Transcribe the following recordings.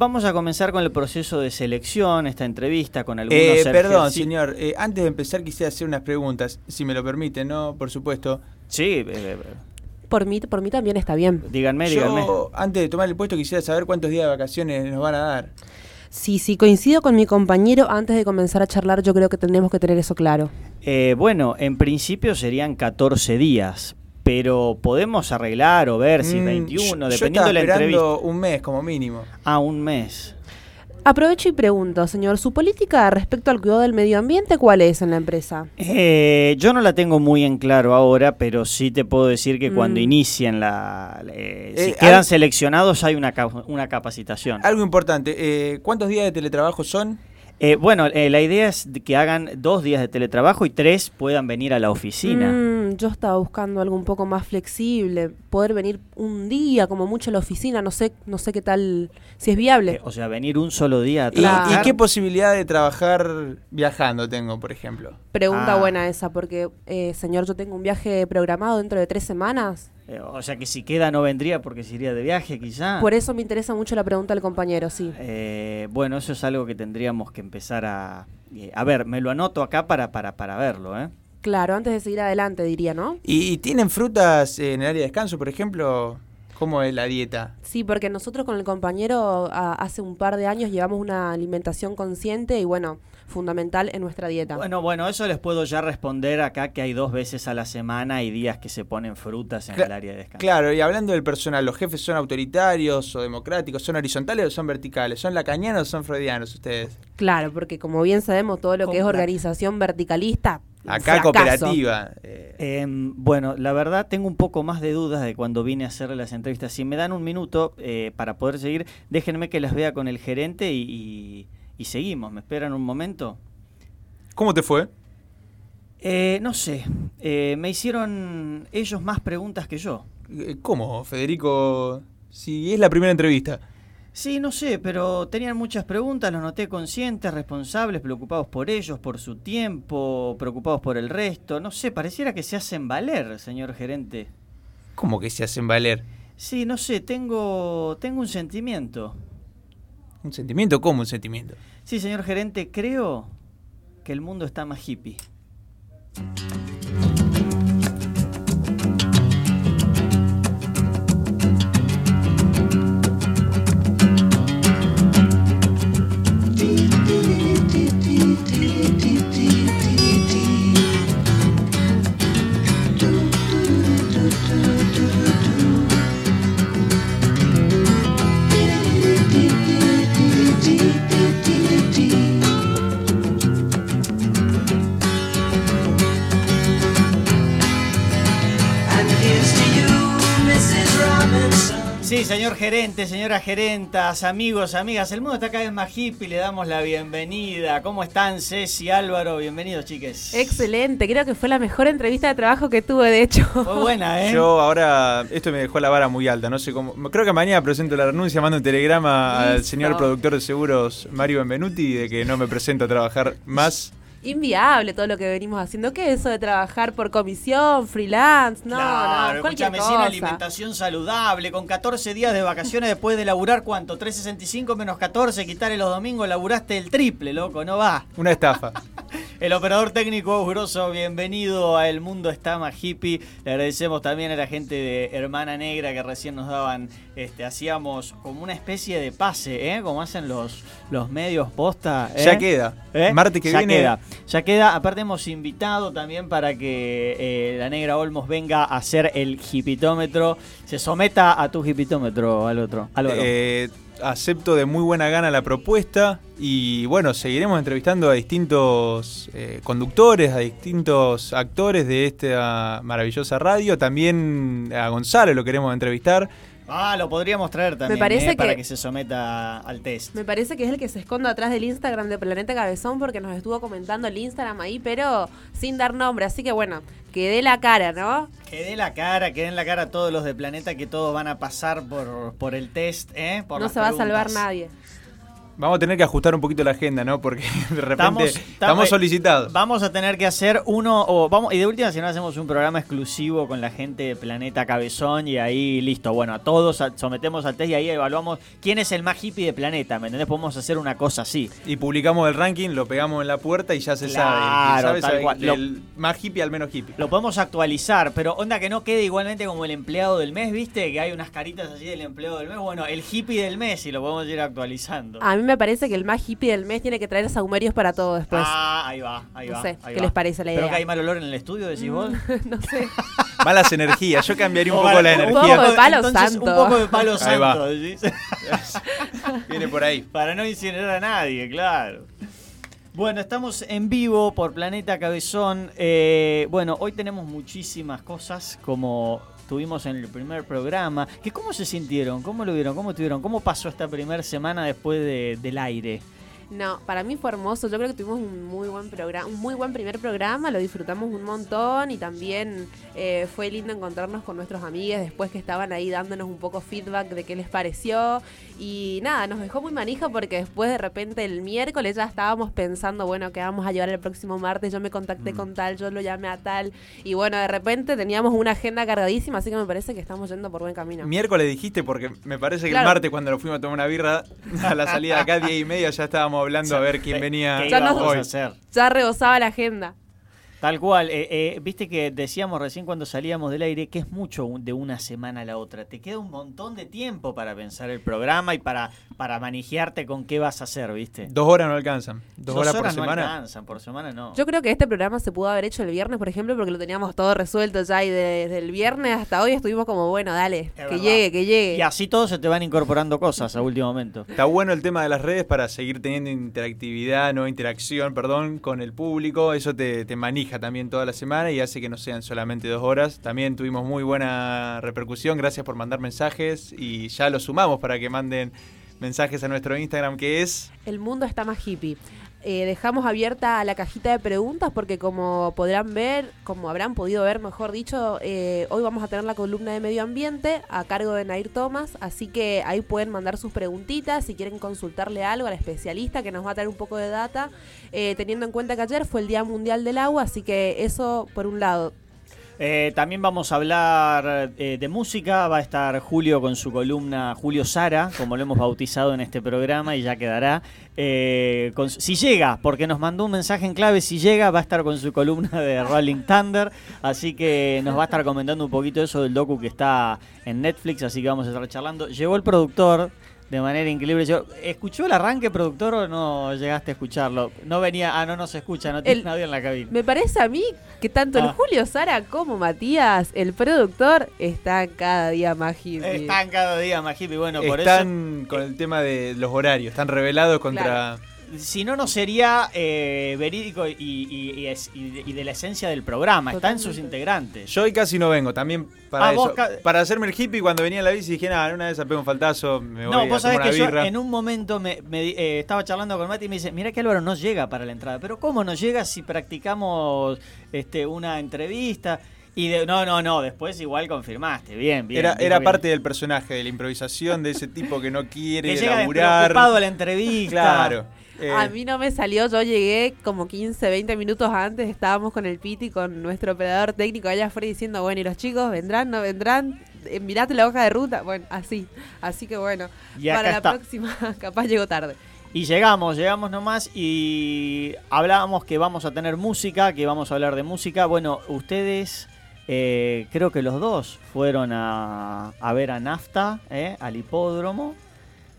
vamos a comenzar con el proceso de selección, esta entrevista con algunos... Eh, perdón, señor. eh, antes de empezar quisiera hacer unas preguntas, si me lo permite, ¿no? Por supuesto. Sí, eh, eh, Por mí, por mí también está bien. díganme, díganme. Yo, antes de tomar el puesto, quisiera saber cuántos días de vacaciones nos van a dar. Sí, sí, coincido con mi compañero. Antes de comenzar a charlar, yo creo que tendremos que tener eso claro. Eh, bueno, en principio serían 14 días, pero podemos arreglar o ver si Mm, 21, yo- dependiendo yo de la entrevista. un mes como mínimo. Ah, un mes. Aprovecho y pregunto, señor, ¿su política respecto al cuidado del medio ambiente cuál es en la empresa? Eh, yo no la tengo muy en claro ahora, pero sí te puedo decir que cuando Mm. inicien la... eh, si Eh, quedan al- seleccionados hay una, una capacitación. Algo importante, eh, ¿cuántos días de teletrabajo son? Eh, bueno, eh, la idea es que hagan dos días de teletrabajo y tres puedan venir a la oficina. Mm, yo estaba buscando algo un poco más flexible, poder venir un día como mucho a la oficina, no sé, no sé qué tal, si es viable. Eh, o sea, venir un solo día a ¿Y, trabajar. y qué posibilidad de trabajar viajando tengo, por ejemplo? Pregunta Ah. buena esa, porque, eh, señor, yo tengo un viaje programado dentro de tres semanas. Eh, o sea que si queda no vendría porque se iría de viaje quizá. Por eso me interesa mucho la pregunta del compañero, sí. Eh, bueno, eso es algo que tendríamos que empezar a... eh, a ver, me lo anoto acá para, para, para verlo, ¿eh? Claro, antes de seguir adelante, diría, ¿no? ¿Y, y tienen frutas en el área de descanso, por ejemplo? ¿Cómo es la dieta? Sí, porque nosotros con el compañero a- hace un par de años llevamos una alimentación consciente y bueno, fundamental en nuestra dieta. Bueno, bueno, eso les puedo ya responder acá que hay dos veces a la semana y días que se ponen frutas en Cla- el área de descanso. Claro, y hablando del personal, ¿los jefes son autoritarios o democráticos? ¿Son horizontales o son verticales? ¿Son lacanianos o son freudianos ustedes? Claro, porque como bien sabemos, todo lo que es organización verticalista. Acá fracaso. cooperativa. eh, Em, bueno, la verdad tengo un poco más de dudas de cuando vine a hacer las entrevistas. Si me dan un minuto eh, para poder seguir, déjenme que las vea con el gerente y, y- y seguimos. ¿Me esperan un momento? ¿Cómo te fue? Eh, no sé, eh, me hicieron ellos más preguntas que yo. Eh, ¿Cómo, Federico? Si es la primera entrevista. Sí, no sé, pero tenían muchas preguntas, los noté conscientes, responsables, preocupados por ellos, por su tiempo, preocupados por el resto. No sé, pareciera que se hacen valer, señor gerente. ¿Cómo que se hacen valer? Sí, no sé, tengo, tengo un sentimiento. ¿Un sentimiento? ¿Cómo un sentimiento? Sí, señor gerente, creo que el mundo está más hippie. Sí, señor gerente, señora gerentas, amigos, amigas, el mundo está cada vez más hippie, le damos la bienvenida. ¿Cómo están, Ceci, Álvaro? Bienvenidos, chiques. Excelente, creo que fue la mejor entrevista de trabajo que tuve, de hecho. Fue buena, ¿eh? Yo ahora, esto me dejó la vara muy alta, no sé cómo. Creo que mañana presento la renuncia, mando un telegrama al señor productor de seguros Mario Benvenuti de que no me presento a trabajar más. Inviable todo lo que venimos haciendo. ¿Qué es eso de trabajar por comisión, freelance? No, claro, no, cualquier escúchame, sin cosa. alimentación saludable, con 14 días de vacaciones después de laburar, ¿cuánto? 365 menos 14, quitarle los domingos, laburaste el triple, loco, no va. Una estafa. El operador técnico Grosso, bienvenido a El Mundo Está Más Hippie. Le agradecemos también a la gente de Hermana Negra que recién nos daban, este, hacíamos como una especie de pase, ¿eh? Como hacen los, los medios posta. ¿eh? Ya queda. ¿Eh? Martes que ya viene. Queda. Ya queda. Aparte hemos invitado también para que eh, la Negra Olmos venga a hacer el hipitómetro. Se someta a tu hipitómetro al otro. Eh, acepto de muy buena gana la propuesta y bueno, seguiremos entrevistando a distintos eh, conductores, a distintos actores de esta maravillosa radio. También a Gonzalo lo queremos entrevistar. Ah, lo podríamos traer también parece ¿eh? para que- que se someta al test. Me parece que es el que se esconde atrás del Instagram de Planeta Cabezón porque nos estuvo comentando el Instagram ahí, pero sin dar nombre. Así que bueno, que dé la cara, ¿no? Que dé la cara, que den la cara a todos los de Planeta que todos van a pasar por, por el test, ¿eh? Por no se va a salvar nadie. Vamos a tener que ajustar un poquito la agenda, ¿no? Porque de repente estamos, estamos- solicitados. Vamos a tener que hacer uno, o vamos, y de última, si no hacemos un programa exclusivo con la gente de Planeta Cabezón y ahí listo. Bueno, a todos sometemos al test y ahí evaluamos quién es el más hippie de Planeta, ¿me entendés? Podemos hacer una cosa así. Y publicamos el ranking, lo pegamos en la puerta y ya se Claro, sabe. El que sabe, tal sabe cual. del más hippie al menos hippie. Lo podemos actualizar, pero onda que no quede igualmente como el empleado del mes, ¿viste? Que hay unas caritas así del empleado del mes. Bueno, el hippie del mes y lo podemos ir actualizando. A mí me parece que el más hippie del mes tiene que traer saumerios para todo después. Ah, ahí va, ahí No va. sé, ahí ¿qué va. les parece la ¿Pero idea? que hay mal olor en el estudio, decís vos? no sé. Malas energías. Yo cambiaría un O poco mal- la un energía. poco de palo entonces, santo. Un poco de palo Ahí va. santo, ¿decís? Viene por ahí. Para no incinerar a nadie, claro. Bueno, estamos en vivo por Planeta Cabezón. Eh, bueno, hoy tenemos muchísimas cosas como tuvimos en el primer programa. ¿Que ¿Cómo se sintieron? ¿Cómo lo vieron? ¿Cómo tuvieron? ¿Cómo pasó esta primera semana después de- del aire? No, para mí fue hermoso. Yo creo que tuvimos un muy buen programa, un muy buen primer programa, lo disfrutamos un montón y también eh, fue lindo encontrarnos con nuestros amigos después que estaban ahí dándonos un poco feedback de qué les pareció. Y nada, nos dejó muy manija porque después de repente el miércoles ya estábamos pensando, bueno, que vamos a llevar el próximo martes. Yo me contacté Mm. con tal, yo lo llamé a tal. Y bueno, de repente teníamos una agenda cargadísima, así que me parece que estamos yendo por buen camino. Miércoles dijiste, porque me parece que Claro. el martes cuando nos fuimos a tomar una birra, a la salida de acá, 10 y media, ya estábamos hablando a ver quién ¿Qué- venía ¿Qué Ya íbamos nos- a hacer? Ya rebosaba la agenda. Tal cual, eh, eh, viste que decíamos recién cuando salíamos del aire que es mucho de una semana a la otra. Te queda un montón de tiempo para pensar el programa y para, para manejearte con qué vas a hacer, ¿viste? Dos horas no alcanzan. Dos, horas, por no semana. alcanzan, por semana no. Yo creo que este programa se pudo haber hecho el viernes, por ejemplo, porque lo teníamos todo resuelto ya y de- desde el viernes hasta hoy estuvimos como, bueno, dale, que verdad. llegue, que llegue. Y así todos se te van incorporando cosas a último momento. Está bueno el tema de las redes para seguir teniendo interactividad, no interacción, perdón, con el público. Eso te, te manija también toda la semana y hace que no sean solamente dos horas. También tuvimos muy buena repercusión. Gracias por mandar mensajes y ya lo sumamos para que manden mensajes a nuestro Instagram que es El mundo está más hippie. Eh, dejamos abierta la cajita de preguntas porque como podrán ver, como habrán podido ver, mejor dicho, eh, hoy vamos a tener la columna de medio ambiente a cargo de Nair Thomas, así que ahí pueden mandar sus preguntitas si quieren consultarle algo al especialista que nos va a traer un poco de data, eh, teniendo en cuenta que ayer fue el Día Mundial del Agua, así que eso por un lado. Eh, también vamos a hablar eh, de música. Va a estar Julio con su columna Julio Sara, como lo hemos bautizado en este programa y ya quedará. Eh, si llega, porque nos mandó un mensaje en clave, si llega, va a estar con su columna de Rolling Thunder. Así que nos va a estar comentando un poquito eso del docu que está en Netflix. Así que vamos a estar charlando. Llegó el productor. De manera increíble. Yo- ¿Escuchó el arranque, productor, o no llegaste a escucharlo? No venía. Ah, no nos escucha, no tiene nadie en la cabina. Me parece a mí que tanto el Ah. Julio Sara como Matías, el productor, están cada día más hippie. Están cada día más hippie. Bueno, por eso. están con el tema de los horarios, están revelados contra Si no, no sería eh, verídico y, y- y es- y de, y de la esencia del programa. Está en sus integrantes. Yo hoy casi no vengo, también para Ah, eso. Para hacerme el hippie cuando venía en la bici dije, nada, una esas pego un faltazo, me voy no, a vos sabés que yo en un momento me, me di- eh, estaba charlando con Mati y me dice, mira que Álvaro no llega para la entrada. Pero ¿cómo no llega si practicamos este, una entrevista? Y de- no, no, no, después igual confirmaste. Bien, bien. Era, era parte del personaje, de la improvisación de ese tipo que no quiere que llega laburar. a la entrevista. Claro. Eh, A mí no me salió, yo llegué como 15, 20 minutos antes, estábamos con el Piti, con nuestro operador técnico allá afuera diciendo, bueno, ¿y los chicos vendrán, no vendrán? Eh, Mirate la hoja de ruta, bueno, así, así que bueno, para la está. próxima capaz llego tarde. Y llegamos, llegamos nomás y hablábamos que vamos a tener música, que vamos a hablar de música. Bueno, ustedes, eh, creo que los dos fueron a, a ver a Nafta, eh, al hipódromo.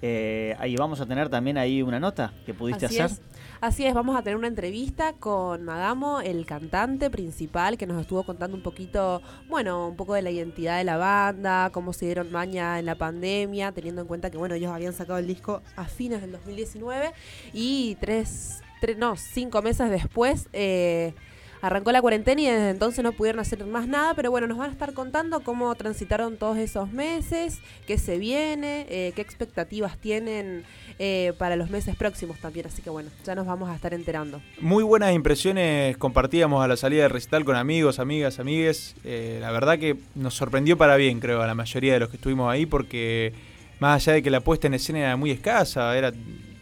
Eh, ahí vamos a tener también ahí una nota que pudiste Así hacer. es. Así es, vamos a tener una entrevista con Magamo, el cantante principal, que nos estuvo contando un poquito, bueno, un poco de la identidad de la banda, cómo se dieron maña en la pandemia, teniendo en cuenta que, bueno, ellos habían sacado el disco a fines del 2019 y tres, tres no, cinco meses después eh, arrancó la cuarentena y desde entonces no pudieron hacer más nada, pero bueno, nos van a estar contando cómo transitaron todos esos meses, qué se viene, eh, qué expectativas tienen eh, para los meses próximos también, así que bueno, ya nos vamos a estar enterando. Muy buenas impresiones compartíamos a la salida del recital con amigos, amigas, amigues. Eh, la verdad que nos sorprendió para bien, creo, a la mayoría de los que estuvimos ahí, porque más allá de que la puesta en escena era muy escasa, era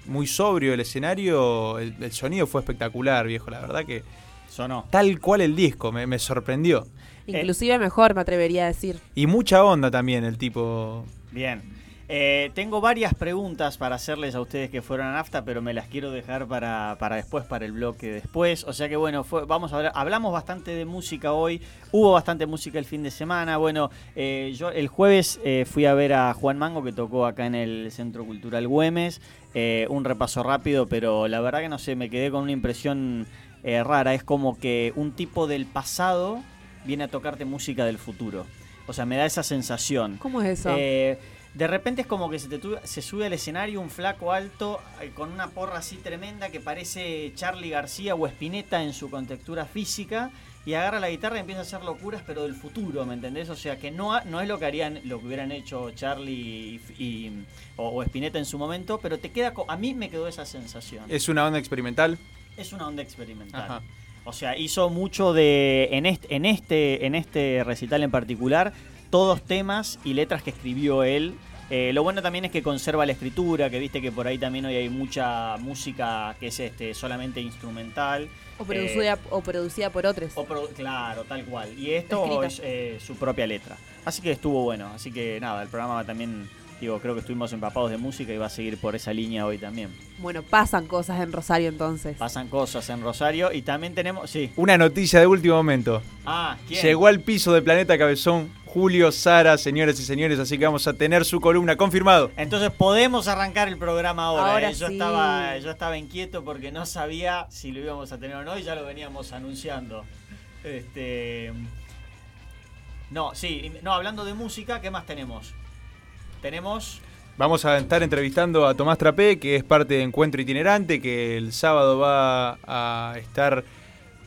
muy sobrio el escenario, el, el sonido fue espectacular, viejo. La verdad que Sonó. tal cual el disco, me, me sorprendió. Inclusive mejor, me atrevería a decir. Y mucha onda también el tipo. Bien. Eh, tengo varias preguntas para hacerles a ustedes que fueron a NAFTA, pero me las quiero dejar para, para después, para el bloque después. O sea que bueno, fue- vamos a hablar, hablamos bastante de música hoy, hubo bastante música el fin de semana. Bueno, eh, yo el jueves eh, fui a ver a Juan Mango que tocó acá en el Centro Cultural Güemes. Eh, un repaso rápido, pero la verdad que no sé, me quedé con una impresión eh, rara. Es como que un tipo del pasado viene a tocarte música del futuro. O sea, me da esa sensación. ¿Cómo es eso? Eh, de repente es como que se, te tu- se sube al escenario un flaco alto eh, con una porra así tremenda que parece Charlie García o Spinetta en su contextura física y agarra la guitarra y empieza a hacer locuras pero del futuro, ¿me entendés? O sea que no, no es lo que harían, lo que hubieran hecho Charlie y, y- o, o Spinetta en su momento, pero te queda, a mí me quedó esa sensación. Es una onda experimental. Es una onda experimental. Ajá. O sea, hizo mucho de. En este, en este, en este recital en particular, todos temas y letras que escribió él. Eh, lo bueno también es que conserva la escritura, que viste que por ahí también hoy hay mucha música que es este solamente instrumental. o, producida, o producida por otros. O pro- claro, tal cual. Y esto Escrita. es eh, su propia letra. Así que estuvo bueno. Así que nada, el programa también, digo, creo que estuvimos empapados de música y va a seguir por esa línea hoy también. Bueno, pasan cosas en Rosario entonces. Pasan cosas en Rosario y también tenemos. Sí. Una noticia de último momento. Ah, ¿quién? Llegó al piso de Planeta Cabezón Julio Sara, señoras y señores, así que vamos a tener su columna confirmado. Entonces podemos arrancar el programa ahora. Ahora ¿eh? Yo, sí. estaba, yo estaba inquieto porque no sabía si lo íbamos a tener o no y ya lo veníamos anunciando. Este. No, sí, no, hablando de música, ¿qué más tenemos? Tenemos. Vamos a estar entrevistando a Tomás Trapé, que es parte de Encuentro Itinerante, que el sábado va a estar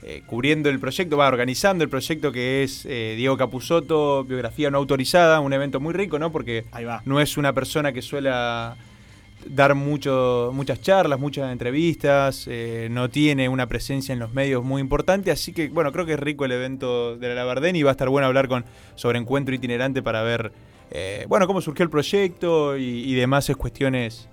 eh, cubriendo el proyecto, va organizando el proyecto que es eh, Diego Capusotto, biografía no autorizada, un evento muy rico, ¿no? Porque Ahí va. no es una persona que suele dar mucho, muchas charlas, muchas entrevistas, eh, no tiene una presencia en los medios muy importante, así que bueno, creo que es rico el evento de la Labardén y va a estar bueno hablar con sobre encuentro itinerante para ver eh, bueno cómo surgió el proyecto y, y demás cuestiones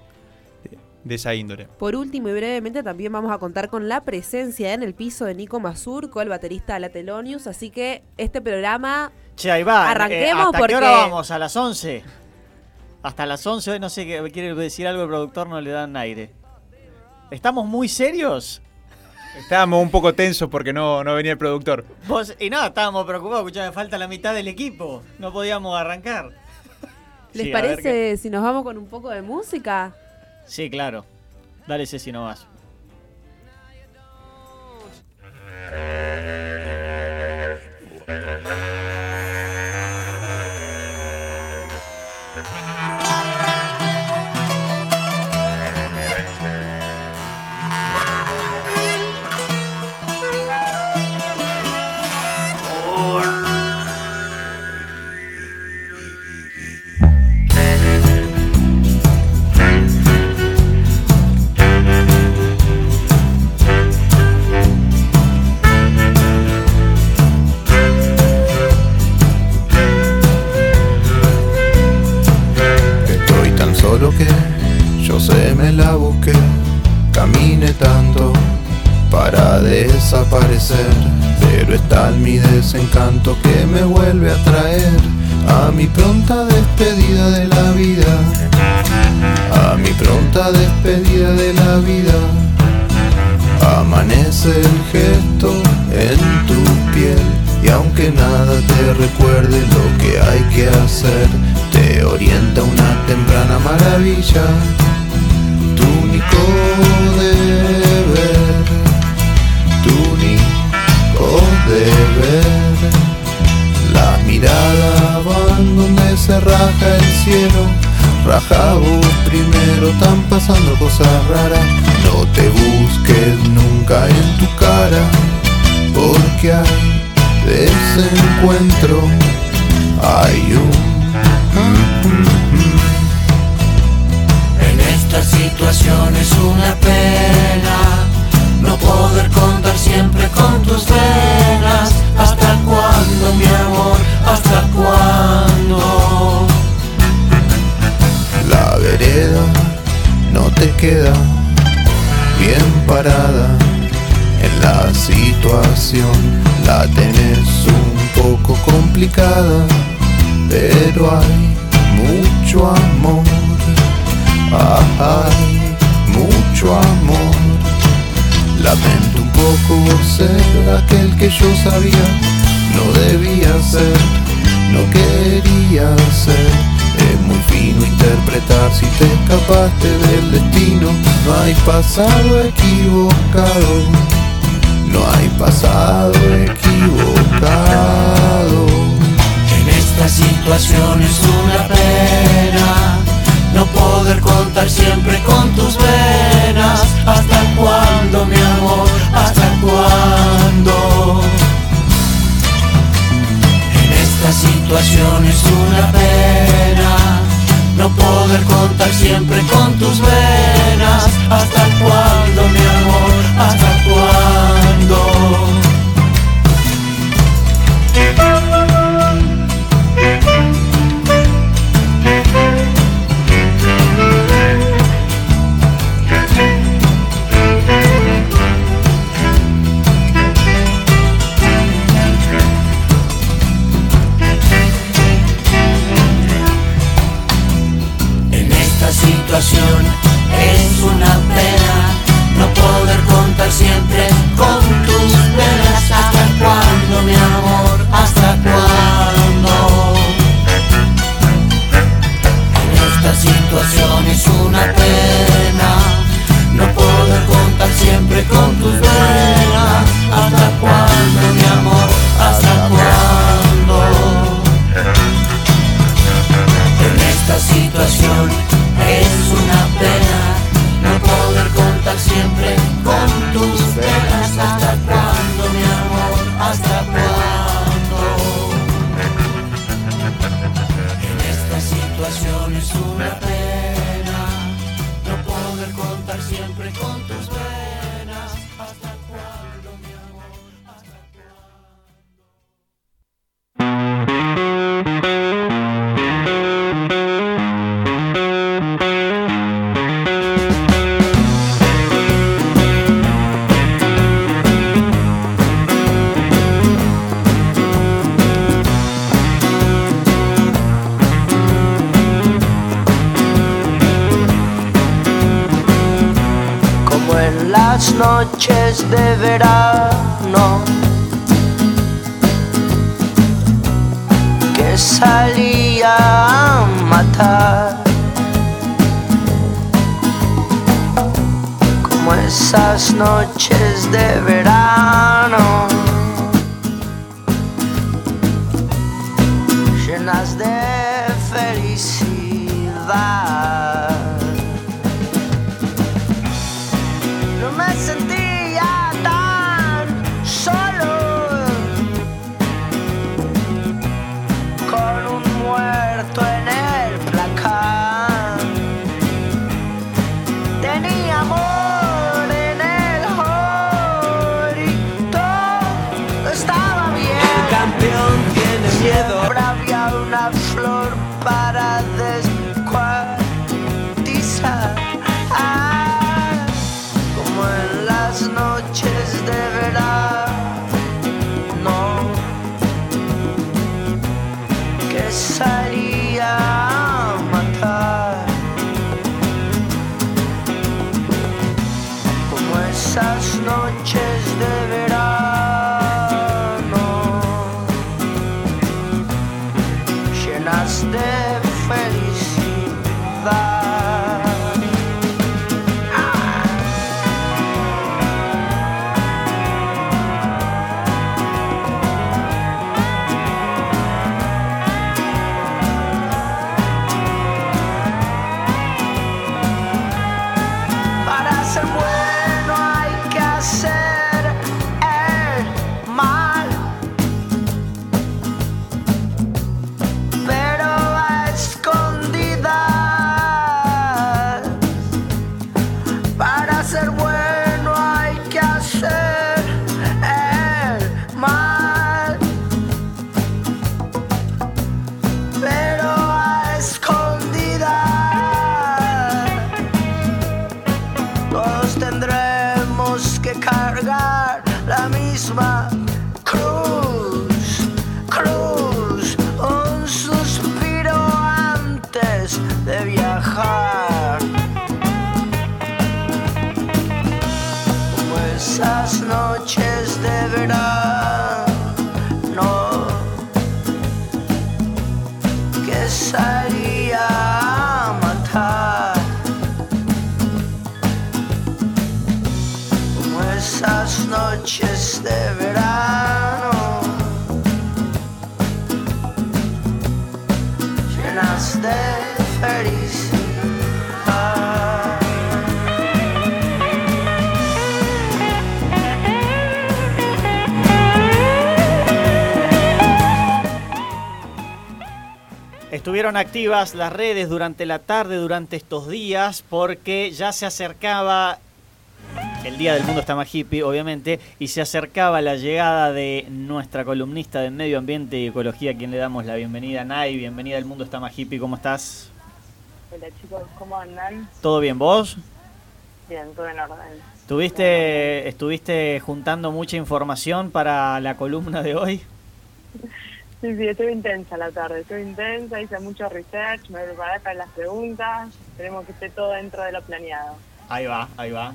de, de esa índole. Por último y brevemente también vamos a contar con la presencia en el piso de Nico Mazurco, el baterista de la Telonius, así que este programa Che, ahí va. Arranquemos ¿Hasta porque- qué hora vamos? ¿A las 11? Hasta las 11, hoy no sé qué quiere decir algo el productor, no le dan aire. ¿Estamos muy serios? Estábamos un poco tensos porque no, no venía el productor. Vos, y nada, estábamos preocupados, escuchame, falta la mitad del equipo. No podíamos arrancar. ¿Les Sí, parece si nos vamos con un poco de música? Sí, claro. Dale Ceci nomás. Estoy para desaparecer. Pero está mi desencanto que me vuelve a traer a mi pronta despedida de la vida. A mi pronta despedida de la vida. Amanece el gesto en tu piel y aunque nada te recuerde lo que hay que hacer, te orienta una temprana maravilla, tu único deber, deber. La mirada van donde se raja el cielo, raja vos primero, están pasando cosas raras, no te busques nunca en tu cara, porque hay desencuentro, hay un... En esta situación es una pena no poder contar siempre con tus venas. ¿Hasta cuándo, mi amor? ¿Hasta cuándo? La vereda no te queda bien parada. En la situación la tenés un poco complicada, pero hay mucho amor, hay mucho amor. Lamento un poco ser aquel que yo sabía no debía ser, no quería ser. Es muy fino interpretar si te escapaste del destino. No hay pasado equivocado, no hay pasado equivocado. En esta situación es una pena no poder contar siempre con tus veces siempre con tus venas Estuvieron activas las redes durante la tarde, durante estos días, porque ya se acercaba el Día del Mundo está más hippie, obviamente, y se acercaba la llegada de nuestra columnista de Medio Ambiente y Ecología, a quien le damos la bienvenida, Nay. Bienvenida al Mundo está más hippie, ¿cómo estás? Hola chicos, ¿cómo andan? ¿Todo bien vos? Bien, todo en orden. ¿Estuviste, ¿Estuviste juntando mucha información para la columna de hoy? Sí, sí, estuve intensa la tarde, estuve intensa, hice mucho research, me preparé para las preguntas, esperemos que esté todo dentro de lo planeado. Ahí va, ahí va.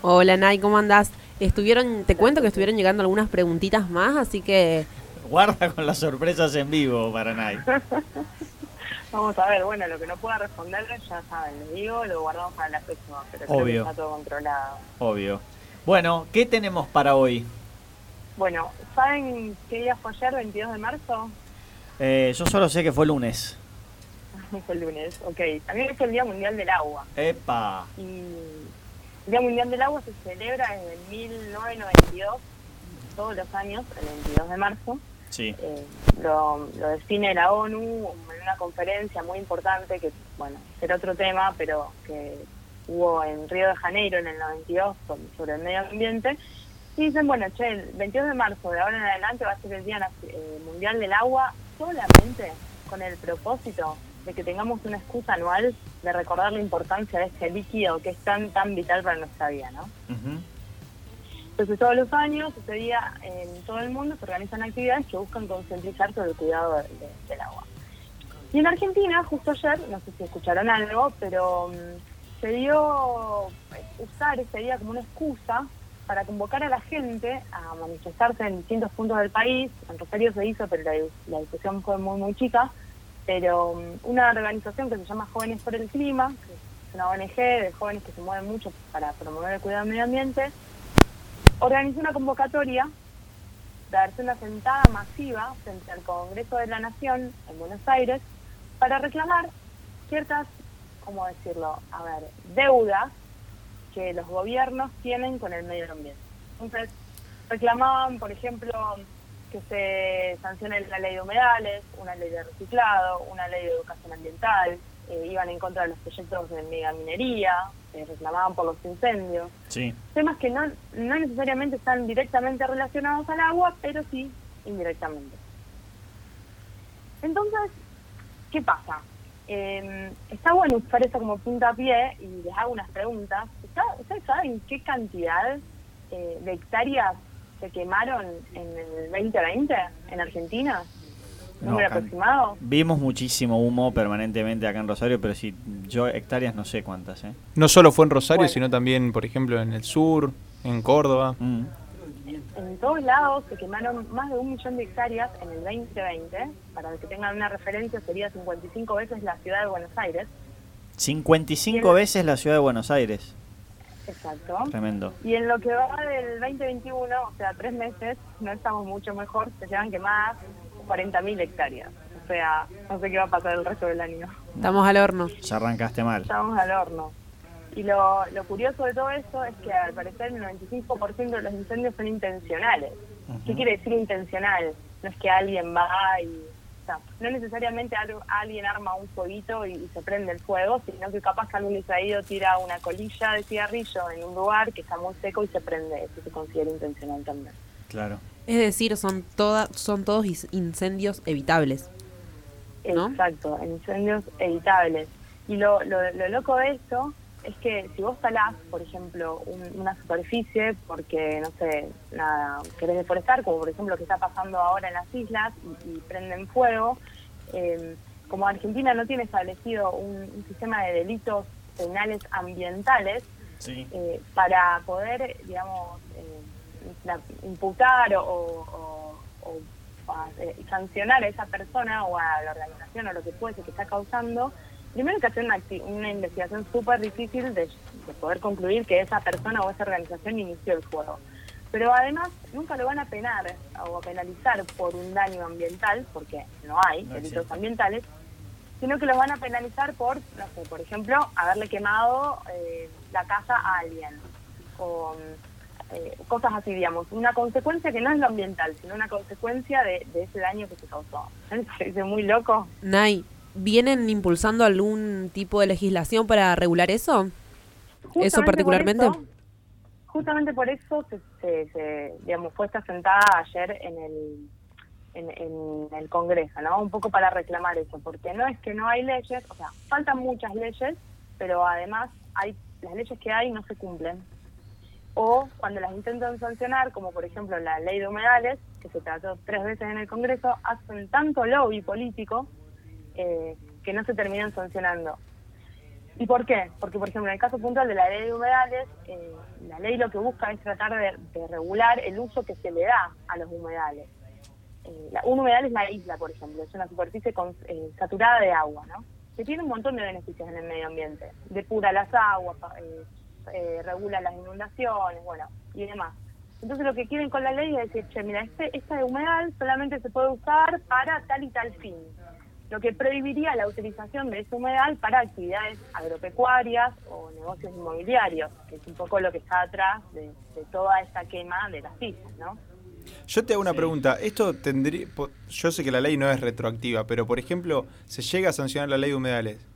Hola Nay, ¿cómo andás? Estuvieron, te cuento que estuvieron llegando algunas preguntitas más, así que Guarda con las sorpresas en vivo para Nay. Vamos a ver, bueno, lo que no pueda responder ya saben, les digo, lo guardamos para la próxima, pero creo que Obvio. está todo controlado. Obvio. Bueno, ¿qué tenemos para hoy? Bueno, ¿saben qué día fue ayer, 22 de marzo? Eh, yo solo sé que fue lunes. fue el lunes, ok. También es el Día Mundial del Agua. Epa. Y el Día Mundial del Agua se celebra desde el 1992, todos los años, el 22 de marzo. Sí. Eh, lo, lo define la ONU en una conferencia muy importante que, bueno, será otro tema, pero que hubo en Río de Janeiro en el 92 sobre, sobre el medio ambiente. Y dicen, bueno, che, el 22 de marzo de ahora en adelante va a ser el Día eh, Mundial del Agua solamente con el propósito de que tengamos una excusa anual de recordar la importancia de este líquido que es tan, tan vital para nuestra vida, ¿no? Ujú. Entonces todos los años, ese día en todo el mundo se organizan actividades que buscan concientizar sobre el cuidado de- de- del agua. Y en Argentina, justo ayer, no sé si escucharon algo, pero mm, se dio eh, usar ese día como una excusa para convocar a la gente a manifestarse en distintos puntos del país. En Rosario se hizo, pero la, discusión fue muy, muy chica. Pero mm, una organización que se llama Jóvenes por el Clima, que es una ONG de jóvenes que se mueven mucho para promover el cuidado del medio ambiente, organizó una convocatoria de darse una sentada masiva frente al Congreso de la Nación en Buenos Aires para reclamar ciertas, ¿cómo decirlo? A ver, deudas que los gobiernos tienen con el medio ambiente. Entonces, reclamaban, por ejemplo, que se sancione la ley de humedales, una ley de reciclado, una ley de educación ambiental, eh, iban en contra de los proyectos de megaminería, eh, reclamaban por los incendios Sí. temas que no, no necesariamente están directamente relacionados al agua, pero sí indirectamente. Entonces, ¿qué pasa? Eh, está bueno usar eso como puntapié y les hago unas preguntas. ¿Está- ¿Ustedes saben qué cantidad eh, de hectáreas se quemaron en el 2020 en Argentina? No, ¿Número can- aproximado? Vimos muchísimo humo permanentemente acá en Rosario, pero si yo hectáreas no sé cuántas, ¿eh? No solo fue en Rosario, Bueno. sino también, por ejemplo, en el sur, en Córdoba. Mm. En todos lados se quemaron más de un millón de hectáreas en el 2020. Para que tengan una referencia, sería 55 veces la ciudad de Buenos Aires. 55 Bien. veces la ciudad de Buenos Aires. Exacto. Tremendo. Y en lo que va del 2021, o sea, tres meses, no estamos mucho mejor, se llevan quemadas 40.000 hectáreas. O sea, no sé qué va a pasar el resto del año. estamos al horno. Ya arrancaste mal. Estamos al horno. Y lo, lo curioso de todo esto es que al parecer el 95% de los incendios son intencionales. ¿Qué quiere decir intencional? No es que alguien va y... O sea, no necesariamente alguien arma un fueguito y, y se prende el fuego, sino que capaz que algún distraído tira una colilla de cigarrillo en un lugar que está muy seco y se prende. Eso se considera intencional también. Claro. Es decir, son toda, son todos is- incendios evitables. ¿No? Exacto, incendios evitables. Y lo, lo, lo loco de esto es que si vos talás, por ejemplo, un- una superficie porque, no sé, nada, querés deforestar, como por ejemplo lo que está pasando ahora en las islas y, y prenden fuego, eh, como Argentina no tiene establecido un, un sistema de delitos penales ambientales, Sí. eh, para poder, digamos, eh, la- imputar o, o- o- o a- eh, sancionar a esa persona o a la organización o lo que fuese que está causando, primero que hacer una, investigación súper difícil de, de poder concluir que esa persona o esa organización inició el fuego. Pero además nunca lo van a penar o a penalizar por un daño ambiental, porque no hay No delitos existe. ambientales, sino que los van a penalizar por, no sé, por ejemplo, haberle quemado eh, la casa a alguien. O eh, cosas así, digamos. Una consecuencia que no es lo ambiental, sino una consecuencia de, de ese daño que se causó. ¿No les parece muy loco? Nay, ¿vienen impulsando algún tipo de legislación para regular eso? ¿Eso por particularmente? eso- justamente por eso se, se- se, digamos, fue esta sentada ayer en el, en, en el Congreso, ¿no? Un poco para reclamar eso, porque no es que no hay leyes, o sea, faltan muchas leyes, pero además hay las leyes que hay no se cumplen. O cuando las intentan sancionar, como por ejemplo la ley de humedales, que se trató tres veces en el Congreso, hacen tanto lobby político eh, que no se terminan sancionando. ¿Y por qué? Porque, por ejemplo, en el caso puntual de la ley de humedales, eh, la ley lo que busca es tratar de, regular el uso que se le da a los humedales. Eh, un humedal es la isla, por ejemplo, es una superficie con- eh, saturada de agua, ¿no? Que tiene un montón de beneficios en el medio ambiente. Depura las aguas, eh, regula las inundaciones, bueno, y demás. Entonces lo que quieren con la ley es decir, che, mira, este, esta humedal solamente se puede usar para tal y tal fin lo que prohibiría la utilización de ese humedal para actividades agropecuarias o negocios inmobiliarios, que es un poco lo que está atrás de, de toda esta quema de las islas, ¿no? Yo te hago una Sí. pregunta. Esto tendría. Yo sé que la ley no es retroactiva, pero por ejemplo, se llega a sancionar la ley de humedales.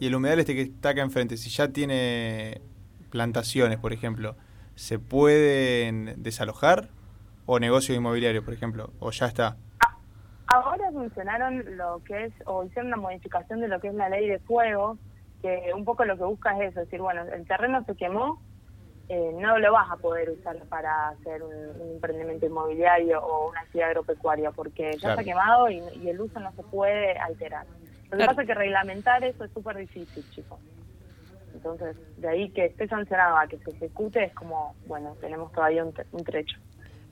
Y el humedal este que está acá enfrente, si ya tiene plantaciones, por ejemplo, ¿se pueden desalojar? ¿O negocios inmobiliarios, por ejemplo? ¿O ya está? Ahora funcionaron lo que es, o hicieron una modificación de lo que es la ley de fuego, que un poco lo que busca es eso, es decir, bueno, el terreno se quemó, eh, no lo vas a poder usar para hacer un, un emprendimiento inmobiliario o una actividad agropecuaria, porque ya Claro. está quemado y, y el uso no se puede alterar. Lo que Claro. pasa es que reglamentar eso es súper difícil, chicos. Entonces, de ahí que esté sancionado a que se ejecute es como, bueno, tenemos todavía un, un trecho.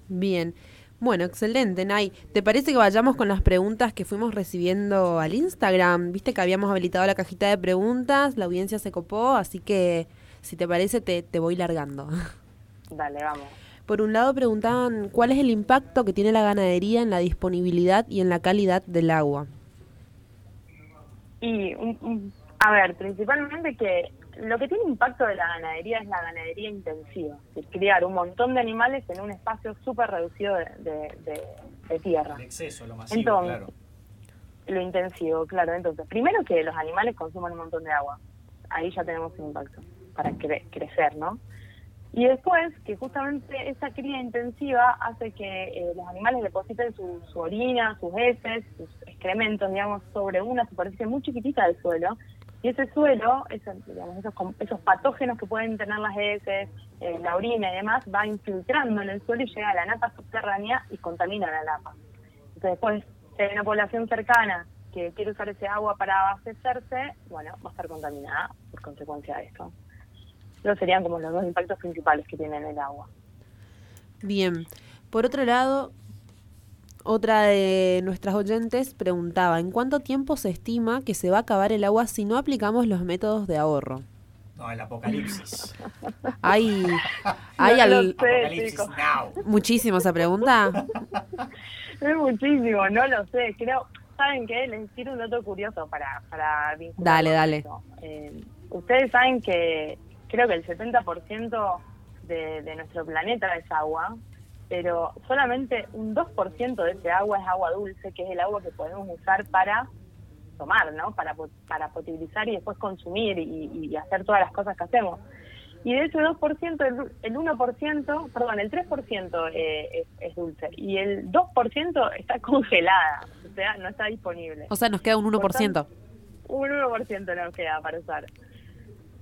Bien. Bueno, excelente, Nay. ¿Te parece que vayamos con las preguntas que fuimos recibiendo al Instagram? Viste que habíamos habilitado la cajita de preguntas, la audiencia se copó, así que si te parece te, te voy largando. Dale, vamos. Por un lado preguntaban cuál es el impacto que tiene la ganadería en la disponibilidad y en la calidad del agua. Y, un- un- a ver, principalmente que lo que tiene impacto de la ganadería es la ganadería intensiva, es criar un montón de animales en un espacio súper reducido de, de- de- de tierra. El exceso, lo masivo, Entonces, claro. Lo intensivo, claro. Entonces, primero que los animales consuman un montón de agua. Ahí ya tenemos un impacto para cre- crecer, ¿no? Y después, que justamente esa cría intensiva hace que eh, los animales depositen su, su orina, sus heces, sus excrementos, digamos, sobre una superficie muy chiquitita del suelo. Y ese suelo, digamos, esos, patógenos que pueden tener las heces, eh, la orina y demás, va infiltrando en el suelo y llega a la napa subterránea y contamina la napa. Entonces, después, si hay una población cercana que quiere usar ese agua para abastecerse, bueno, va a estar contaminada por consecuencia de esto. Esos serían como los dos impactos principales que tiene el agua. Bien. Por otro lado, otra de nuestras oyentes preguntaba, ¿en cuánto tiempo se estima que se va a acabar el agua si no aplicamos los métodos de ahorro? No, el apocalipsis. Hay, hay No al- sé, muchísimo esa pregunta. Es muchísimo, no lo sé. Creo, ¿saben qué? Les tiro un dato curioso para, para vincularlo Dale, dale. Eh, ustedes saben que creo que el 70% de, de nuestro planeta es agua, pero solamente un 2% de ese agua es agua dulce, que es el agua que podemos usar para tomar, ¿no? Para, para potabilizar y después consumir y, y hacer todas las cosas que hacemos. Y de ese 2%, el, el 1%, perdón, el 3% eh, es, es dulce y el 2% está congelada, o sea, no está disponible. O sea, nos queda un 1%. Un 1% nos queda para usar.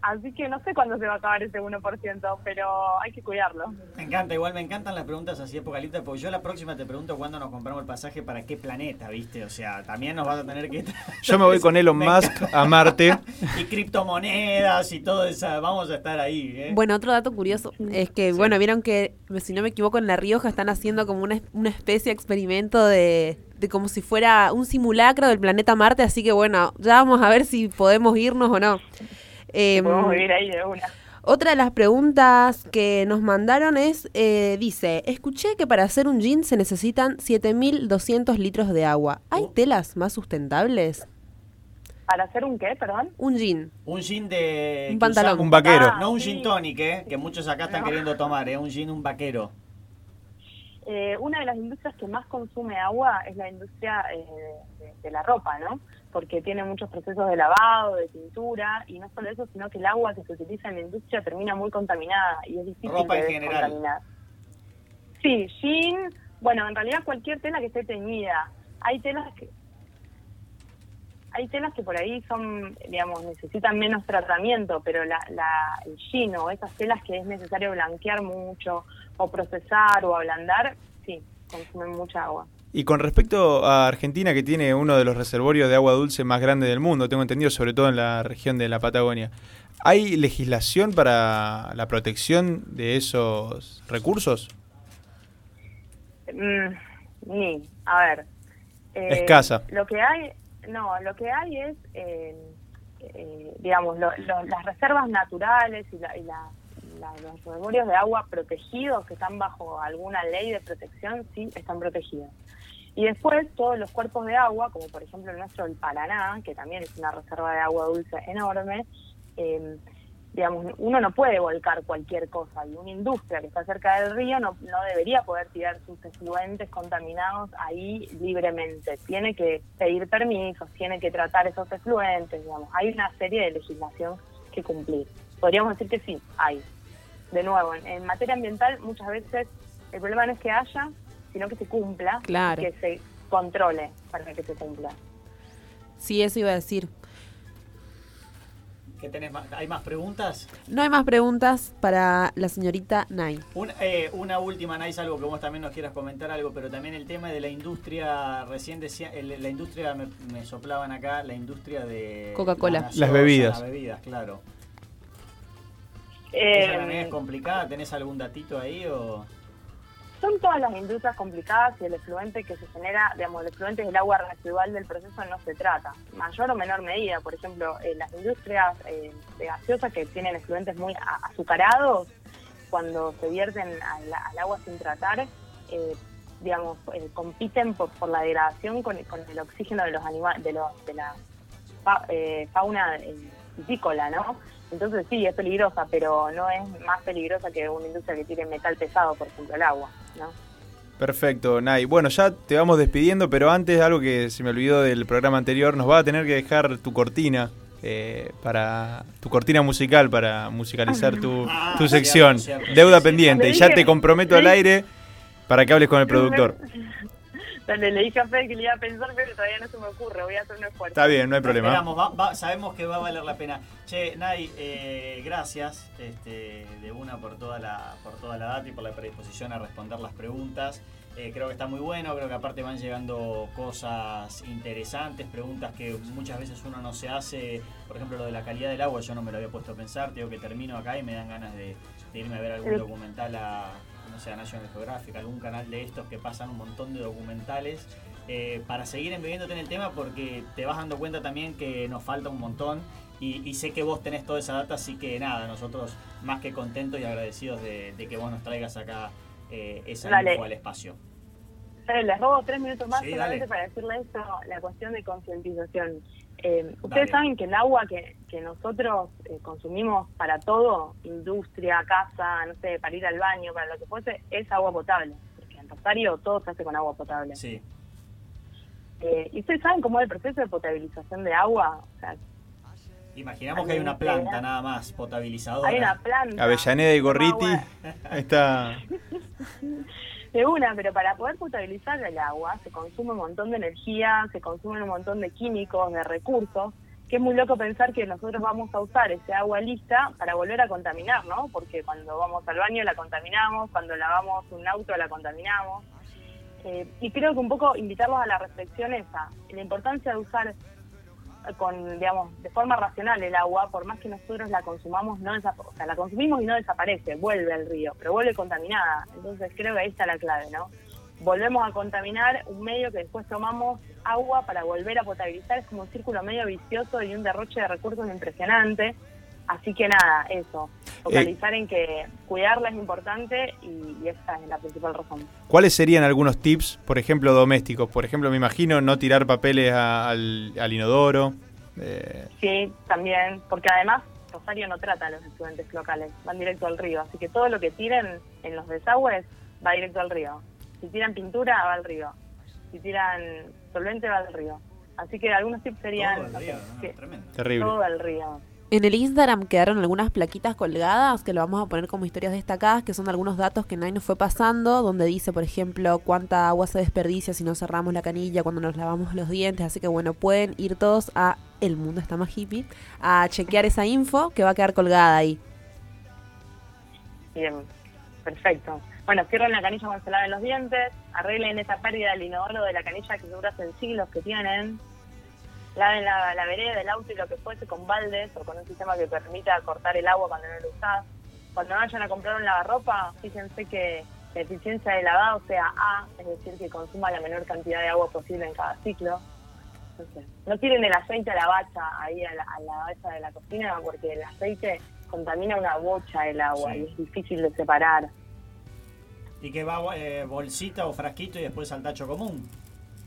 Así que no sé cuándo se va a acabar ese 1%, pero hay que cuidarlo. Me encanta, igual me encantan las preguntas así apocalípticas, porque yo la próxima te pregunto cuándo nos compramos el pasaje para qué planeta, ¿viste? O sea, también nos vas a tener que... Yo me voy con Elon Musk a Marte. y criptomonedas y todo eso, vamos a estar ahí, ¿eh? Bueno, otro dato curioso es que, bueno, vieron que, si no me equivoco, en La Rioja están haciendo como una, una especie de experimento de, de como si fuera un simulacro del planeta Marte, así que bueno, ya vamos a ver si podemos irnos o no. Em, Podemos vivir ahí de una. otra de las preguntas que nos mandaron es, eh, dice, escuché que para hacer un jean se necesitan 7.200 litros de agua. ¿Hay Uh. telas más sustentables? ¿Para hacer un qué, perdón? Un jean. Un gin de... Un pantalón. Un vaquero. Ah, No un sí. gin tonic, ¿eh? Que muchos acá están No. queriendo tomar, ¿eh? Un gin, un vaquero. Eh, una de las industrias que más consume agua es la industria eh, de, de la ropa, ¿no? Porque tiene muchos procesos de lavado, de pintura, y no solo eso, sino que el agua que se utiliza en la industria termina muy contaminada y es difícil Ropa de en general. descontaminar. Sí, jean, bueno, en realidad cualquier tela que esté teñida. Hay telas que hay telas que por ahí son, digamos, necesitan menos tratamiento, pero la, la, el jean o esas telas que es necesario blanquear mucho o procesar o ablandar, sí, consumen mucha agua. Y con respecto a Argentina, que tiene uno de los reservorios de agua dulce más grandes del mundo, tengo entendido, sobre todo en la región de la Patagonia, ¿hay legislación para la protección de esos recursos? Mm, ni, a ver. eh, Escasa. Lo que hay, no, lo que hay es, eh, eh, digamos, lo- las reservas naturales y, la, y la- los reservorios de agua protegidos que están bajo alguna ley de protección, sí, están protegidos. Y después todos los cuerpos de agua, como por ejemplo el nuestro, el Paraná, que también es una reserva de agua dulce enorme, eh, digamos, uno no puede volcar cualquier cosa y una industria que está cerca del río no, no debería poder tirar sus efluentes contaminados ahí libremente. Tiene que pedir permisos, tiene que tratar esos efluentes, digamos. Hay una serie de legislación que cumplir. Podríamos decir que sí, hay. De nuevo, en, en materia ambiental muchas veces el problema no es que haya, sino que se cumpla, Claro. que se controle para que se cumpla. Sí, eso iba a decir. ¿Qué tenés más? ¿Hay más preguntas? No hay más preguntas para la señorita Nay. Un- eh, una última, Nais, algo que vos también nos quieras comentar algo, pero también el tema de la industria, recién decía, el- la industria, me, me soplaban acá, la industria de... Coca-Cola. la Las bebidas. Las bebidas, claro. Eh, ¿Esa también es complicada? ¿Tenés algún datito ahí o...? Son todas las industrias complicadas y el efluente que se genera, digamos, el efluente es el agua residual del proceso no se trata. Mayor o menor medida, por ejemplo, eh, las industrias eh, de gaseosas que tienen efluentes muy azucarados, cuando se vierten al, agua sin tratar, eh, digamos, eh, compiten por, por la degradación con, el oxígeno de los animales, de, de la fa- fauna piscícola, ¿no? Entonces sí, es peligrosa, pero no es más peligrosa que una industria que tire metal pesado, por ejemplo, el agua, ¿no? Perfecto, Nay. Bueno, ya te vamos despidiendo, pero antes algo que se me olvidó del programa anterior, nos va a tener que dejar tu cortina. eh, para tu cortina musical para musicalizar tu, Ah, tu sección deuda Sí, sí. pendiente y ya te comprometo al aire para que hables con el productor Dale, le dije a Fede que le iba a pensar, pero todavía no se me ocurre, voy a hacer un esfuerzo. está bien no hay problema Esperamos, va- va- sabemos que va a valer la pena. Che, Nay, eh, gracias este, de una por toda, la, por toda la data y por la predisposición a responder las preguntas. Eh, creo que está muy bueno, creo que aparte van llegando cosas interesantes, preguntas que muchas veces uno no se hace. Por ejemplo, lo de la calidad del agua, yo no me lo había puesto a pensar. Digo que termino acá y me dan ganas de, de irme a ver algún documental a, no sé, National Geographic, algún canal de estos que pasan un montón de documentales eh, para seguir embebiéndote en el tema porque te vas dando cuenta también que nos falta un montón y, y sé que vos tenés toda esa data, así que nada, nosotros más que contentos y agradecidos de, de que vos nos traigas acá eh, esa Dale. info al espacio. Fede, les robo tres minutos más Sí, solamente dale. para decirle esto, la cuestión de concientización. Eh, Dale. ustedes saben que el agua que, que nosotros eh, consumimos para todo, industria, casa, no sé, para ir al baño, para lo que fuese, es agua potable. Porque en Rosario todo se hace con agua potable. Sí. Eh, ¿Y ustedes saben cómo es el proceso de potabilización de agua? O sea, Imaginamos que hay una planta nada más potabilizadora. hay una planta. Avellaneda y Gorriti ahí está De una, pero para poder potabilizar el agua se consume un montón de energía, se consumen un montón de químicos, de recursos, que es muy loco pensar que nosotros vamos a usar ese agua lista para volver a contaminar, ¿no? Porque cuando vamos al baño la contaminamos, cuando lavamos un auto la contaminamos. Eh, y creo que un poco invitarlos a la reflexión esa, la importancia de usar con, digamos, de forma racional el agua, por más que nosotros la consumamos, no o sea, la consumimos y no desaparece, vuelve al río, pero vuelve contaminada. Entonces creo que ahí está la clave, ¿no? Volvemos a contaminar un medio que después tomamos agua para volver a potabilizar, es como un círculo medio vicioso y un derroche de recursos impresionante. Así que nada, eso, focalizar en que cuidarla es importante y, y esa es la principal razón. ¿Cuáles serían algunos tips, por ejemplo, domésticos? Por ejemplo, me imagino no tirar papeles a- al, al inodoro. eh, Sí, también, porque además Rosario no trata a los estudiantes locales, van directo al río, así que todo lo que tiren en los desagües va directo al río. Si tiran pintura, va al río. Si tiran solvente, va al río. Así que algunos tips serían... Todo sé, río, ¿no? que- Tremendo. terrible. todo al río. En el Instagram quedaron algunas plaquitas colgadas que lo vamos a poner como historias destacadas, que son algunos datos que Nay nos fue pasando, donde dice, por ejemplo, cuánta agua se desperdicia si no cerramos la canilla cuando nos lavamos los dientes. Así que bueno, pueden ir todos a El Mundo Está Más Hippie a chequear esa info que va a quedar colgada ahí. Bien, perfecto. Bueno, cierren la canilla cuando se laven los dientes, arreglen esa pérdida del inodoro de la canilla que dura hace siglos que tienen, laven la, la vereda del auto y lo que fuese con baldes o con un sistema que permita cortar el agua cuando no lo usás. Cuando vayan a comprar un lavarropa, fíjense que la eficiencia de lavado sea A, es decir, que consuma la menor cantidad de agua posible en cada ciclo. Entonces, no tiren el aceite a la bacha ahí a la, a la bacha de la cocina porque el aceite contamina una bocha del agua Sí. y es difícil de separar. Y que va eh, bolsita o frasquito y después al tacho común.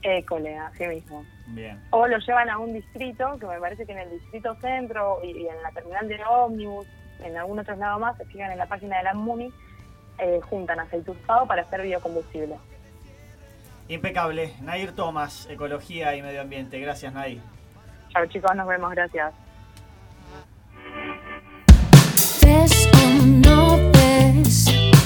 École, así mismo. Bien. O lo llevan a un distrito, que me parece que en el distrito centro y, y en la terminal de ómnibus, en algún otro lado más, se fijan en la página de la MUNI, eh, juntan aceite usado para hacer biocombustible. Impecable. Nair Tomás, Ecología y Medio Ambiente. Gracias, Nair. Chao chicos, nos vemos, gracias. ¿Ves o no ves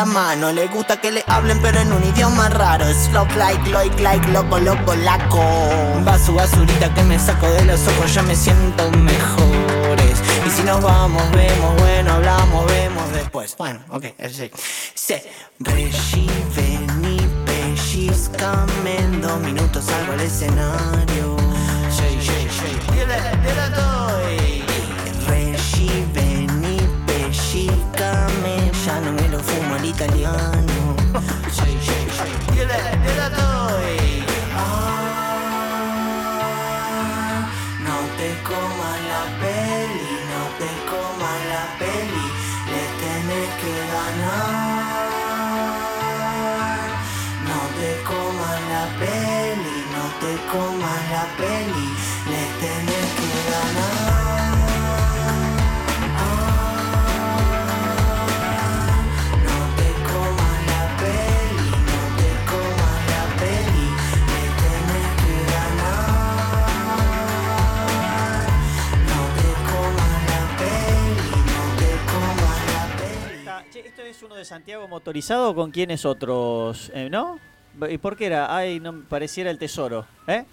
la mano. Le gusta que le hablen pero en un idioma raro. Es flow like, like, like, loco, loco, laco. Vaso basurita que me saco de los ojos, ya me siento mejores. Y si nos vamos, vemos, bueno, hablamos, vemos después. Bueno, ok, sí. La peli, le tenés que ganar. No te comas la peli, no te comas la peli, le tenés que ganar. No te comas la peli, no te comas la peli. Che, ¿Esto es uno de Santiago motorizado con quiénes otros? Eh, ¿No? ¿Y por qué era? Ay, no pareciera el tesoro. ¿Eh?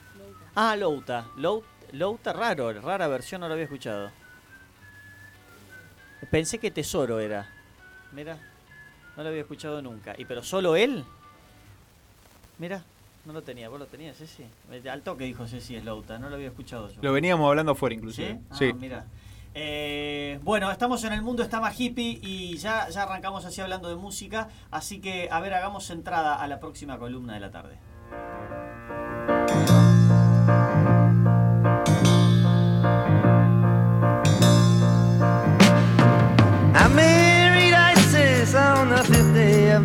Ah, Louta. Lou- Louta raro, rara versión, no lo había escuchado. Pensé que tesoro era. Mira, no lo había escuchado nunca. ¿Y pero solo él? Mira, no lo tenía. ¿Vos lo tenías, Ceci? Eh, Al toque dijo Ceci es Louta, no lo había escuchado yo. Lo veníamos hablando afuera ¿Sí? inclusive. Ah, Sí. mira. Eh, bueno, estamos en el mundo está más hippie y ya, ya arrancamos así hablando de música, así que a ver, hagamos entrada a la próxima columna de la tarde.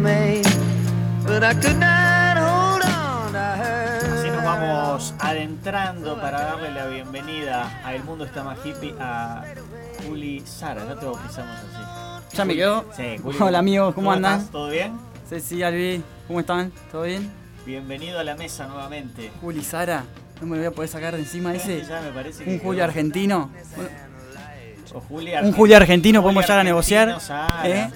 But I could not hold on. Así nos vamos adentrando para darle la bienvenida a El Mundo está más hippie a Juli Sara, no te bautizamos así. Ya me quedó. Sí, Juli, Hola amigos, ¿cómo andan? estás? ¿Todo bien? Ceci, Albi, ¿cómo están? ¿Todo bien? Bienvenido a la mesa nuevamente. Juli, Sara, no me lo voy a poder sacar de encima ese. Ya me parece que Un quedó. Julio argentino. O Juli Un Argentino. Julio argentino, Juli podemos llegar a negociar. ¿Eh?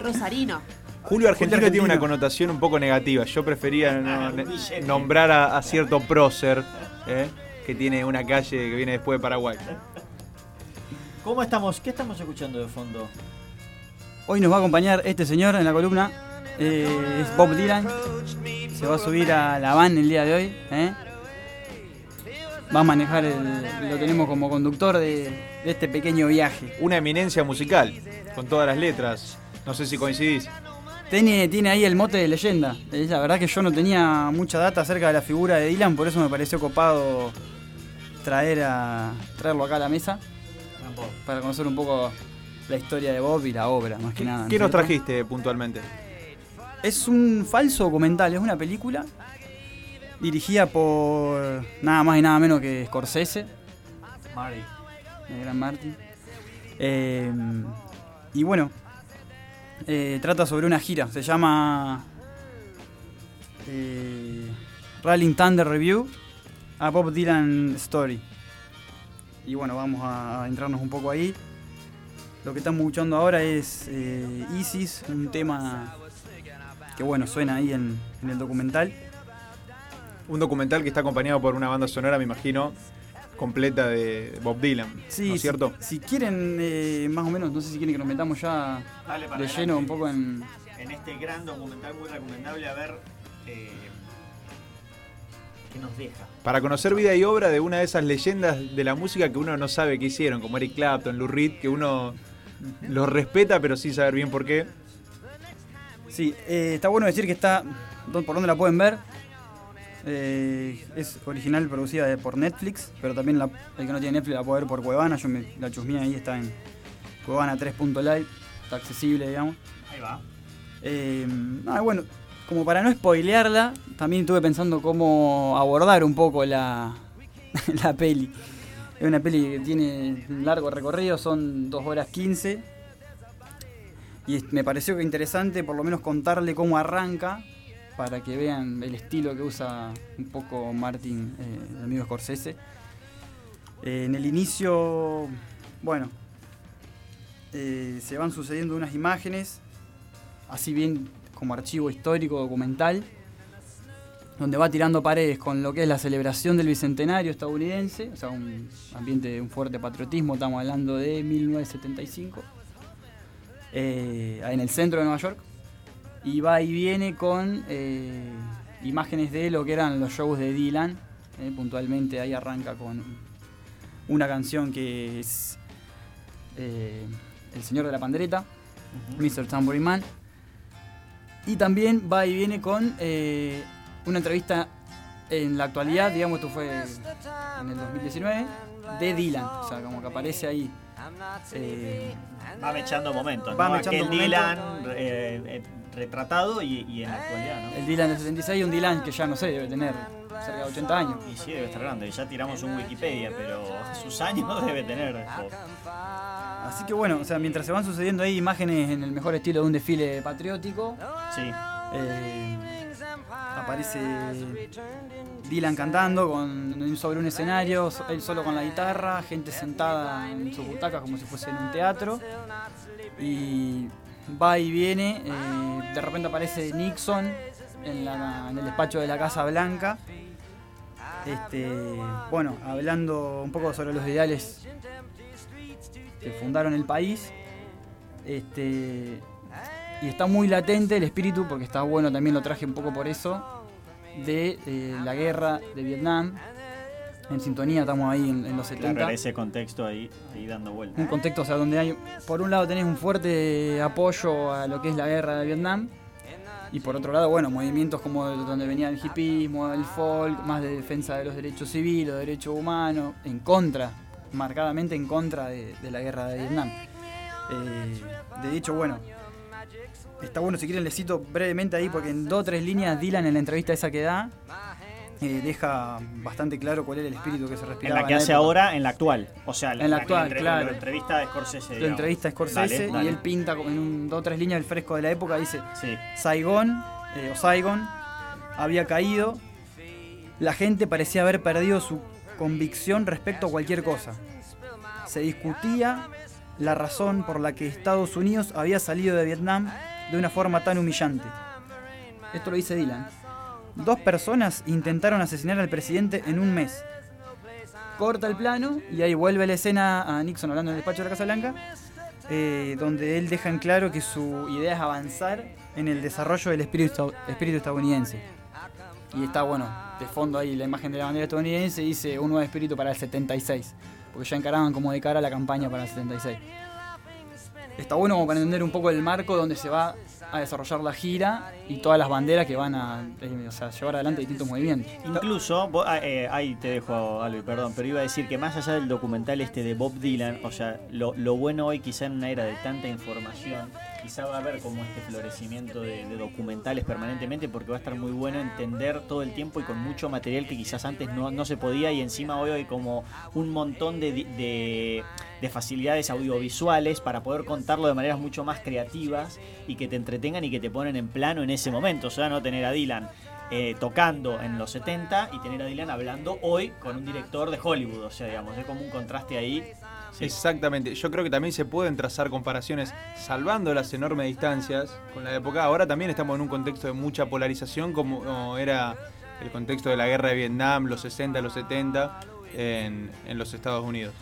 Rosarino. Julio Argentino Argentino. tiene una connotación un poco negativa. Yo prefería no- billete. nombrar a, a cierto prócer ¿eh? que tiene una calle que viene después de Paraguay. ¿Cómo estamos? ¿Qué estamos escuchando de fondo? Hoy nos va a acompañar este señor en la columna. eh, es Bob Dylan. Se va a subir a la van el día de hoy. ¿eh? Va a manejar el. Lo tenemos como conductor de, de este pequeño viaje. Una eminencia musical, con todas las letras. No sé si coincidís. Tiene, tiene ahí el mote de leyenda. La verdad que yo no tenía mucha data acerca de la figura de Dylan, por eso me pareció copado traer a, traerlo acá a la mesa para conocer un poco la historia de Bob y la obra, más que nada. ¿no ¿Qué nos trajiste puntualmente? Es un falso documental, es una película dirigida por nada más y nada menos que Scorsese, Mari. el gran Martin. Eh, y bueno, eh, trata sobre una gira, se llama eh, Rolling Thunder Review a Bob Dylan Story. Y bueno, vamos a adentrarnos un poco ahí. Lo que estamos escuchando ahora es eh, Isis, un tema que bueno, suena ahí en el documental. Un documental que está acompañado por una banda sonora, me imagino, completa de Bob Dylan, Sí, ¿no es si- cierto? Si, quieren, eh, más o menos, no sé si quieren que nos metamos ya Dale para de adelante. lleno un poco en... En este gran documental muy recomendable, a ver eh, qué nos deja. Para conocer vida y obra de una de esas leyendas de la música que uno no sabe qué hicieron, como Eric Clapton, Lou Reed, que uno los respeta pero sin saber bien por qué. Sí, eh, está bueno decir que está... ¿dó- ¿Por dónde la pueden ver? Eh, es original producida por Netflix, pero también la- el que no tiene Netflix la puede ver por Cuevana. Yo me, la chusmé ahí, está en Cuevana 3.live, está accesible, digamos. Ahí va. Eh, nada, bueno, como para no spoilearla, también estuve pensando cómo abordar un poco la, la peli. Es una peli que tiene un largo recorrido, son 2 horas 15. Y me pareció que interesante por lo menos contarle cómo arranca, para que vean el estilo que usa un poco Martin, eh, el amigo Scorsese. Eh, en el inicio, bueno, eh, se van sucediendo unas imágenes así bien como archivo histórico documental, donde va tirando paredes con lo que es la celebración del bicentenario estadounidense, o sea, un ambiente de un fuerte patriotismo, estamos hablando de 1975, eh, en el centro de Nueva York, y va y viene con eh, imágenes de lo que eran los shows de Dylan, eh, puntualmente ahí arranca con una canción que es eh, El Señor de la Pandereta, Mr. Tambourine Man. Y también va y viene con eh, una entrevista en la actualidad, digamos, esto fue en el 2019, de Dylan. O sea, como que aparece ahí. eh, Va mechando momentos, Va ¿no? mechando Aquel momentos. Dylan eh, eh, retratado y, y en la actualidad, ¿no? el Dylan del 76 y un Dylan que ya no sé, debe tener cerca de 80 años. Y sí, debe estar grande. Ya tiramos un Wikipedia, pero sus años debe tener. Así que bueno, o sea, mientras se van sucediendo ahí imágenes en el mejor estilo de un desfile patriótico, Sí. eh, aparece Dylan cantando con, sobre un escenario, él solo con la guitarra, gente sentada en sus butacas como si fuese en un teatro. Y va y viene, eh, de repente aparece Nixon en, la- en el despacho de la Casa Blanca. Este, bueno, hablando un poco sobre los ideales que fundaron el país. Este, y está muy latente el espíritu, porque está bueno, también lo traje un poco por eso, de eh, la guerra de Vietnam. En sintonía estamos ahí en, en los 70. Claro, ese contexto ahí, ahí dando vueltas. Un contexto, o sea, donde hay, por un lado tenés un fuerte apoyo a lo que es la guerra de Vietnam, y por otro lado, bueno, movimientos como donde venía el hipismo, el folk, más de defensa de los derechos civiles, los derechos humanos, en contra, marcadamente en contra de, de la guerra de Vietnam. Eh, de hecho, bueno, está bueno, si quieren les cito brevemente ahí, porque en dos o tres líneas Dylan en la entrevista esa que da, eh, deja bastante claro cuál era el espíritu que se En respiraba. la que hace época. ahora, en la actual. O sea, En la actual, entre- claro. La entrevista de Scorsese. Digamos. entrevista a Scorsese Dale, dale. y él pinta como en un, dos o tres líneas el fresco de la época. Dice: Sí. Saigón, eh, o Saigon, había caído. La gente parecía haber perdido su convicción respecto a cualquier cosa. Se discutía la razón por la que Estados Unidos había salido de Vietnam de una forma tan humillante. Esto lo dice Dylan. Dos personas intentaron asesinar al presidente en un mes. Corta el plano y ahí vuelve la escena a Nixon hablando en el despacho de la Casa Blanca, eh, donde él deja en claro que su idea es avanzar en el desarrollo del espíritu, espíritu estadounidense. Y está, bueno, de fondo ahí la imagen de la bandera estadounidense dice un nuevo espíritu para el 76, porque ya encaraban como de cara la campaña para el 76. Está bueno como para entender un poco el marco donde se va a desarrollar la gira y todas las banderas que van a eh, o sea, llevar adelante distintos movimientos. Incluso, vos- ah, eh, ahí te dejo, Albi, perdón, pero iba a decir que más allá del documental este de Bob Dylan, o sea, lo, lo bueno hoy quizá en una era de tanta información, quizá va a haber como este florecimiento de, documentales permanentemente porque va a estar muy bueno entender todo el tiempo y con mucho material que quizás antes no, no se podía y encima hoy hay como un montón de, de, de facilidades audiovisuales para poder contarlo de maneras mucho más creativas y que te entretengan y que te ponen en plano en ese momento, o sea, no tener a Dylan eh, tocando en los 70 y tener a Dylan hablando hoy con un director de Hollywood. O sea, digamos, es como un contraste ahí Exactamente. Yo creo que también se pueden trazar comparaciones salvando las enormes distancias con la época. Ahora también estamos en un contexto de mucha polarización como era el contexto de la guerra de Vietnam, los 60, los 70 en, en los Estados Unidos.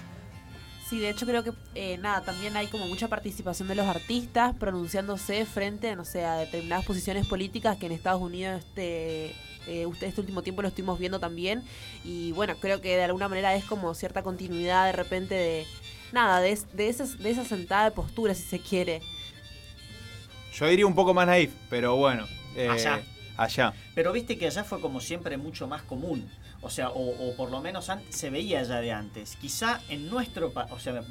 Sí, de hecho creo que eh, nada, también hay como mucha participación de los artistas pronunciándose frente, no sé, a determinadas posiciones políticas que en Estados Unidos este eh, usted este último tiempo lo estuvimos viendo también y bueno, creo que de alguna manera es como cierta continuidad de repente de nada, de, de, esas, de esa sentada de postura si se quiere. Yo diría un poco más naif, pero bueno. Eh, allá. Allá. Pero viste que allá fue como siempre mucho más común. O sea, o, por lo menos antes, se veía ya de antes. Quizá en nuestro país, o sea,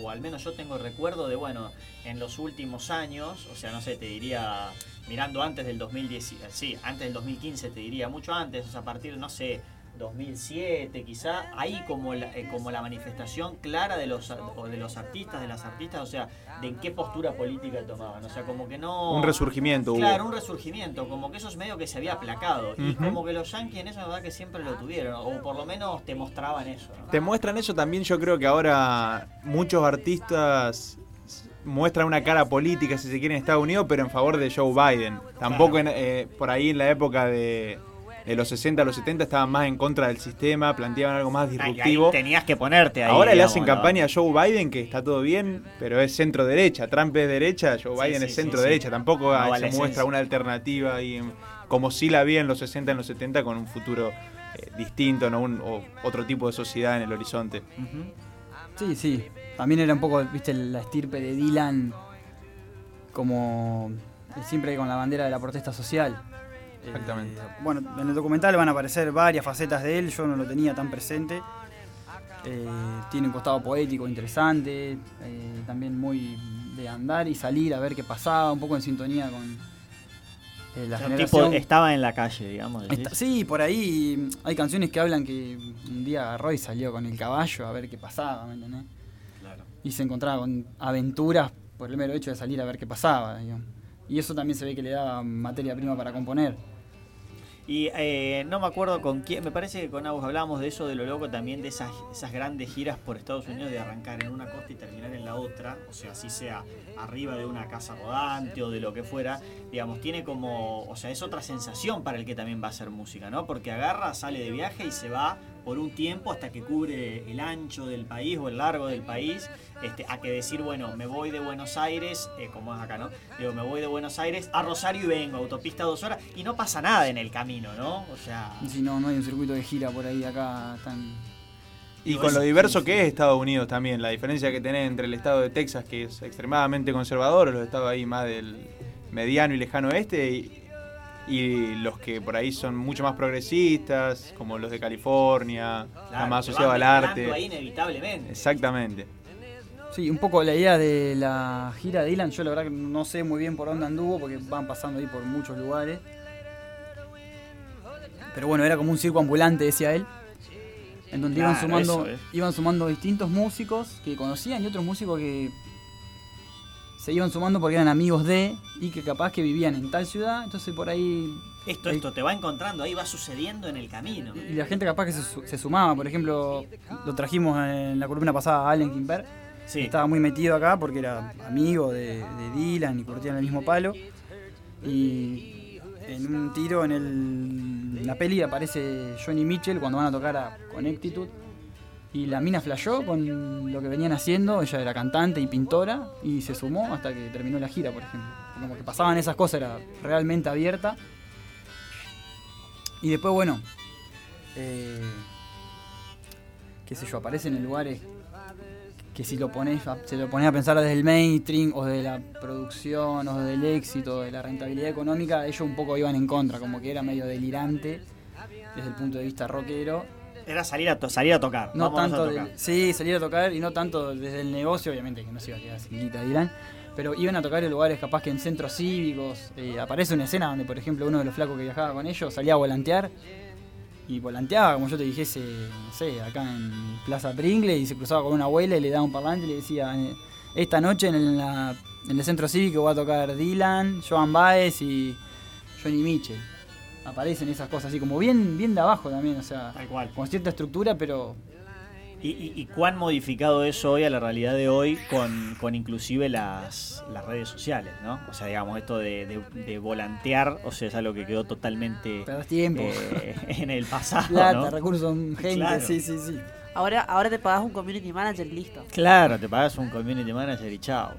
o al menos yo tengo recuerdo de, bueno, en los últimos años, o sea, no sé, te diría, mirando antes del 2010, sí, antes del 2015 te diría mucho antes, o sea, a partir, no sé, 2007 quizá, ahí como la, eh, como la manifestación clara de los, de los artistas, de las artistas, o sea, de en qué postura política tomaban, o sea, como que no... Un resurgimiento. Claro, un resurgimiento, como que eso es medio que se había aplacado, y como que los yankees en eso la verdad que siempre lo tuvieron, o por lo menos te mostraban eso. Te muestran eso también, yo creo que ahora muchos artistas muestran una cara política, si se quiere, en Estados Unidos, pero en favor de Joe Biden. Tampoco eh, por ahí en la época de de los 60 a los 70 estaban más en contra del sistema, planteaban algo más disruptivo. tenías que ponerte ahí. Ahora le hacen campaña a Joe Biden, que está todo bien, pero es centro derecha. Trump es derecha, Joe Biden es centro derecha. Tampoco se muestra una alternativa y como sí la había en los 60 en los 70 con un futuro eh, distinto, ¿no? Un, o otro tipo de sociedad en el horizonte. Sí, sí. También era un poco, viste, la estirpe de Dylan como siempre con la bandera de la protesta social. Exactamente. Eh, bueno, en el documental van a aparecer varias facetas de él, yo no lo tenía tan presente. Eh, tiene un costado poético interesante, eh, también muy de andar y salir a ver qué pasaba, un poco en sintonía con la generación. Tipo, estaba en la calle, digamos. sí, por ahí hay canciones que hablan que un día Roy salió con el caballo a ver qué pasaba, ¿me entendés? Claro. Y se encontraba con aventuras por el mero hecho de salir a ver qué pasaba. Y eso también se ve que le daba materia prima para componer. Y eh, no me acuerdo con quién, me parece que con Agus hablábamos de eso, de lo loco también, de esas, esas grandes giras por Estados Unidos, de arrancar en una costa y terminar en la otra, o sea, así sea arriba de una casa rodante o de lo que fuera, digamos, tiene como, o sea, es otra sensación para el que también va a hacer música, ¿no? Porque agarra, sale de viaje y se va por un tiempo hasta que cubre el ancho del país o el largo del país, este, a que decir, bueno, me voy de Buenos Aires, eh, como es acá, ¿no? Digo, me voy de Buenos Aires a Rosario y vengo, autopista dos horas, y no pasa nada en el camino, ¿no? O sea... Si no, no hay un circuito de gira por ahí acá tan... Y con lo diverso que es Estados Unidos también, la diferencia que tenés entre el estado de Texas, que es extremadamente conservador, los estados ahí más del mediano y lejano oeste, y, y los que por ahí son mucho más progresistas, como los de California, más asociados al arte. Ahí inevitablemente. Exactamente. Sí, un poco la idea de la gira de Dylan, yo la verdad que no sé muy bien por dónde anduvo, porque van pasando ahí por muchos lugares. Pero bueno, era como un circo ambulante, decía él. En donde iban sumando, iban sumando distintos músicos que conocían y otros músicos que se iban sumando porque eran amigos de y que capaz que vivían en tal ciudad, entonces por ahí... Esto, esto, te va encontrando, ahí va sucediendo en el camino. Y la gente capaz que se, sumaba, por ejemplo, lo trajimos en la columna pasada a Allen Kimber, sí. estaba muy metido acá porque era amigo de, Dylan y curtían el mismo palo. Y en un tiro en, el, en la peli aparece Johnny Mitchell cuando van a tocar a Connecticut y la mina flayó con lo que venían haciendo, ella era cantante y pintora, y se sumó hasta que terminó la gira, por ejemplo. Como que pasaban esas cosas, era realmente abierta. Y después, bueno, eh, qué sé yo, aparecen en lugares que si lo pones, se lo pones a pensar desde el mainstream o de la producción o del éxito, de la rentabilidad económica, ellos un poco iban en contra, como que era medio delirante desde el punto de vista rockero era salir a, salir a tocar. No tanto sí, salir a tocar y no tanto desde el negocio, obviamente que no se iba a quedar sin guita, dirán. Pero iban a tocar en lugares capaz que en centros cívicos. Eh, aparece una escena donde, por ejemplo, uno de los flacos que viajaba con ellos salía a volantear. Y volanteaba, como yo te dijese, no sé, acá en Plaza Pringle y se cruzaba con una abuela y le daba un parlante y le decía, eh, esta noche en, la, en el centro cívico va a tocar Dylan, Joan Baez y Johnny Mitchell aparecen esas cosas así como bien bien de abajo también, o sea, con cierta estructura, pero ¿Y, y- y cuán modificado es hoy a la realidad de hoy con, con inclusive las, las redes sociales, ¿no? O sea, digamos, esto de, de- de volantear, o sea, es algo que quedó totalmente Perdés tiempo. eh, en el pasado, Plata, ¿no? recursos, gente, Claro. sí, sí, sí. Ahora, ahora te pagas un community manager y listo. Claro, te pagas un community manager y chao.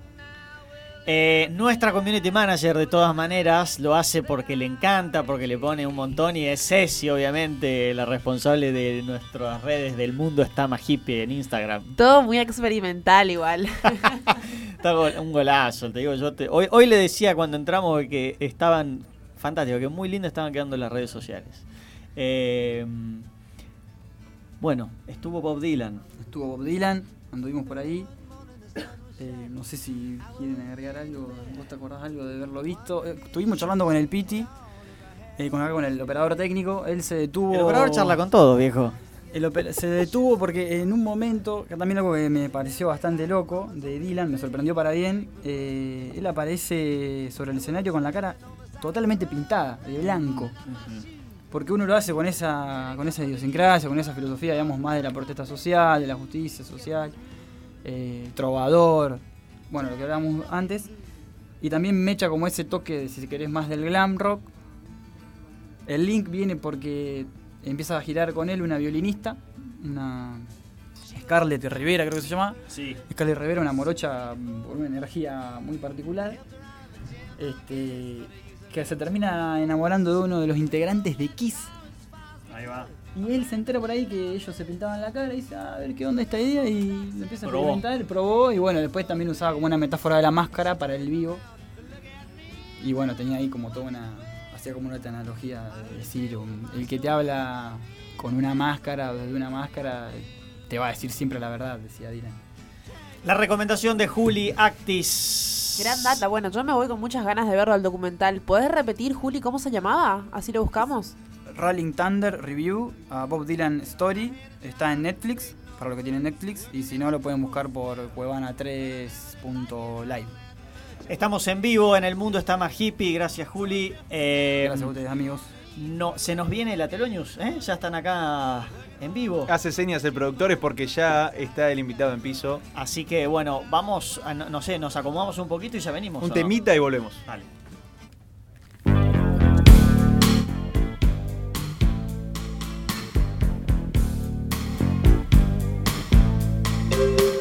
Eh, nuestra community manager, de todas maneras, lo hace porque le encanta, porque le pone un montón y es Ceci, obviamente, la responsable de nuestras redes del mundo está más hippie en Instagram. Todo muy experimental igual. Está un golazo, te digo yo. te- hoy, hoy le decía cuando entramos que estaban fantásticos, que muy lindo estaban quedando las redes sociales. Eh, bueno, estuvo Bob Dylan. Estuvo Bob Dylan, anduvimos por ahí. Eh, no sé si quieren agregar algo, vos te acordás algo de haberlo visto. Eh, estuvimos charlando con el Piti, eh, con, con el operador técnico. Él se detuvo. El operador charla con todo, viejo. El se detuvo porque en un momento, que también algo que me pareció bastante loco de Dylan, me sorprendió para bien, eh, él aparece sobre el escenario con la cara totalmente pintada, de blanco. Porque uno lo hace con esa, con esa idiosincrasia, con esa filosofía, digamos, más de la protesta social, de la justicia social, eh, trovador, bueno, lo que hablábamos antes. Y también me echa como ese toque, de, si querés, más del glam rock. El link viene porque empieza a girar con él una violinista, una Scarlett Rivera creo que se llama. Sí. Scarlett Rivera, una morocha con una energía muy particular. Este, que se termina enamorando de uno de los integrantes de Kiss. Ahí va. Y él se entera por ahí que ellos se pintaban la cara y dice, "Ah, a ver qué onda esta idea y lo empieza a Probó. experimentar, probó y bueno, después también usaba como una metáfora de la máscara para el vivo. Y bueno, tenía ahí como toda una, hacía como una analogía de decir, um, el que te habla con una máscara o desde una máscara te va a decir siempre la verdad, decía Dylan. La recomendación de Juli Actis. Gran data. Bueno, yo me voy con muchas ganas de verlo al documental. ¿Podés repetir, Juli, cómo se llamaba? Así lo buscamos. Rolling Thunder Review, a Bob Dylan Story, está en Netflix, para los que tienen Netflix, y si no lo pueden buscar por cuevana3.live. Estamos en vivo en El Mundo está más hippie. Gracias, Juli. Eh, Gracias a ustedes, amigos. No, se nos viene la Telonius, ¿eh? Ya están acá en vivo. Hace señas el productor es porque ya está el invitado en piso. Así que bueno, vamos, a- no, no sé, nos acomodamos un poquito y ya venimos. Un temita y volvemos. Dale. Por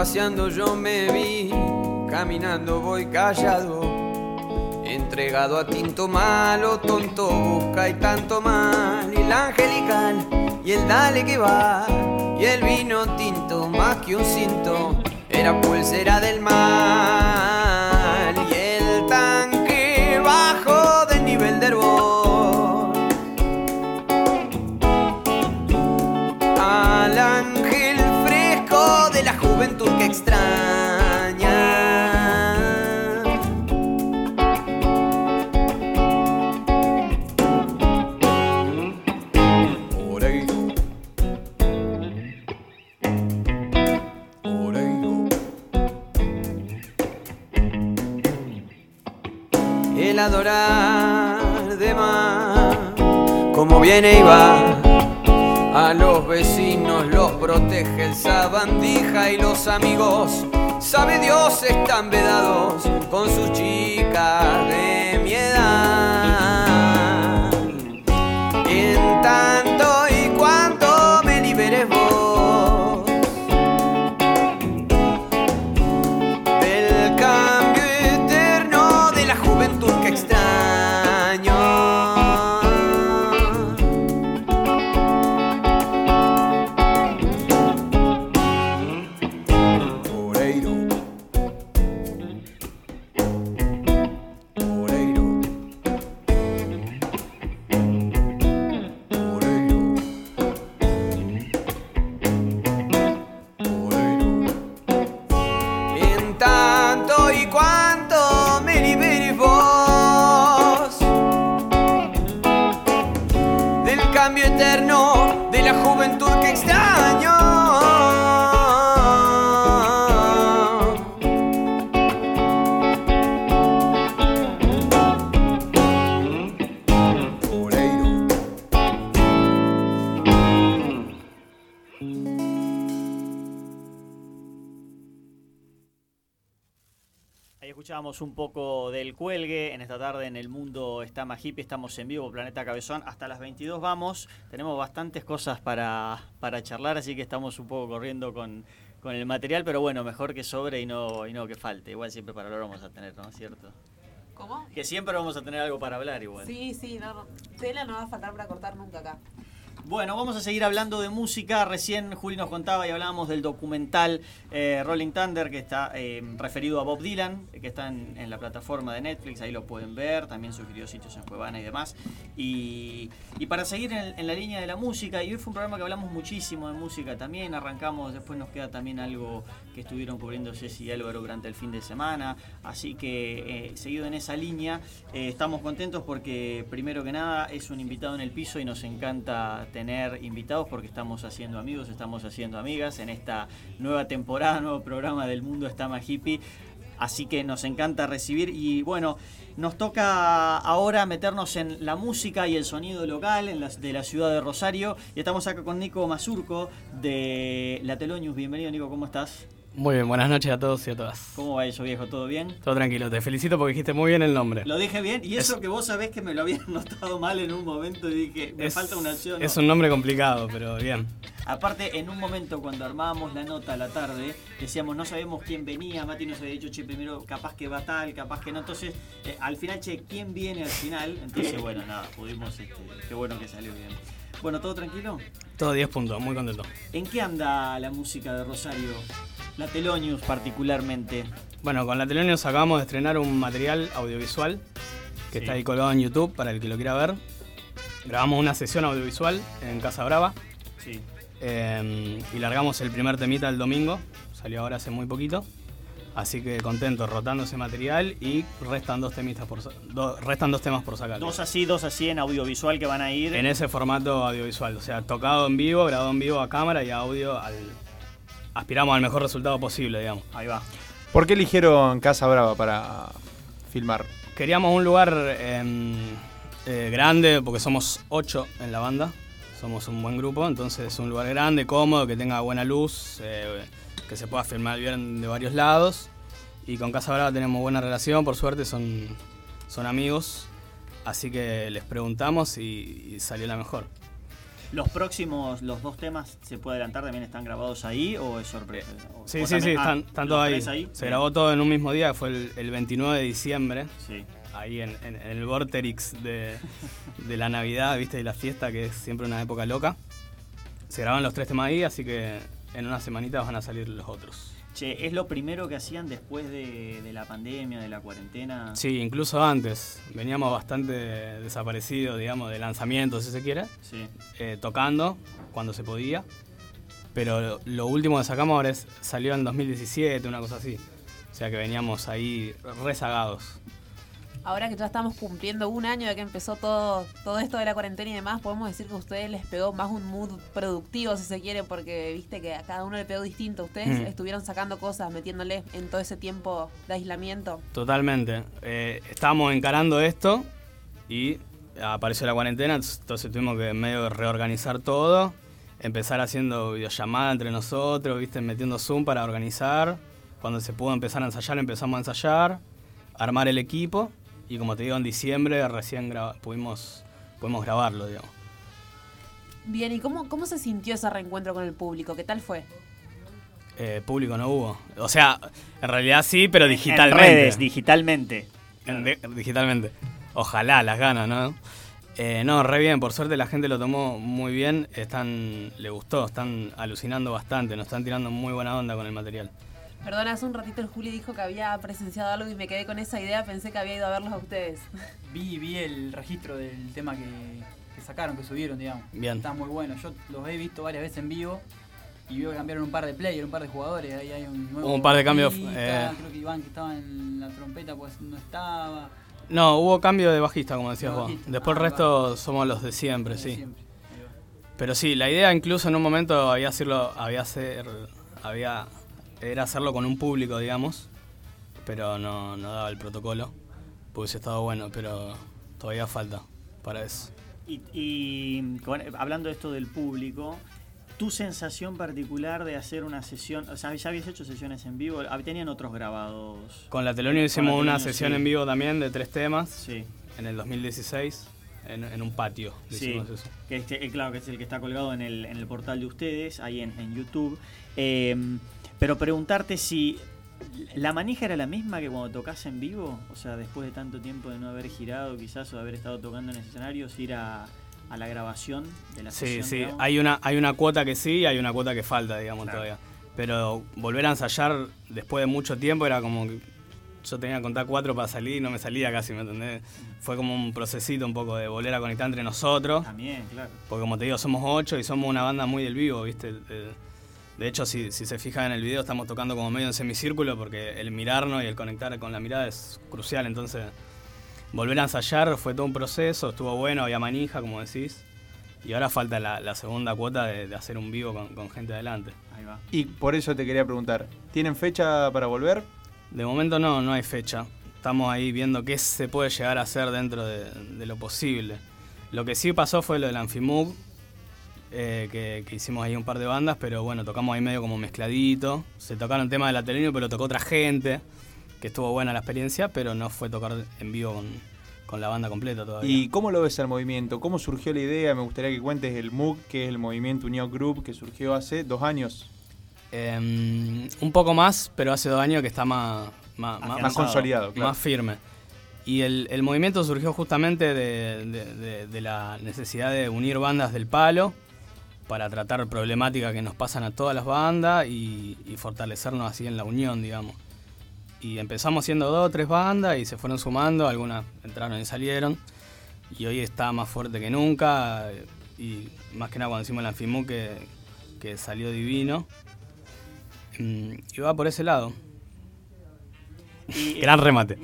paseando, yo me vi, caminando voy callado, entregado a tinto malo, tonto busca y tanto mal, y el angelical y el dale que va, y el vino tinto más que un cinto, era pulsera del mal, de más, como viene y va. A los vecinos los protege el sabandija y los amigos, sabe Dios, están vedados con sus chicas de mi edad. En tanto Un poco del cuelgue. En esta tarde en el mundo está hippie. Estamos en vivo, Planeta Cabezón. Hasta las 22 vamos. Tenemos bastantes cosas para, para charlar, así que estamos un poco corriendo con, con el material. Pero bueno, mejor que sobre y no, y no que falte. Igual siempre para hablar vamos a tener, ¿no es cierto? ¿Cómo? Que siempre vamos a tener algo para hablar igual. Sí, sí, no, no. tela no va a faltar para cortar nunca acá. Bueno, vamos a seguir hablando de música. Recién Juli nos contaba y hablábamos del documental eh, Rolling Thunder que está eh, referido a Bob Dylan, que está en, la plataforma de Netflix, ahí lo pueden ver. También sugirió sitios en Cuevana y demás. Y, y para seguir en, en la línea de la música, y hoy fue un programa que hablamos muchísimo de música también. Arrancamos, después nos queda también algo que estuvieron cubriendo Jessy y Álvaro durante el fin de semana. Así que, eh, seguido en esa línea, eh, estamos contentos porque, primero que nada, es un invitado en el piso y nos encanta tener invitados porque estamos haciendo amigos, estamos haciendo amigas en esta nueva temporada, nuevo programa del Mundo Está Más Hippie. Así que nos encanta recibir y bueno, nos toca ahora meternos en la música y el sonido local en la- de la ciudad de Rosario. Y estamos acá con Nico Mazurco de La Telonius. Bienvenido Nico, ¿cómo estás? Muy bien, buenas noches a todos y a todas. ¿Cómo va eso viejo? ¿Todo bien? Todo tranquilo, te felicito porque dijiste muy bien el nombre. Lo dije bien y eso Es- que vos sabés que me lo habías notado mal en un momento y dije, me Es- falta una acción. Es un nombre complicado, pero bien. Aparte, en un momento cuando armábamos la nota a la tarde, decíamos, no sabemos quién venía, Mati nos había dicho, che, primero capaz que va tal, capaz que no. Entonces, eh, al final, che, ¿quién viene al final? Entonces, bueno, nada, pudimos, este, qué bueno que salió bien. Bueno, ¿todo tranquilo? Todo 10 puntos, muy contento. ¿En qué anda la música de Rosario? La Telonius particularmente. Bueno, con la Telonius acabamos de estrenar un material audiovisual que Sí. está ahí colgado en YouTube para el que lo quiera ver. Grabamos una sesión audiovisual en Casa Brava Sí. eh, y largamos el primer temita el domingo. Salió ahora hace muy poquito. Así que contento, rotando ese material y restan dos, por, do- restan dos temas por sacar. Dos así, dos así en audiovisual que van a ir. En ese formato audiovisual, o sea, tocado en vivo, grabado en vivo a cámara y audio al... Aspiramos al mejor resultado posible, digamos. Ahí va. ¿Por qué eligieron Casa Brava para filmar? Queríamos un lugar em, eh, grande, porque somos ocho en la banda, somos un buen grupo, entonces un lugar grande, cómodo, que tenga buena luz, eh, que se pueda filmar bien de varios lados. Y con Casa Brava tenemos buena relación, por suerte son, son amigos, así que les preguntamos y, y salió la mejor. ¿Los próximos, los dos temas, se puede adelantar, también están grabados ahí o es sorpresa? Sí, sí, sí, están, están ¿los todos ahí. Se grabó todo en un mismo día, fue el, el 29 de diciembre. Sí. Ahí en, en- en el vorterix de, de la Navidad, viste, de la fiesta, que es siempre una época loca. Se graban los tres temas ahí, así que en unas semanitas van a salir los otros. Che, ¿es lo primero que hacían después de, de la pandemia, de la cuarentena? Sí, incluso antes. Veníamos bastante desaparecidos, digamos, de lanzamiento, si se quiere. Sí. eh, tocando cuando se podía. Pero lo, lo último que sacamos ahora es, salió en 2017, una cosa así. O sea que veníamos ahí rezagados. Ahora que ya estamos cumpliendo un año de que empezó todo, todo esto de la cuarentena y demás, podemos decir que a ustedes les pegó más un mood productivo, si se quiere, porque viste que a cada uno le pegó distinto. Ustedes Mm. estuvieron sacando cosas, metiéndole en todo ese tiempo de aislamiento. Totalmente. Eh, estábamos encarando esto y apareció la cuarentena, entonces tuvimos que medio reorganizar todo, empezar haciendo videollamada entre nosotros, viste, metiendo Zoom para organizar. Cuando se pudo empezar a ensayar, empezamos a ensayar, armar el equipo y como te digo, en diciembre recién pudimos, pudimos grabarlo, digamos. Bien, ¿y cómo, cómo se sintió ese reencuentro con el público? ¿Qué tal fue? Eh, público no hubo. O sea, en realidad sí, pero En digitalmente. redes, digitalmente. En de- digitalmente. Ojalá las ganas, ¿no? Eh, no, re bien, por suerte la gente lo tomó muy bien, están, le gustó, están alucinando bastante, nos están tirando muy buena onda con el material. Perdona, hace un ratito el Juli dijo que había presenciado algo y me quedé con esa idea, pensé que había ido a verlos a ustedes. Vi, vi el registro del tema que, que sacaron, que subieron, digamos. Bien. Está muy bueno. Yo los he visto varias veces en vivo y veo que cambiaron un par de players, un par de jugadores. Ahí hay un nuevo. Hubo un par de cambios, eh. Creo que Iván, que estaba en la trompeta, pues no estaba. No, hubo cambio de bajista, como decías De vos. Después el Ah, resto somos los de siempre, de sí. siempre. Pero sí, la idea incluso en un momento había hacerlo, había hacer, había, era hacerlo con un público, digamos, pero no, no daba el protocolo. Hubiese estado bueno, pero todavía falta para eso. Y, hablando de esto del público, tu sensación particular de hacer una sesión, o sea, ya habías hecho sesiones en vivo, Ah, tenían otros grabados. Con la Telonio hicimos la una Telonio, sesión sí. en vivo también de tres temas Sí, en el 2016 en, en un patio. sí. eso. Que este- claro que es el que está colgado en el, en el portal de ustedes, ahí en, en YouTube. Eh, pero preguntarte si la manija era la misma que cuando tocas en vivo, o sea, después de tanto tiempo de no haber girado quizás o de haber estado tocando en escenarios, ir a, a la grabación de la Sí, sesión. sí, digamos? hay una, hay una cuota que sí y hay una cuota que falta, digamos, Claro. todavía. Pero volver a ensayar después de mucho tiempo era como que yo tenía que contar cuatro para salir y no me salía casi, ¿me entendés? Fue como un procesito un poco de volver a conectar entre nosotros. También, claro. Porque como te digo, somos ocho y somos una banda muy del vivo, ¿viste? De, de hecho, si, si se fijan en el video, estamos tocando como medio en semicírculo porque el mirarnos y el conectar con la mirada es crucial. Entonces, volver a ensayar fue todo un proceso, estuvo bueno, había manija, como decís. Y ahora falta la, la segunda cuota de, de hacer un vivo con, con gente adelante. Ahí va. Y por eso te quería preguntar, ¿tienen fecha para volver? De momento no, no hay fecha. Estamos ahí viendo qué se puede llegar a hacer dentro de, de lo posible. Lo que sí pasó fue lo del Anfimug, eh, que, que hicimos ahí un par de bandas, pero bueno, tocamos ahí medio como mezcladito. Se tocaron temas de la Telenio, pero tocó otra gente, que estuvo buena la experiencia, pero no fue tocar en vivo con, con la banda completa todavía. ¿Y cómo lo ves al movimiento? ¿Cómo surgió la idea? Me gustaría que cuentes el MOOC, que es el Movimiento Unión Group, que surgió hace dos años. Em, un poco más, pero hace dos años que está más, más, más- Más consolidado, claro. más firme. Y el, el movimiento surgió justamente de, de- de- de la necesidad de unir bandas del palo para tratar problemáticas que nos pasan a todas las bandas y, fortalecernos así en la unión, digamos. Y empezamos siendo dos o tres bandas y se fueron sumando, algunas entraron y salieron. Y hoy está más fuerte que nunca. Y más que nada cuando hicimos el Anfimu que, que salió divino. Mm, Y va por ese lado. Y, Gran remate.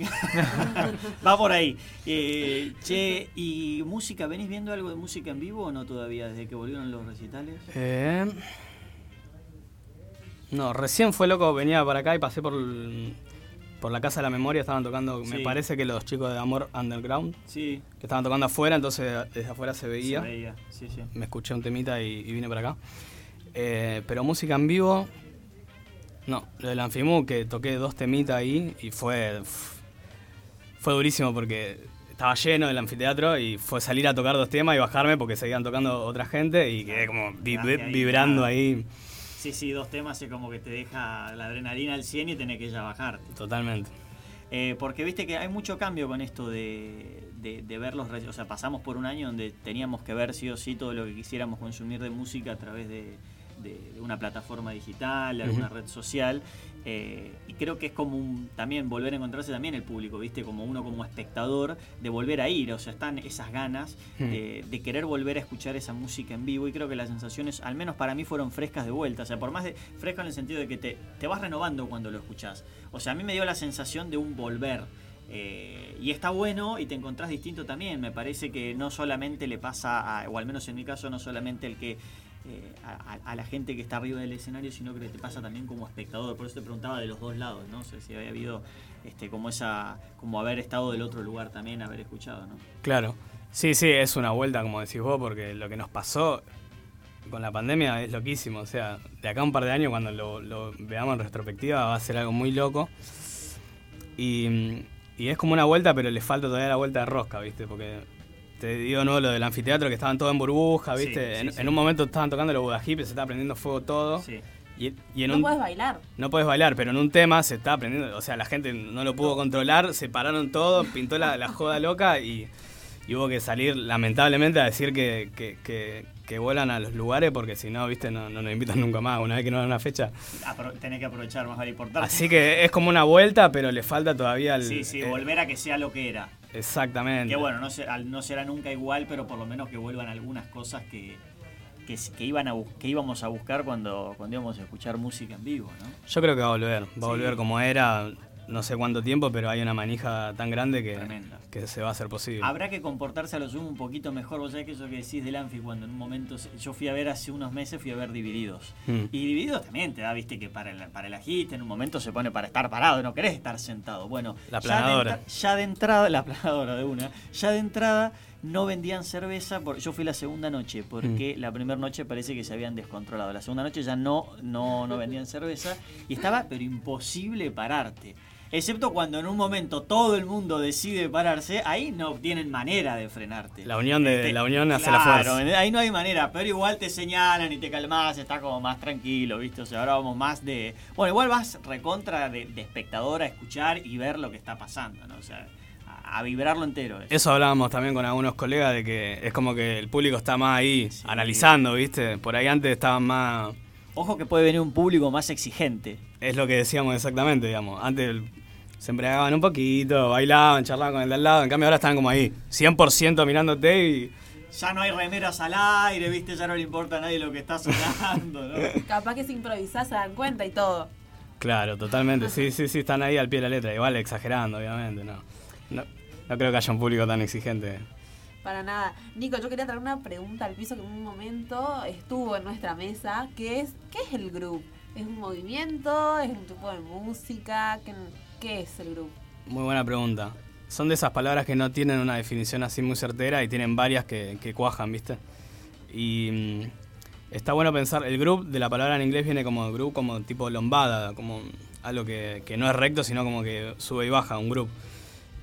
Va por ahí. Eh, che, ¿y música? ¿Venís viendo algo de música en vivo o no todavía desde que volvieron los recitales? Eh, no, recién fue loco, venía para acá y pasé por, por la Casa de la Memoria, estaban tocando, me parece que los chicos de Amor Underground, Sí, que estaban tocando afuera, entonces desde afuera se veía. se veía. Sí, sí. Me escuché un temita y, y vine para acá. Eh, pero música en vivo, no, lo del Anfimu, que toqué dos temitas ahí y fue, fue durísimo porque estaba lleno el anfiteatro y fue salir a tocar dos temas y bajarme porque seguían tocando otra gente y quedé como ahí, vibrando claro. ahí Sí, sí, dos temas es como que te deja la adrenalina al 100 y tenés que ya bajarte. totalmente. Eh, porque viste que hay mucho cambio con esto de, de, de ver los... O sea, pasamos por un año donde teníamos que ver sí o sí todo lo que quisiéramos consumir de música a través de, de- de una plataforma digital, de alguna red social. eh, y creo que es como un, también volver a encontrarse también el público, ¿viste? Como uno como espectador, de volver a ir. O sea, están esas ganas de, de querer volver a escuchar esa música en vivo. Y creo que las sensaciones, al menos para mí, fueron frescas de vuelta. O sea, por más de fresca en el sentido de que te, te vas renovando cuando lo escuchás. O sea, a mí me dio la sensación de un volver. Eh, y está bueno y te encontrás distinto también. Me parece que no solamente le pasa, a- o al menos en mi caso, no solamente el que eh, a, la gente que está arriba del escenario, sino que te pasa también como espectador. Por eso te preguntaba de los dos lados, ¿no? O sea, si había habido este, como esa, como haber estado del otro lugar también, haber escuchado, ¿no? Claro. Sí, sí, es una vuelta, como decís vos, porque lo que nos pasó con la pandemia es loquísimo. O sea, de acá a un par de años, cuando lo, lo veamos en retrospectiva, va a ser algo muy loco. Y, y es como una vuelta, pero le falta todavía la vuelta de rosca, ¿viste? Porque te digo, ¿no? Lo del anfiteatro, que estaban todos en burbuja, ¿viste? sí, en, sí. en un momento estaban tocando los Buda Hip, se estaba prendiendo fuego todo. Sí. Y, y en No un, puedes bailar. no puedes bailar, pero en un tema se estaba aprendiendo, o sea, la gente no lo pudo controlar, se pararon todo, pintó la, la joda loca y, y hubo que salir lamentablemente a decir que, que, que, que vuelan a los lugares porque si no, viste, no, no nos invitan nunca más, una vez que no dan una fecha. Apro- tenés que aprovechar más vale importar. Así que es como una vuelta, pero le falta todavía el... Sí, sí, eh, volver a que sea lo que era. Exactamente. Que bueno, no, será nunca igual, pero por lo menos que vuelvan algunas cosas que, que, iban a que íbamos a buscar cuando, cuando íbamos a escuchar música en vivo, ¿no? Yo creo que va a volver, va a volver como era, no sé cuánto tiempo, pero hay una manija tan grande que, que se va a hacer posible. Habrá que comportarse a lo sumo un poquito mejor. Vos sabés que eso que decís del Anfi, cuando en un momento yo fui a ver hace unos meses, fui a ver Divididos. Mm. Y Divididos también te da, viste, que para el, para el agite en un momento se pone para estar parado, no querés estar sentado. Bueno, La ya de planadora. Ya de, entrada, la planadora de una, ya de entrada no vendían cerveza. Por, yo fui la segunda noche, porque Mm. la primera noche parece que se habían descontrolado. La segunda noche ya no, no, no vendían cerveza y estaba, pero imposible pararte. Excepto cuando en un momento todo el mundo decide pararse, ahí no tienen manera de frenarte. La unión de Este, la unión hace la Claro, fuerza. ahí no hay manera, pero igual te señalan y te calmas, estás como más tranquilo, ¿viste? O sea, ahora vamos más de. Bueno, igual vas recontra de, de espectador a escuchar y ver lo que está pasando, ¿no? O sea, a, vibrarlo entero. eso. Eso hablábamos también con algunos colegas de que es como que el público está más ahí analizando, ¿viste? Por ahí antes estaban más. Ojo que puede venir un público más exigente. Es lo que decíamos exactamente, digamos. Antes el- se embriagaban un poquito, bailaban, charlaban con el de al lado. En cambio ahora están como ahí, 100% mirándote y. Ya no hay remeras al aire, ¿viste? Ya no le importa a nadie lo que está sonando, ¿no? Capaz que si improvisás se dan cuenta y todo. Claro, totalmente. Sí, sí, sí, están ahí al pie de la letra. Igual exagerando, obviamente, no. No, no creo que haya un público tan exigente. Para nada. Nico, yo quería traer una pregunta al piso que en un momento estuvo en nuestra mesa, que es, ¿qué es el grupo? ¿Es un movimiento? ¿Es un tipo de música? ¿Qué, qué es el grupo? Muy buena pregunta. Son de esas palabras que no tienen una definición así muy certera y tienen varias que, que cuajan, ¿viste? Y mm, está bueno pensar, el group de la palabra en inglés viene como group, como tipo lombada, como algo que, que no es recto, sino como que sube y baja, un group.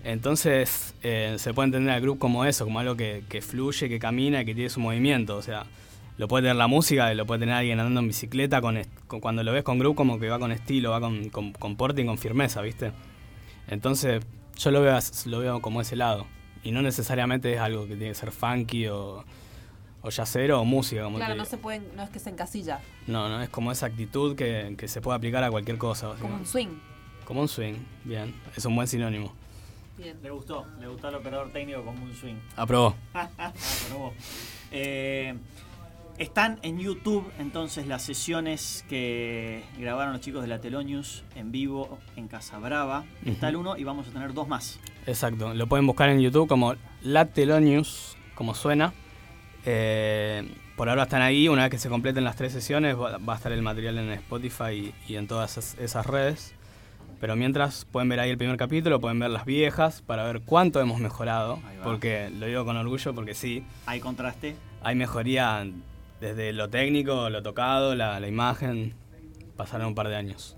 Entonces eh, se puede entender al group como eso, como algo que, que fluye, que camina que tiene su movimiento. O sea, lo puede tener la música, lo puede tener alguien andando en bicicleta, con, cuando lo ves con group como que va con estilo, va con, con, con porte y con firmeza, ¿viste? Entonces yo lo veo, lo veo como ese lado. Y no necesariamente es algo que tiene que ser funky o, o yacero o música, como claro, no se pueden, no es que se encasilla, No, no, es como esa actitud que, que se puede aplicar a cualquier cosa. como un swing. Como un swing, bien. Es un buen sinónimo. Bien. Le gustó, le gustó al operador técnico como un swing. Aprobó. Aprobó. Eh, están en YouTube entonces las sesiones que grabaron los chicos de la Telonius en vivo en Casa Brava. Está el uno y vamos a tener dos más. Exacto. Lo pueden buscar en YouTube como Latelonius, como suena. Eh, por ahora están ahí. Una vez que se completen las tres sesiones, va, va a estar el material en Spotify y, y en todas esas, esas redes. Pero mientras pueden ver ahí el primer capítulo, pueden ver las viejas para ver cuánto hemos mejorado. Porque lo digo con orgullo, porque sí, Hay contraste. hay mejoría desde lo técnico, lo tocado, la, imagen. Pasaron un par de años.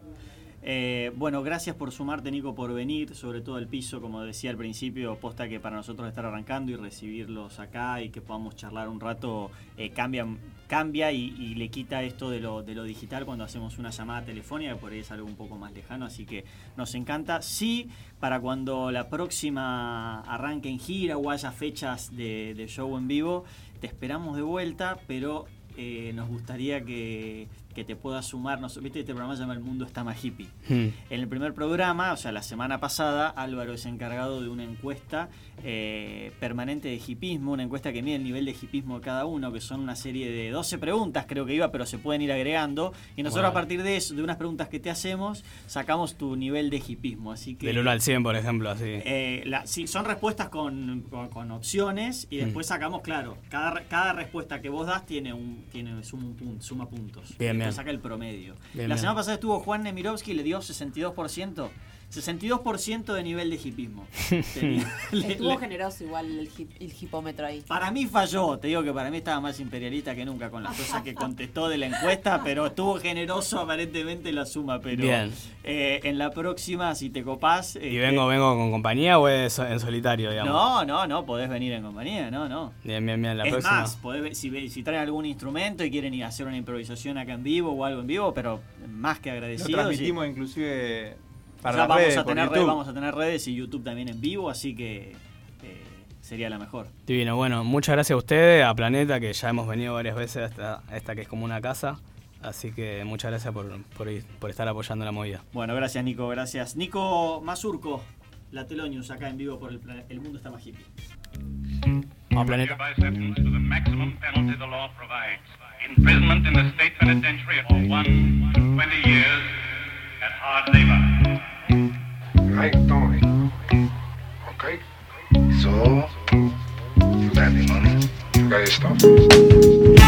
Eh, bueno, gracias por sumarte, Nico, por venir, sobre todo el piso, como decía al principio, posta que para nosotros estar arrancando y recibirlos acá y que podamos charlar un rato, eh, cambia, cambia y, le quita esto de lo, de lo digital cuando hacemos una llamada telefónica, por ahí es algo un poco más lejano, así que nos encanta. Sí, para cuando la próxima arranque en gira o haya fechas de show en vivo, te esperamos de vuelta, pero eh, nos gustaría que, que te puedas sumar. Nos, Viste, este programa se llama El Mundo está más hippie. Hmm. En el primer programa, o sea, la semana pasada, Álvaro es encargado de una encuesta eh, permanente de hipismo, una encuesta que mide el nivel de hipismo de cada uno, que son una serie de 12 preguntas, creo que iba, pero se pueden ir agregando. Y nosotros a partir de eso, de unas preguntas que te hacemos, sacamos tu nivel de hipismo. Así que Del 1 al 100, por ejemplo, así. eh, la- sí, son respuestas con, con- con opciones y Mm. después sacamos, claro, cada, cada respuesta que vos das tiene un tiene suma, un pun- suma puntos. Bien, Después bien. saca el promedio. Bien, la bien. semana pasada estuvo Juan Nemirovsky y le dio 62%. 62% de nivel de hipismo. Le- Estuvo le- generoso igual el, hip- el hipómetro ahí. para mí falló, te digo que para mí estaba más imperialista que nunca con las cosas que contestó de la encuesta, pero estuvo generoso aparentemente la suma. Pero Bien. eh, en la próxima, si te copás. ¿Y este, vengo, vengo con compañía o es en solitario, digamos? No, no, no, podés venir en compañía, no, no. Bien, bien, bien. La es próxima. más, podés si, ve- si traen algún instrumento y quieren ir a hacer una improvisación acá en vivo o algo en vivo, pero más que y- transmitimos inclusive para ya las vamos, redes, a tener redes, vamos a tener redes y YouTube también en vivo, así que eh, sería la mejor. Divino, bueno, muchas gracias a ustedes, a Planeta, que ya hemos venido varias veces a esta, que es como una casa. Así que muchas gracias por, por, ir- por estar apoyando la movida. Bueno, gracias Nico, gracias. Nico Mazurco, la Telonius, acá en vivo por el, el mundo está más hippie. A Planeta. Imprisonment in the state penitentiary for one to 20 years at hard labor. I doing it. Okay? So, you got any money? You got your stuff?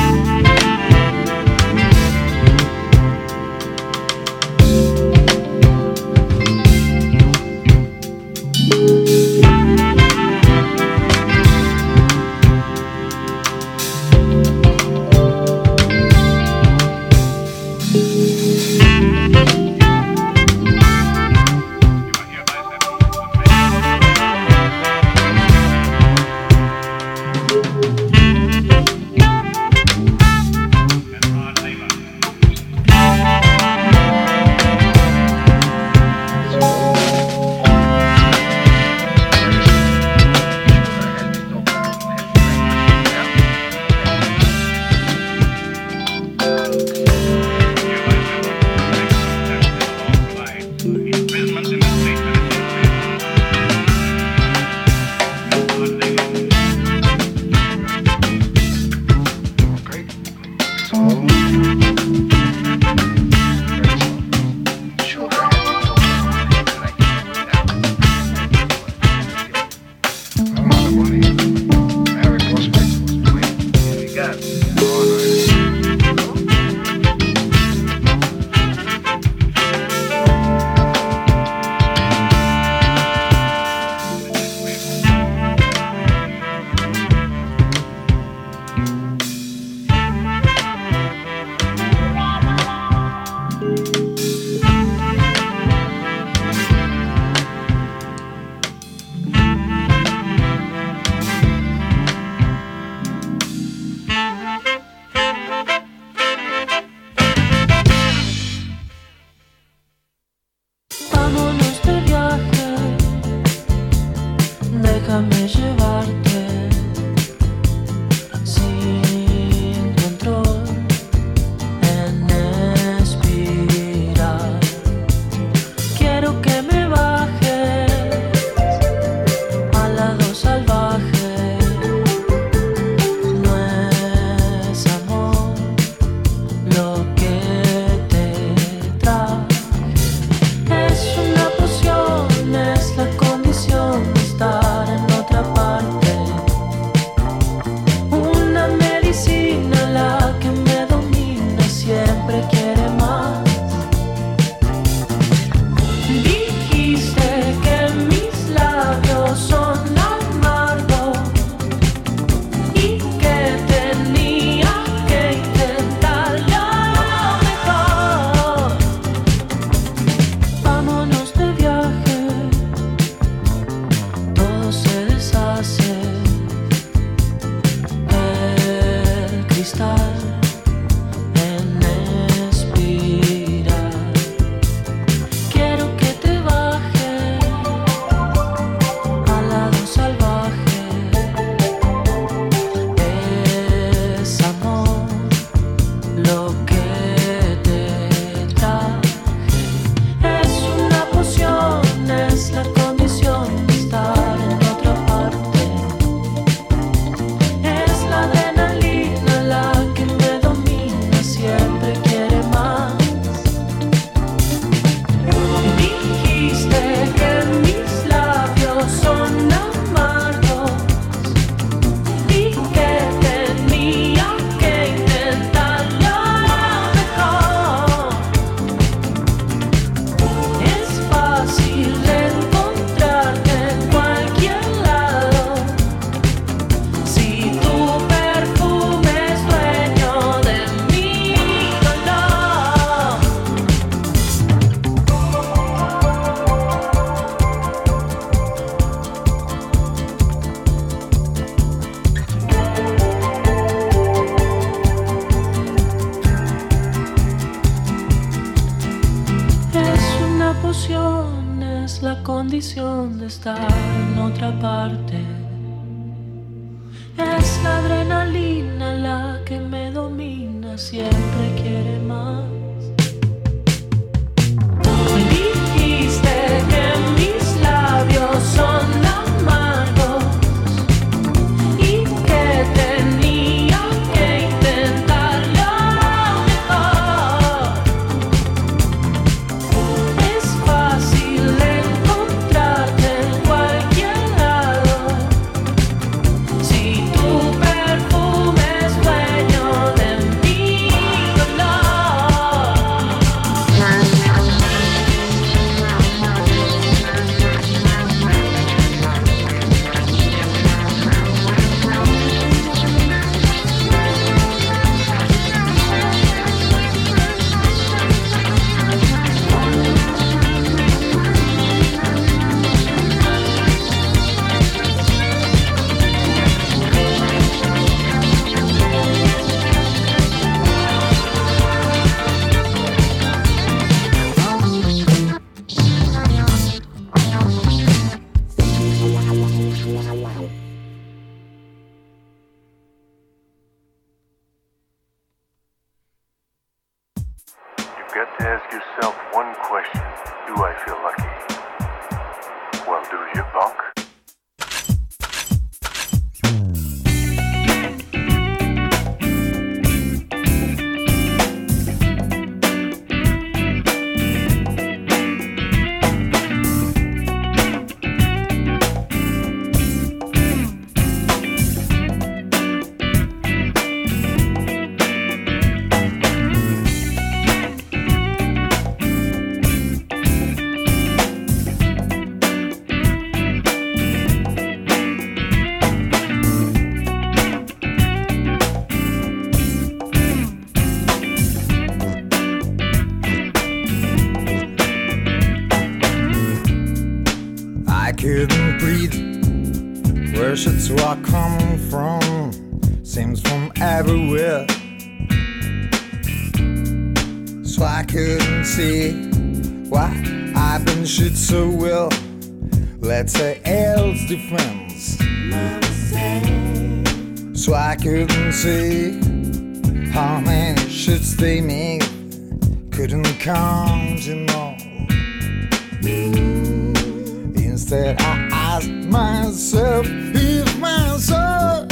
Myself if my soul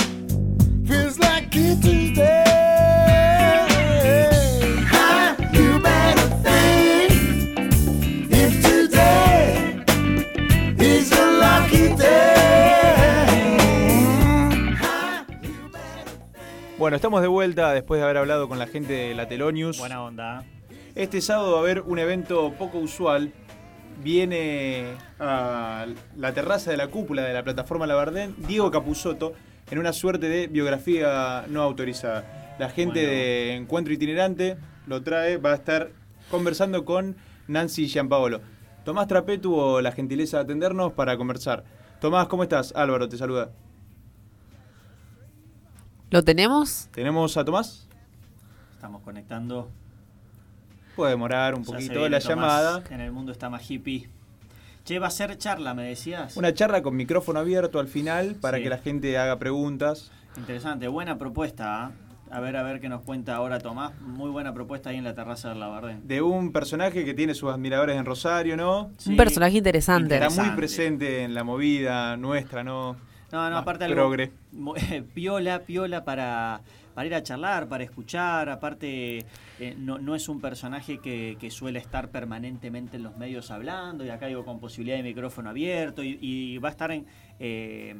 feels like it today. How you better think if today is a lucky day. Bueno, estamos de vuelta después de haber hablado con la gente de la Telonius. Buena onda. Este sábado va a haber un evento poco usual. Viene a la terraza de la cúpula de la plataforma Labardén Diego Capusotto en una suerte de biografía no autorizada. La gente Bueno. de Encuentro Itinerante lo trae, va a estar conversando con Nancy Giampaolo. Tomás Trapé tuvo la gentileza de atendernos para conversar. Tomás, ¿cómo estás? Álvaro te saluda. ¿Lo tenemos? ¿Tenemos a Tomás? Estamos conectando. Puede demorar un Ya poquito la llamada. En el mundo está más hippie. Che, va a ser charla, me decías. Una charla con micrófono abierto al final para Sí. que la gente haga preguntas. Interesante, buena propuesta. ¿ah? A ver, a ver qué nos cuenta ahora Tomás. Muy buena propuesta ahí en la terraza del Labardén. De un personaje que tiene sus admiradores en Rosario, ¿no? Un personaje interesante. Está muy presente en la movida nuestra, ¿no? No, no, Más aparte algo progre. mo- piola, piola para, para ir a charlar, para escuchar. Aparte, eh, no, no es un personaje que, que suele estar permanentemente en los medios hablando. Y acá digo con posibilidad de micrófono abierto. Y, y va a estar en, eh,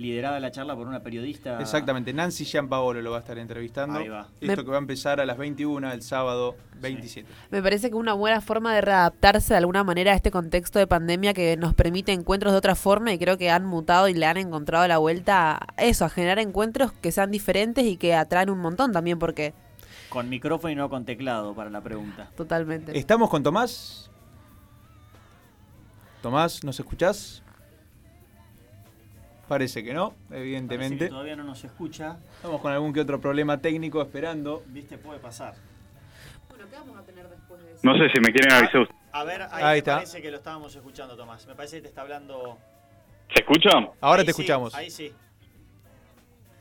liderada la charla por una periodista. Exactamente, Nancy Giampaolo lo va a estar entrevistando. Ahí va. Esto Me- que va a empezar a las 21 el sábado 27. Me parece que una buena forma de readaptarse de alguna manera a este contexto de pandemia que nos permite encuentros de otra forma y creo que han mutado y le han encontrado la vuelta a eso, a generar encuentros que sean diferentes y que atraen un montón también porque Con micrófono y no con teclado para la pregunta. totalmente. ¿Estamos con Tomás? Tomás, ¿nos escuchás? Parece que no, Parece evidentemente. que todavía no nos escucha. Estamos con algún que otro problema técnico esperando. Viste, puede pasar. No sé si me quieren avisar ustedes. A ver, ahí, Ahí me está. parece que lo estábamos escuchando, Tomás. Me parece que te está hablando. ¿Se escucha? Ahora Ahí te sí, escuchamos. Ahí sí.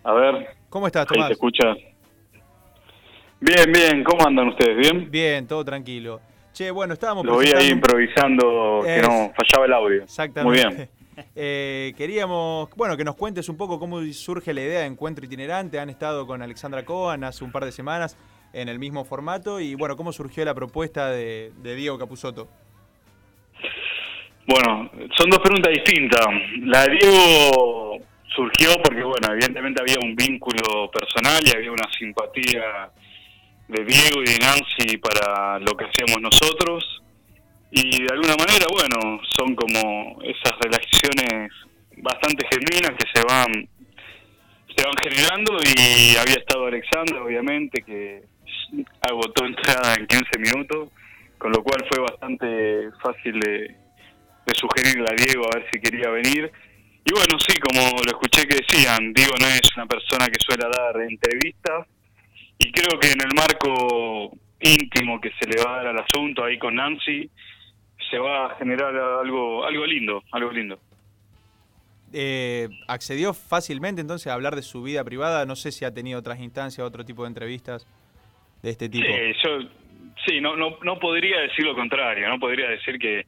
A ver. ¿Cómo estás, Ahí Tomás? se escucha. Bien, bien. ¿Cómo andan ustedes? ¿Bien? Bien, todo tranquilo. Che, bueno, estábamos Lo vi ahí improvisando, que no fallaba el audio. Exactamente. Muy bien. Eh, queríamos, bueno, que nos cuentes un poco cómo surge la idea de Encuentro Itinerante. Han estado con Alexandra Cohen hace un par de semanas en el mismo formato y, bueno, cómo surgió la propuesta de, de Diego Capusotto. Bueno, son dos preguntas distintas. La de Diego surgió porque, bueno, evidentemente había un vínculo personal y había una simpatía de Diego y de Nancy para lo que hacíamos nosotros. Y de alguna manera, bueno, son como esas relaciones bastante genuinas que se van se van generando y había estado Alexandra, obviamente, que agotó entrada en 15 minutos, con lo cual fue bastante fácil de, de sugerirle a Diego a ver si quería venir. Y bueno, sí, como lo escuché que decían, Diego no es una persona que suele dar entrevistas y creo que en el marco íntimo que se le va a dar al asunto ahí con Nancy, se va a generar algo, algo lindo, algo lindo. Eh, accedió fácilmente entonces a hablar de su vida privada. No sé si ha tenido otras instancias, otro tipo de entrevistas de este tipo. Sí, yo sí, no, no, no podría decir lo contrario, no podría decir que,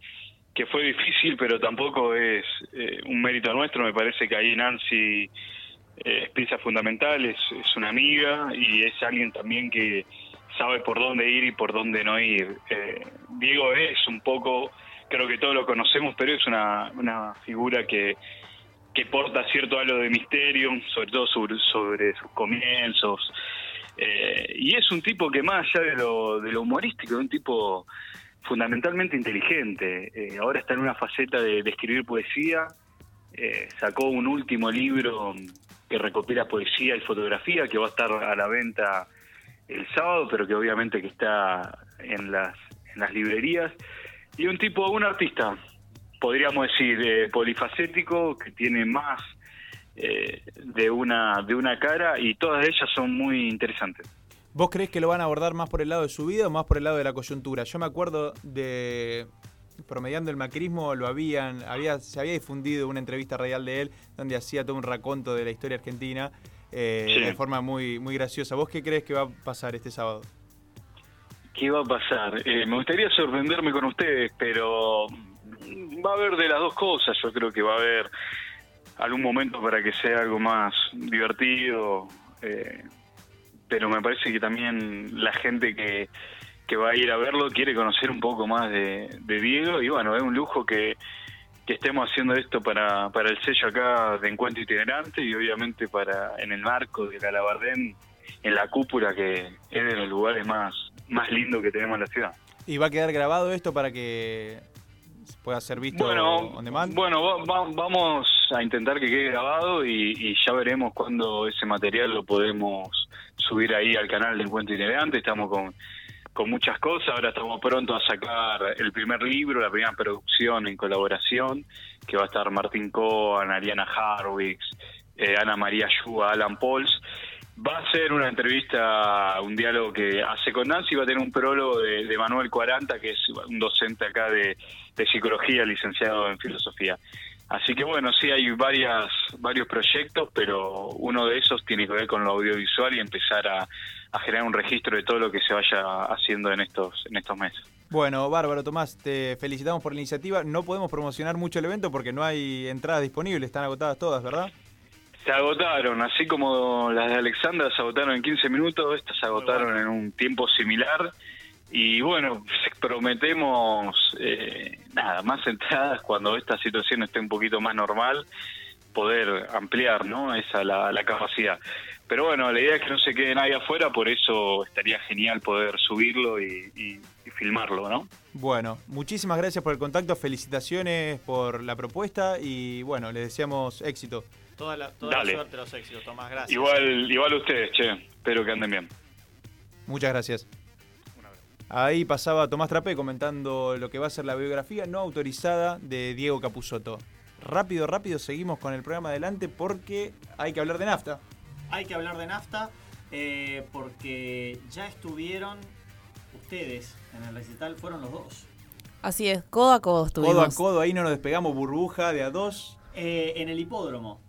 que fue difícil, pero tampoco es eh, un mérito nuestro. Me parece que ahí Nancy eh, es pieza fundamental, es, es una amiga y es alguien también que sabe por dónde ir y por dónde no ir. Eh, Diego es un poco, creo que todos lo conocemos, pero es una, una figura que, que porta cierto halo de misterio, sobre todo sobre, sus comienzos. Eh, y es un tipo que más allá de lo, de lo humorístico, es un tipo fundamentalmente inteligente. Eh, ahora está en una faceta de, de escribir poesía. Sacó un último libro que recopila poesía y fotografía que va a estar a la venta el sábado, pero que obviamente que está en las, en las librerías. Y un tipo, un artista, podríamos decir, eh, polifacético, que tiene más eh, de, una, de una cara y todas ellas son muy interesantes. ¿Vos crees que lo van a abordar más por el lado de su vida o más por el lado de la coyuntura? Yo me acuerdo de promediando el macrismo lo habían había se había difundido una entrevista radial de él donde hacía todo un raconto de la historia argentina eh, Sí. de forma muy muy graciosa. ¿Vos qué crees que va a pasar este sábado? ¿Qué va a pasar? Eh, me gustaría sorprenderme con ustedes, pero va a haber de las dos cosas. Yo creo que va a haber algún momento para que sea algo más divertido, eh, pero me parece que también la gente que, que va a ir a verlo quiere conocer un poco más de, de Diego y bueno, es un lujo que, que estemos haciendo esto para, para el sello acá de Encuentro Itinerante y obviamente para en el marco de la Labardén, en la cúpula que es de los lugares más, más lindos que tenemos en la ciudad. ¿Y va a quedar grabado esto para que pueda ser visto Bueno, on demand? bueno va- va- vamos a intentar que quede grabado y, y ya veremos cuándo ese material lo podemos subir ahí al canal de Encuentro Itinerante. Estamos con, con muchas cosas. Ahora estamos pronto a sacar el primer libro, la primera producción en colaboración, que va a estar Martín Cohen, Ariana Harwicks, eh, Ana María Yua, Alan Pauls. Va a ser una entrevista, un diálogo que hace con Nancy, va a tener un prólogo de, Manuel Cuaranta, que es un docente acá de psicología, licenciado en filosofía. Así que bueno, sí hay varias, varios proyectos, pero uno de esos tiene que ver con lo audiovisual y empezar a, a generar un registro de todo lo que se vaya haciendo en estos, en estos meses. Bueno, bárbaro, Tomás, te felicitamos por la iniciativa. No podemos promocionar mucho el evento porque no hay entradas disponibles, están agotadas todas, ¿verdad? Se agotaron, así como las de Alexandra se agotaron en 15 minutos, estas se agotaron en un tiempo similar. Y bueno, prometemos eh, nada, más entradas cuando esta situación esté un poquito más normal, poder ampliar ¿no? esa la, la capacidad. Pero bueno, la idea es que no se quede nadie afuera, por eso estaría genial poder subirlo y, y- y filmarlo, ¿no? Bueno, muchísimas gracias por el contacto, felicitaciones por la propuesta y bueno, les deseamos éxito. Toda la, toda la Dale. suerte, los éxitos, Tomás. Gracias. Igual, igual ustedes, che, espero que anden bien. Muchas gracias. Ahí pasaba Tomás Trapé comentando lo que va a ser la biografía no autorizada de Diego Capusotto. Rápido, rápido, seguimos con el programa adelante porque hay que hablar de nafta. Hay que hablar de nafta eh, porque ya estuvieron ustedes en el recital, fueron los dos. Así es, codo a codo estuvimos. Codo a codo, ahí no nos despegamos, burbuja de a dos. Eh, en el hipódromo.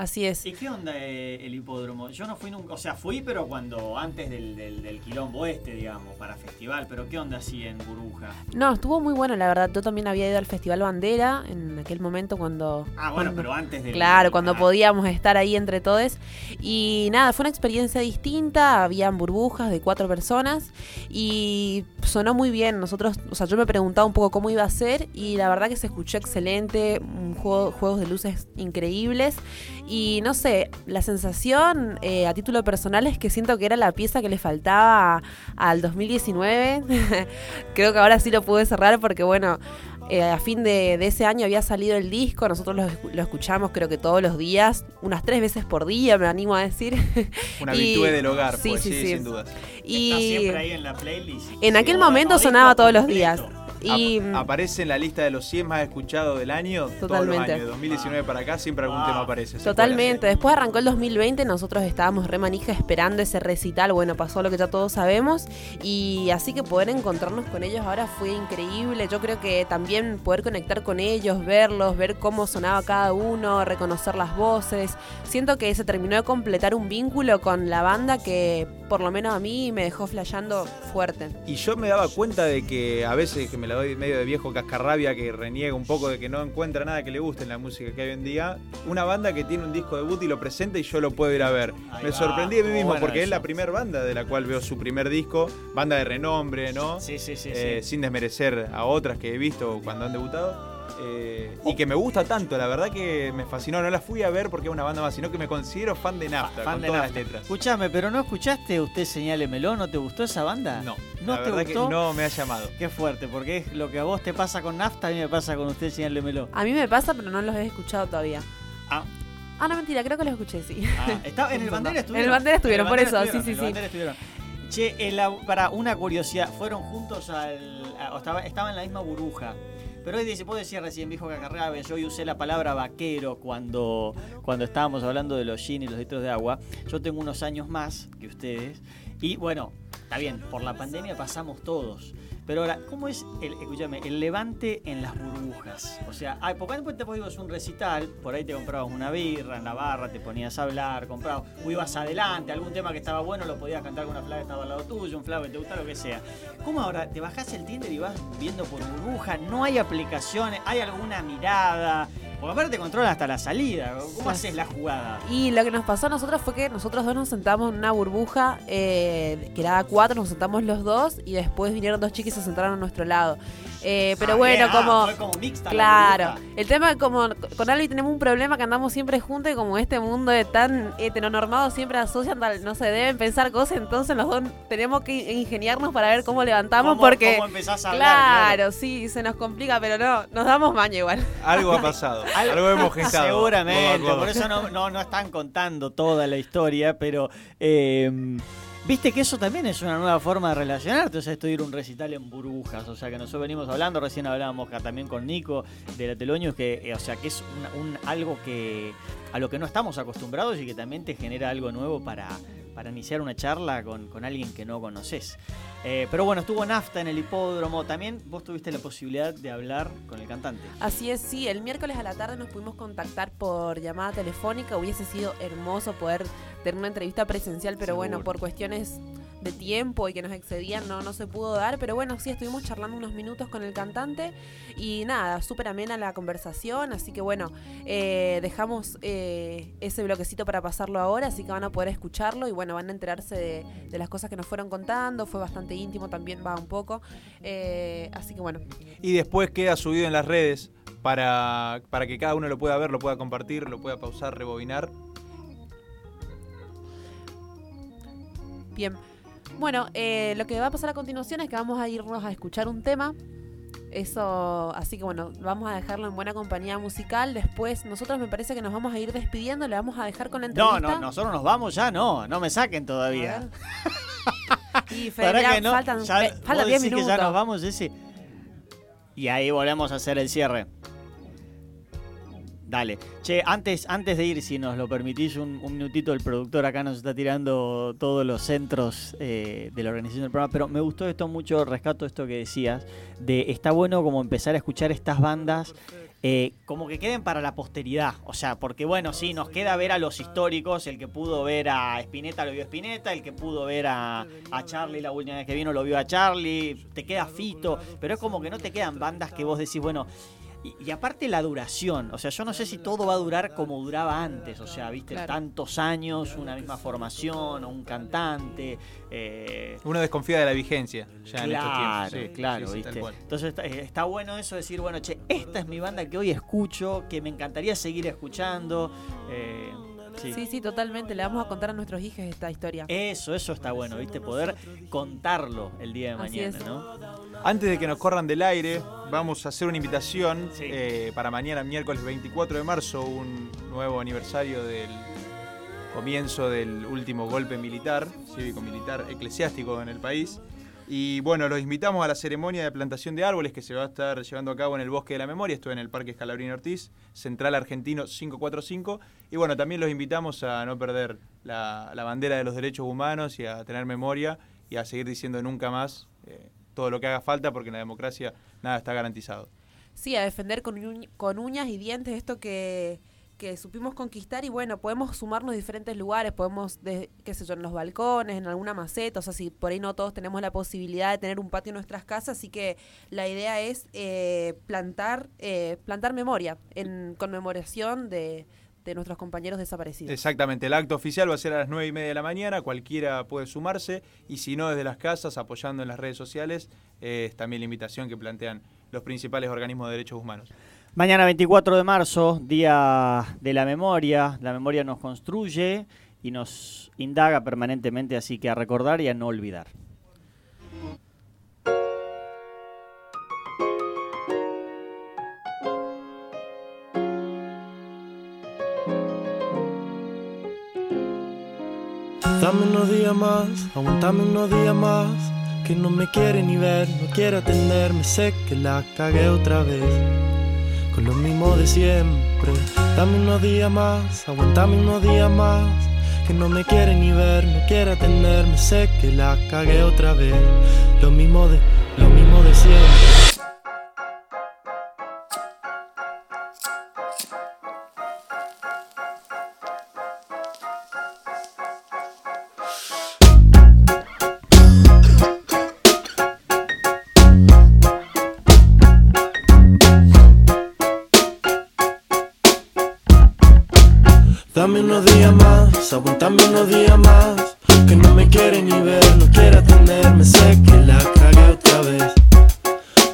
Así es. ¿Y qué onda eh, el hipódromo? Yo no fui nunca, o sea, fui pero cuando antes del, del, del quilombo este, digamos, para festival, pero ¿qué onda así en burbuja? No, estuvo muy bueno, la verdad. Yo también había ido al Festival Bandera en aquel momento cuando... Ah, bueno, cuando- pero antes del... Claro, cuando ah, podíamos estar ahí entre todos. Y nada, fue una experiencia distinta. Habían burbujas de cuatro personas y sonó muy bien. Nosotros, o sea, yo me preguntaba un poco cómo iba a ser y la verdad que se escuchó excelente. un juego- juegos de luces increíbles. Y no sé, la sensación eh, a título personal es que siento que era la pieza que le faltaba al 2019. Creo que ahora sí lo pude cerrar porque, bueno, eh, a fin de, de ese año había salido el disco, nosotros lo, escu- lo escuchamos creo que todos los días, unas tres veces por día, me animo a decir. Una Y- habitué del hogar, sí, pues, sí, sí, sí. sin dudas. Y Está siempre ahí en la playlist. en aquel momento sonaba todos los días. Y Ap- aparece en la lista de los 100 más escuchados del año. Todos los Totalmente. años. De 2019 para acá siempre algún tema aparece. Totalmente. Después arrancó el 2020, nosotros estábamos re manija esperando ese recital. Bueno, pasó lo que ya todos sabemos. Y así que poder encontrarnos con ellos ahora fue increíble. Yo creo que también poder conectar con ellos, verlos, ver cómo sonaba cada uno, reconocer las voces. Siento que se terminó de completar un vínculo con la banda que, por lo menos a mí, me dejó flasheando fuerte. Y yo me daba cuenta de que a veces que me la doy medio de viejo cascarrabia que reniega un poco de que no encuentra nada que le guste en la música que hay hoy en día, una banda que tiene un disco debut y lo presenta y yo lo puedo ir a ver. Ahí me va, sorprendí de mí mismo bueno porque es la primera banda de la cual veo su primer disco, banda de renombre, ¿no? Sí, sí, sí. Eh, sí. Sin desmerecer a otras que he visto cuando han debutado. Eh, y que me gusta tanto, la verdad que me fascinó. No la fui a ver porque es una banda más, sino que me considero fan de Nafta, Fan con de todas Nafta. las letras. Escuchame, pero ¿no escuchaste usted Señálemelo? ¿No te gustó esa banda? No, ¿No la te verdad gustó? que no me ha llamado. Qué fuerte, porque es lo que a vos te pasa con Nafta, a mí me pasa con usted Señálemelo. A mí me pasa, pero no los he escuchado todavía. Ah. Ah, no, mentira, creo que los escuché, sí. Ah, está- en el bandera estuvieron. En el bandera estuvieron, por eso, sí, sí, estuvieron, en el sí. Bandera estuvieron. Che, en la- para una curiosidad, fueron juntos al. a- o estaba, estaban en la misma burbuja. Pero hoy dice, vos decías recién, viejo Cacarrabe, yo hoy usé la palabra vaquero cuando, cuando estábamos hablando de los gin y los litros de agua. Yo tengo unos años más que ustedes. Y bueno, está bien, por la pandemia pasamos todos. Pero ahora, ¿cómo es el, escúchame, el levante en las burbujas? O sea, ay, porque después te a un recital, por ahí te comprabas una birra en la barra, te ponías a hablar, comprabas, o ibas adelante, algún tema que estaba bueno lo podías cantar con una flaga que estaba al lado tuyo, un flago que te gusta, lo que sea. ¿Cómo ahora te bajás el Tinder y vas viendo por burbuja? No hay aplicaciones, hay alguna mirada, porque aparte te controlan hasta la salida. ¿Cómo haces la jugada? Y lo que nos pasó a nosotros fue que nosotros dos nos sentamos en una burbuja, eh, que era cuatro, nos sentamos los dos y después vinieron dos chicas y se sentaron a nuestro lado. Eh, pero Ah, bueno, ah, como... fue como mixta la claro. El tema es como con Albi tenemos un problema que andamos siempre juntos y como este mundo de tan heteronormado siempre asocian, no se deben pensar cosas, entonces los dos tenemos que ingeniarnos para ver cómo levantamos ¿Cómo- porque... cómo empezás a hablar, claro, claro. sí, se nos complica, pero no, nos damos maña igual. Algo ha pasado, algo hemos gestado. Seguramente, por eso no, no, no están contando toda la historia, pero eh, viste que eso también es una nueva forma de relacionarte, o sea, esto ir un recital en burbujas, o sea, que nosotros venimos hablando, recién hablábamos también con Nico de la Teloño, que, eh, o sea, que es un, algo que a lo que no estamos acostumbrados y que también te genera algo nuevo para, para iniciar una charla con, con alguien que no conoces. Eh, pero bueno, estuvo Nafta en el hipódromo, también vos tuviste la posibilidad de hablar con el cantante. Así es, sí, el miércoles a la tarde nos pudimos contactar por llamada telefónica, hubiese sido hermoso poder tener una entrevista presencial, pero bueno, por cuestiones de tiempo y que nos excedían no, no se pudo dar, pero bueno, sí, estuvimos charlando unos minutos con el cantante y nada, súper amena la conversación, así que bueno, eh, dejamos eh, ese bloquecito para pasarlo ahora, así que van a poder escucharlo y bueno, van a enterarse de, de las cosas que nos fueron contando, fue bastante íntimo también, va un poco, eh, así que bueno. Y después queda subido en las redes para, para que cada uno lo pueda ver, lo pueda compartir, lo pueda pausar, rebobinar. Bien. Bueno, eh, lo que va a pasar a continuación es que vamos a irnos a escuchar un tema. Eso, así que bueno, vamos a dejarlo en buena compañía musical. Después, nosotros me parece que nos vamos a ir despidiendo. Le vamos a dejar con la No, entrevista. no, nosotros nos vamos ya, no, no me saquen todavía. Y Fede, mirá, que no, faltan, ya- faltan 10 decís minutos. que ya nos vamos, ese. Y ahí volvemos a hacer el cierre. Dale. Che, antes, antes de ir, si nos lo permitís, un, un minutito, el productor acá nos está tirando todos los centros eh, de la organización del programa, pero me gustó esto mucho, rescato esto que decías, de está bueno como empezar a escuchar estas bandas. eh, como que queden para la posteridad, o sea, porque bueno, sí, nos queda ver a los históricos, el que pudo ver a Spinetta lo vio a Spinetta, el que pudo ver a, a Charlie la última vez que vino lo vio a Charlie, te queda Fito, pero es como que no te quedan bandas que vos decís, bueno, y, y aparte la duración, o sea, yo no sé si todo va a durar como duraba antes, o sea, viste, Claro. tantos años, una misma formación, o un cantante. eh, Uno desconfía de la vigencia ya en estos Claro, tiempos. Sí, claro, sí, sí, tal viste. Entonces está, eh, está bueno eso de decir, bueno, che, esta es mi banda que hoy escucho, que me encantaría seguir escuchando. eh, sí. Sí, sí, totalmente. Le vamos a contar a nuestros hijos esta historia. Eso, eso está bueno, viste, poder contarlo el día de Así mañana, es. ¿no? Antes de que nos corran del aire, vamos a hacer una invitación eh, para mañana, miércoles 24 de marzo, un nuevo aniversario del comienzo del último golpe militar, cívico-militar eclesiástico en el país. Y bueno, los invitamos a la ceremonia de plantación de árboles que se va a estar llevando a cabo en el Bosque de la Memoria, esto en el Parque Escalabrín Ortiz, Central Argentino 545. Y bueno, también los invitamos a no perder la, bandera de los derechos humanos y a tener memoria y a seguir diciendo nunca más eh, todo lo que haga falta porque en la democracia nada está garantizado. Sí, a defender con, con uñas y dientes esto que, que supimos conquistar y bueno, podemos sumarnos a diferentes lugares, podemos, de, qué sé yo, en los balcones, en alguna maceta, o sea, si por ahí no todos tenemos la posibilidad de tener un patio en nuestras casas, así que la idea es eh, plantar, eh, plantar memoria en conmemoración de, de nuestros compañeros desaparecidos. Exactamente, el acto oficial va a ser a las 9 y media de la mañana, cualquiera puede sumarse y si no desde las casas, apoyando en las redes sociales, eh, es también la invitación que plantean los principales organismos de derechos humanos. Mañana 24 de marzo, Día de la Memoria. La memoria nos construye y nos indaga permanentemente, así que a recordar y a no olvidar. Dame unos días más, aguantame unos días más. Que no me quiere ni ver, no quiere atenderme. Sé que la cagué otra vez. Con lo mismo de siempre. Dame unos días más, aguantame unos días más. Que no me quiere ni ver, no quiere atenderme. Sé que la cagué otra vez. Lo mismo de, aguantame unos días más. Que no me quiere ni ver, no quiere atenderme. Sé que la cagué otra vez.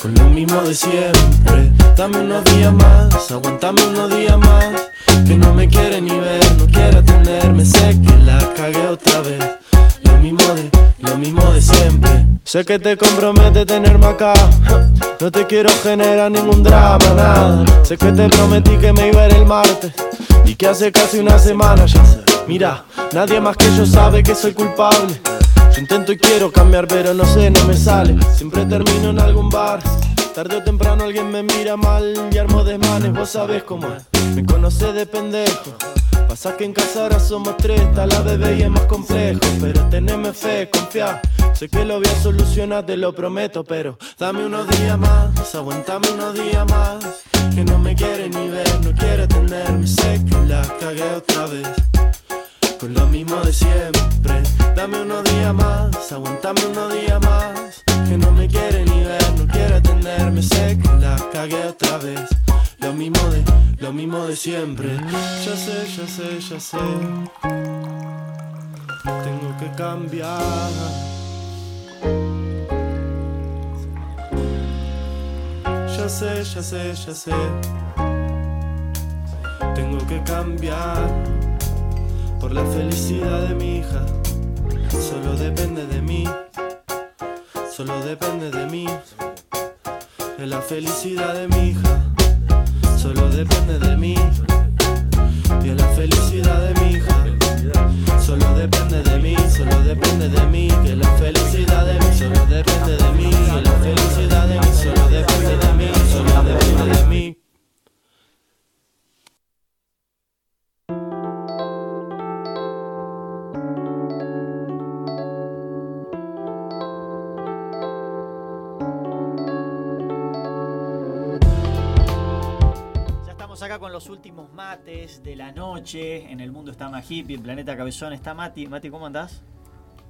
Con lo mismo de siempre. Dame unos días más, aguantame unos días más. Que no me quiere ni ver, no quiere atenderme. Sé que la cagué otra vez. Lo mismo de, lo mismo de siempre. Sé que te compromete tenerme acá. No te quiero generar ningún drama, nada. Sé que te prometí que me iba a ir el martes. Y que hace casi una semana ya sé. Mira, nadie más que yo sabe que soy culpable. Yo intento y quiero cambiar, pero no sé, no me sale. Siempre termino en algún bar. Tarde o temprano alguien me mira mal y armo desmanes, vos sabés cómo es. Me conoces de pendejo. Pasa que en casa ahora somos tres, está la bebé y es más complejo. Pero teneme fe, confía. Sé que lo voy a solucionar, te lo prometo, pero dame unos días más, aguantame unos días más. Que no me quiere ni ver, no quiere atenderme, sé que la cagué otra vez. Con lo mismo de siempre, dame unos días más, aguantame unos días más. Que no me quiere ni ver, no quiere atenderme, sé que la cagué otra vez. Lo mismo de, lo mismo de siempre. Ya sé, ya sé, ya sé. Tengo que cambiar. Ya sé, ya sé, ya sé. Tengo que cambiar por la felicidad de mi hija. Solo depende de mí. Solo depende de mí. De la felicidad de mi hija. Solo depende de mí. Y de la felicidad de mi hija. Solo depende de mí, solo depende de mí, que la felicidad de mí solo depende de mí, que la felicidad de mí solo depende de mí, solo depende de mí. Acá con los últimos mates de la noche. En el mundo está más hippie, en Planeta Cabezón está Mati. Mati, ¿cómo andás?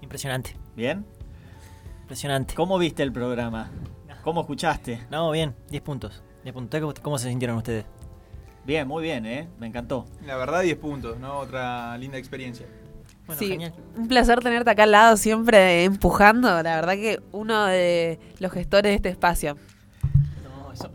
Impresionante. ¿Bien? Impresionante. ¿Cómo viste el programa? ¿Cómo escuchaste? No, bien, 10 puntos. 10 puntos. ¿Cómo, cómo se sintieron ustedes? Bien, muy bien, ¿eh? Me encantó. La verdad, 10 puntos, ¿no? Otra linda experiencia. Bueno, sí, genial. un placer tenerte acá al lado siempre empujando. La verdad que uno de los gestores de este espacio.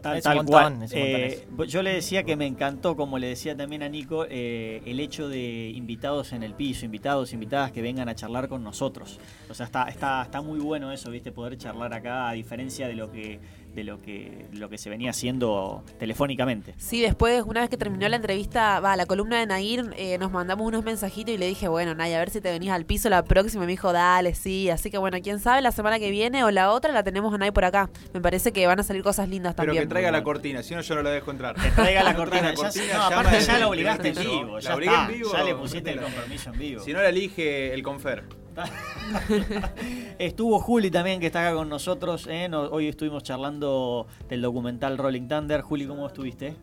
Tal, Es tal un montón, cual. es un montón Eh, yo le decía que me encantó, como le decía también a Nico, eh, el hecho de invitados en el piso, invitados, invitadas que vengan a charlar con nosotros. O sea, está, está, está muy bueno eso, viste, poder charlar acá, a diferencia de lo que, de lo que, lo que se venía haciendo telefónicamente. Sí, después, una vez que terminó la entrevista, va, la columna de Nair, eh, nos mandamos unos mensajitos y le dije, bueno, Nay, a ver si te venís al piso la próxima. Y me dijo, dale, sí. Así que bueno, quién sabe, la semana que viene o la otra la tenemos a Nay por acá. Me parece que van a salir cosas lindas Pero también. que traiga la cortina, si no yo no la dejo entrar. Que traiga la cortina. Ya, cortina, no, aparte ya la obligaste en vivo. La Ya, está, en vivo. ya le pusiste el compromiso en vivo. Si no la elige el confer. Estuvo Juli también, que está acá con nosotros. ¿eh? Hoy estuvimos charlando del documental Rolling Thunder. Juli, ¿cómo estuviste?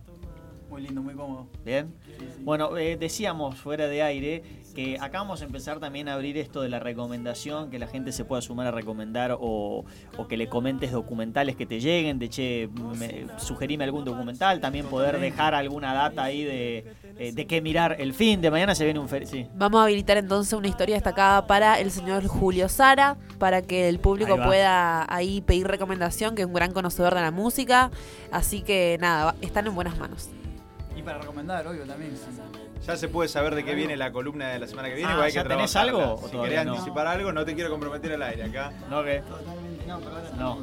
Muy lindo, muy cómodo. Bien. Bueno, eh, decíamos fuera de aire que acá vamos a empezar también a abrir esto de la recomendación, que la gente se pueda sumar a recomendar o, o que le comentes documentales que te lleguen, de che, me- sugerime algún documental, también poder dejar alguna data ahí de, eh, de qué mirar el fin de mañana se viene un... fer- sí. Vamos a habilitar entonces una historia destacada para el señor Julio Sara, para que el público Ahí pueda ahí pedir recomendación, que es un gran conocedor de la música. Así que nada, están en buenas manos. Y para recomendar, obvio, también. Ya se puede saber de qué viene la columna de la semana que viene. Ah, o hay ¿ya que tenés algo o Si todavía querés no? anticipar algo, no te quiero comprometer al aire acá. No, que... No.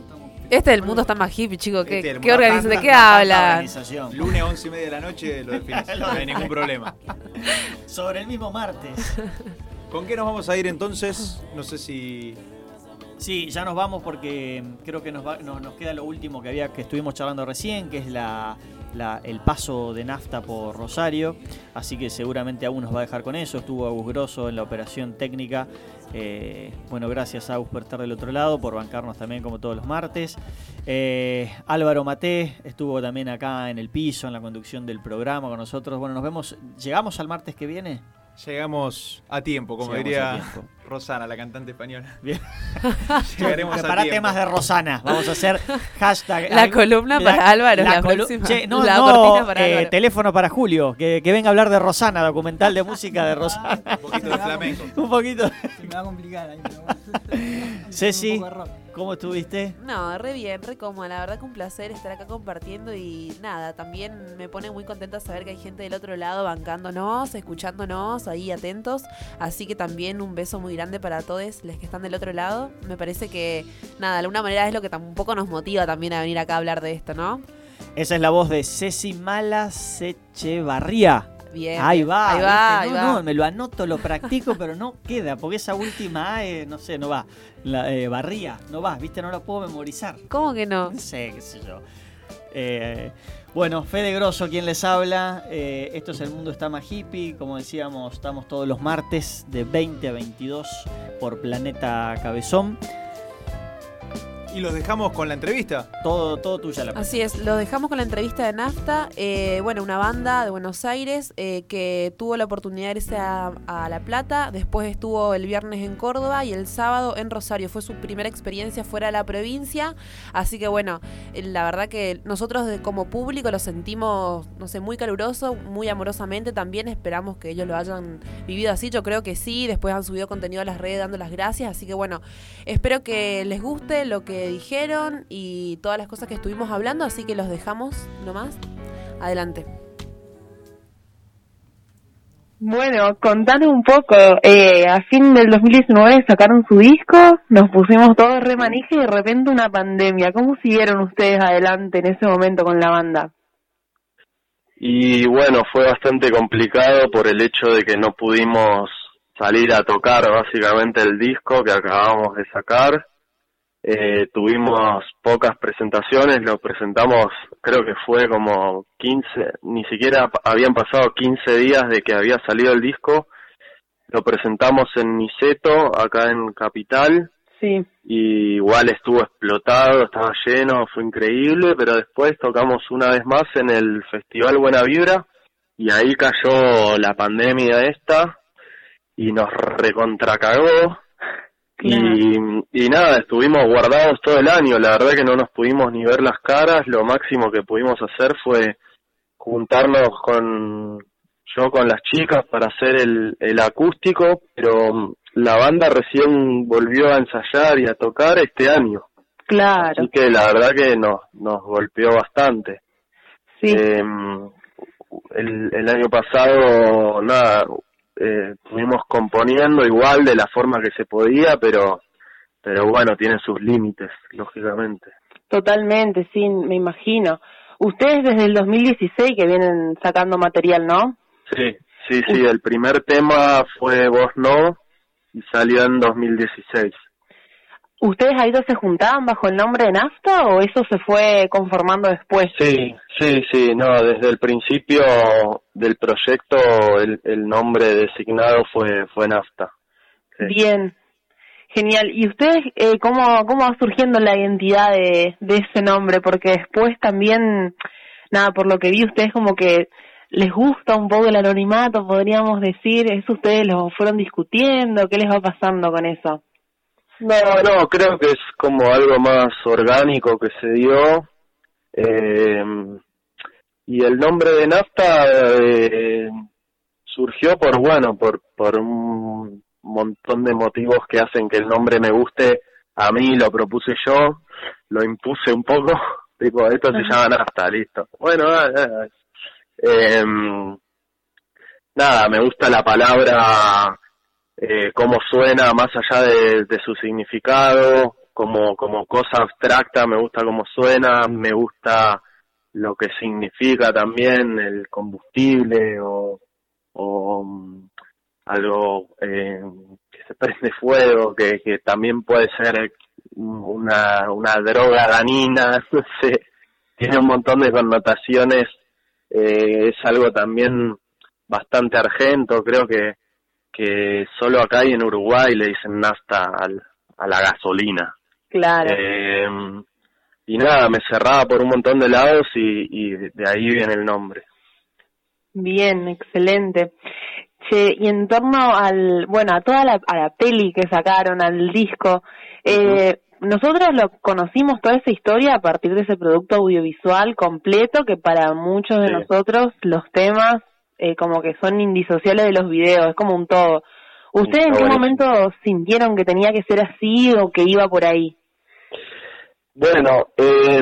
Este del mundo está más hippie, chicos. ¿Qué, Este, qué mundo- organiza- ¿De qué hablan? organización. Lunes 11 y media de la noche lo defines. no hay ningún problema. Sobre el mismo martes. ¿Con qué nos vamos a ir entonces? No sé si. Sí, ya nos vamos porque creo que nos, va- nos, nos queda lo último que había que estuvimos charlando recién, que es la, el paso de nafta por Rosario. Así que seguramente Agus nos va a dejar con eso. Estuvo Agus Grosso en la operación técnica. Eh, bueno, gracias Agus por estar del otro lado, por bancarnos también como todos los martes. Eh, Álvaro Maté estuvo también acá en el piso, en la conducción del programa con nosotros. Bueno, nos vemos. ¿Llegamos al martes que viene? Llegamos a tiempo, como Llegamos diría a tiempo. Rosana, la cantante española. Bien. Llegaremos a Preparate tiempo. más de Rosana. Vamos a hacer hashtag. La columna para Álvaro, la colu-. Che, no, La no, cortina para eh, Álvaro. teléfono para Julio, que, que venga a hablar de Rosana, documental de música de Rosana. Un poquito de flamenco. Un poquito. Se me va a complicar ahí, pero bueno. Ceci, Un poco de rock. ¿Cómo estuviste? No, re bien, re cómoda. La verdad que un placer estar acá compartiendo y nada, también me pone muy contenta saber que hay gente del otro lado bancándonos, escuchándonos, ahí atentos. Así que también un beso muy grande para todos los que están del otro lado. Me parece que, nada, de alguna manera es lo que tampoco nos motiva también a venir acá a hablar de esto, ¿no? Esa es la voz de Ceci Malasechevarría. Bien. Ahí va, Ahí va, no, va. no, me lo anoto, lo practico, pero no queda, porque esa última A, eh, no sé, no va. La eh, barría, no va, ¿viste? No la puedo memorizar. ¿Cómo que no? No sé, qué sé yo. Eh, bueno, Fede Grosso, quien les habla. Eh, esto es El Mundo Está Más Hippie. Como decíamos, estamos todos los martes de 20 a 22 por Planeta Cabezón. Y los dejamos con la entrevista. Todo, todo tuya la Así es, lo dejamos con la entrevista de Nafta, eh, bueno, una banda de Buenos Aires eh, que tuvo la oportunidad de irse a, a La Plata, después estuvo el viernes en Córdoba y el sábado en Rosario, fue su primera experiencia fuera de la provincia, así que bueno, eh, la verdad que nosotros como público lo sentimos, no sé, muy caluroso, muy amorosamente, también esperamos que ellos lo hayan vivido así, yo creo que sí, después han subido contenido a las redes dando las gracias, así que bueno, espero que les guste lo que dijeron y todas las cosas que estuvimos hablando, así que los dejamos nomás. Adelante. Bueno, contanos un poco. Eh, a fin del 2019 sacaron su disco, nos pusimos todos re manija y de repente una pandemia. ¿Cómo siguieron ustedes adelante en ese momento con la banda? Y bueno, fue bastante complicado por el hecho de que no pudimos salir a tocar básicamente el disco que acabamos de sacar. Eh, tuvimos pocas presentaciones, lo presentamos, creo que fue como 15, ni siquiera habían pasado 15 días de que había salido el disco. Lo presentamos en Niceto, acá en Capital. Sí. y igual estuvo explotado, estaba lleno, fue increíble, pero después tocamos una vez más en el Festival Buena Vibra y ahí cayó la pandemia esta y nos recontracagó y, y nada, estuvimos guardados todo el año, la verdad que no nos pudimos ni ver las caras, lo máximo que pudimos hacer fue juntarnos con yo con las chicas para hacer el, el acústico, pero la banda recién volvió a ensayar y a tocar este año. Claro. Así que la verdad que nos, nos golpeó bastante. Sí. Eh, el, el año pasado, nada, eh, estuvimos componiendo igual de la forma que se podía, pero, pero bueno, tiene sus límites, lógicamente. Totalmente, sí, me imagino. Ustedes desde el 2016 que vienen sacando material, ¿no? Sí, sí, sí, el primer tema fue Vos No y salió en 2016. ¿Ustedes ahí dos se juntaban bajo el nombre de Nafta o eso se fue conformando después? Sí, sí, sí, no, desde el principio del proyecto el, el nombre designado fue, fue Nafta. Bien, genial. ¿Y ustedes eh, cómo, cómo va surgiendo la identidad de, de ese nombre? Porque después también, nada, por lo que vi, ustedes como que les gusta un poco el anonimato, podríamos decir. ¿Eso ustedes lo fueron discutiendo? ¿Qué les va pasando con eso? No, no, creo que es como algo más orgánico que se dio. Eh, y el nombre de Nafta eh, surgió por, bueno, por, por un montón de motivos que hacen que el nombre me guste. A mí lo propuse yo, lo impuse un poco. Tipo, esto se llama Nafta, listo. Bueno, eh, nada, me gusta la palabra eh, cómo suena más allá de, su significado, como, como cosa abstracta, me gusta cómo suena, me gusta lo que significa también el combustible o, o mm, algo eh, que se prende fuego, que, que también puede ser una, una droga danina, tiene un montón de connotaciones, eh, es algo también bastante argento, creo que que solo acá y en Uruguay le dicen nafta al, a la gasolina. Claro. Eh, y nada, me cerraba por un montón de lados y, y de ahí viene el nombre. Bien, excelente. Che, y en torno al, bueno, a toda la, a la peli que sacaron, al disco, eh, nosotros lo conocimos toda esa historia a partir de ese producto audiovisual completo que para muchos de Sí. nosotros los temas eh, como que son indisociables de los videos, es como un todo. ¿Ustedes en qué momento sintieron que tenía que ser así o que iba por ahí? Bueno, eh,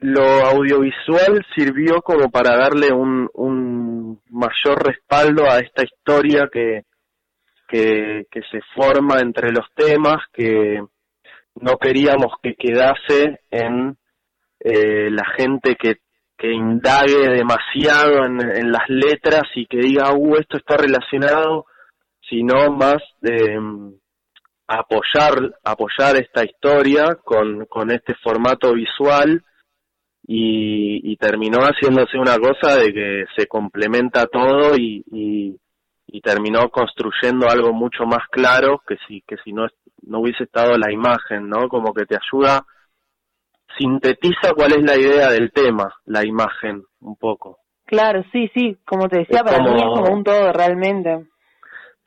lo audiovisual sirvió como para darle un, un mayor respaldo a esta historia que, que, que se forma entre los temas, que no queríamos que quedase en eh, la gente que, que indague demasiado en, en las letras y que diga, uh, esto está relacionado, sino más mm, apoyar, apoyar esta historia con, con este formato visual y, y terminó haciéndose una cosa de que se complementa todo y, y, y terminó construyendo algo mucho más claro que si, que si no, no hubiese estado la imagen, ¿no? Como que te ayuda, sintetiza cuál es la idea del tema, la imagen, un poco. Claro, sí, sí, como te decía, Es para mí es como- como un todo realmente.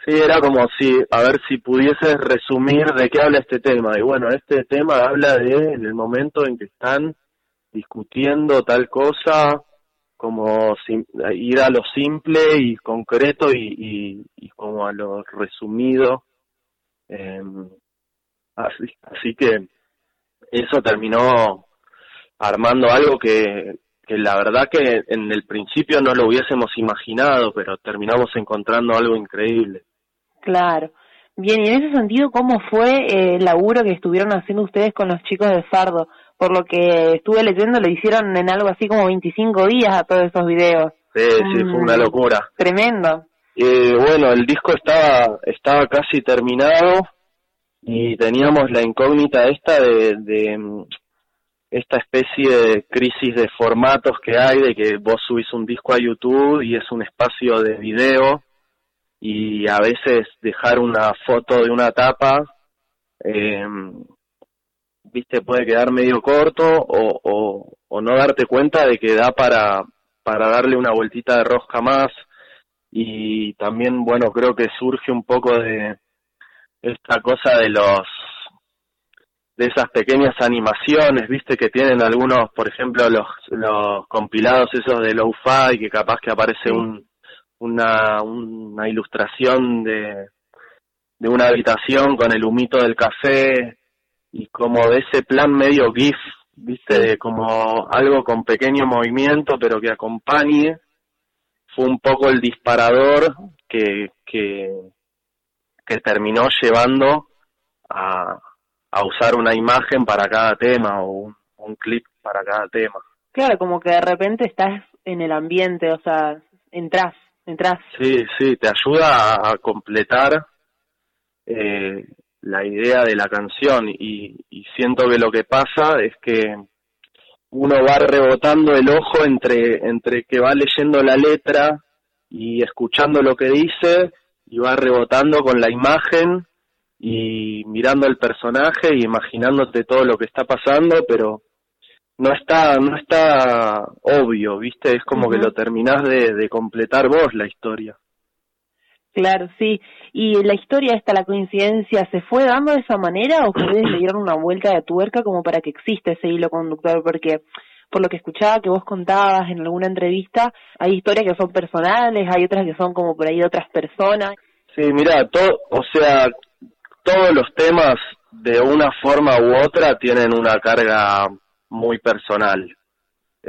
Sí, era como si, a ver si pudieses resumir de qué habla este tema. Y bueno, este tema habla de en el momento en que están discutiendo tal cosa, como sim- ir a lo simple y concreto y, y, y como a lo resumido. Eh, así, así que eso terminó armando algo que, que la verdad que en el principio no lo hubiésemos imaginado, pero terminamos encontrando algo increíble. Claro. Bien, y en ese sentido, ¿cómo fue eh, el laburo que estuvieron haciendo ustedes con los chicos de Fardo? Por lo que estuve leyendo, lo hicieron en algo así como 25 días a todos esos videos. Sí, sí, fue una Mm. locura. Tremendo. Eh, bueno, el disco estaba, estaba casi terminado y teníamos la incógnita esta de, mm, esta especie de crisis de formatos que hay, de que vos subís un disco a YouTube y es un espacio de video y a veces dejar una foto de una tapa eh, viste, puede quedar medio corto o, o, o no darte cuenta de que da para, para darle una vueltita de rosca más. Y también, bueno, creo que surge un poco de esta cosa de los de esas pequeñas animaciones, viste, que tienen algunos, por ejemplo, los, los compilados esos de lo-fi, que capaz que aparece un, una, una ilustración de, de una habitación con el humito del café y como de ese plan medio GIF, viste, de como algo con pequeño movimiento pero que acompañe, fue un poco el disparador que, que, que terminó llevando a, a usar una imagen para cada tema o un, un clip para cada tema. Claro, como que de repente estás en el ambiente, o sea, entras, entras. Sí, sí, te ayuda a, a completar eh, la idea de la canción y, y siento que lo que pasa es que uno va rebotando el ojo entre, entre que va leyendo la letra y escuchando lo que dice y va rebotando con la imagen y mirando el personaje y imaginándote todo lo que está pasando, pero no está no está obvio, ¿viste? Es como que lo terminás de, de completar vos la historia. Claro, sí. ¿Y la historia esta, la coincidencia, se fue dando de esa manera o ustedes le dieron una vuelta de tuerca como para que exista ese hilo conductor? Porque por lo que escuchaba que vos contabas en alguna entrevista, hay historias que son personales, hay otras que son como por ahí de otras personas. Sí, mira, todo, o sea, todos los temas de una forma u otra tienen una carga muy personal.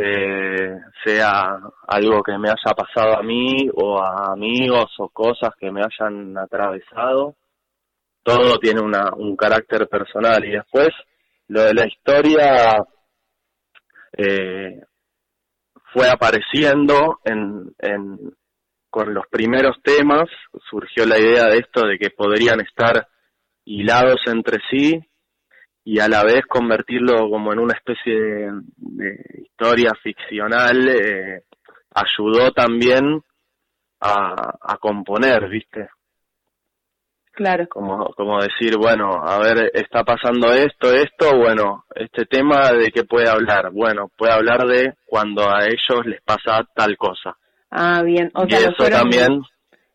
Eh, sea algo que me haya pasado a mí o a amigos o cosas que me hayan atravesado, todo tiene una, un carácter personal y después lo de la historia eh, fue apareciendo en, en, con los primeros temas, surgió la idea de esto de que podrían estar hilados entre sí y a la vez convertirlo como en una especie de, historia ficcional eh, ayudó también a, a componer, ¿viste? Claro. Como, como decir, bueno, a ver, está pasando esto, esto, bueno, este tema de qué puede hablar. Bueno, puede hablar de cuando a ellos les pasa tal cosa. Ah, bien. O y sea, lo fueron, también,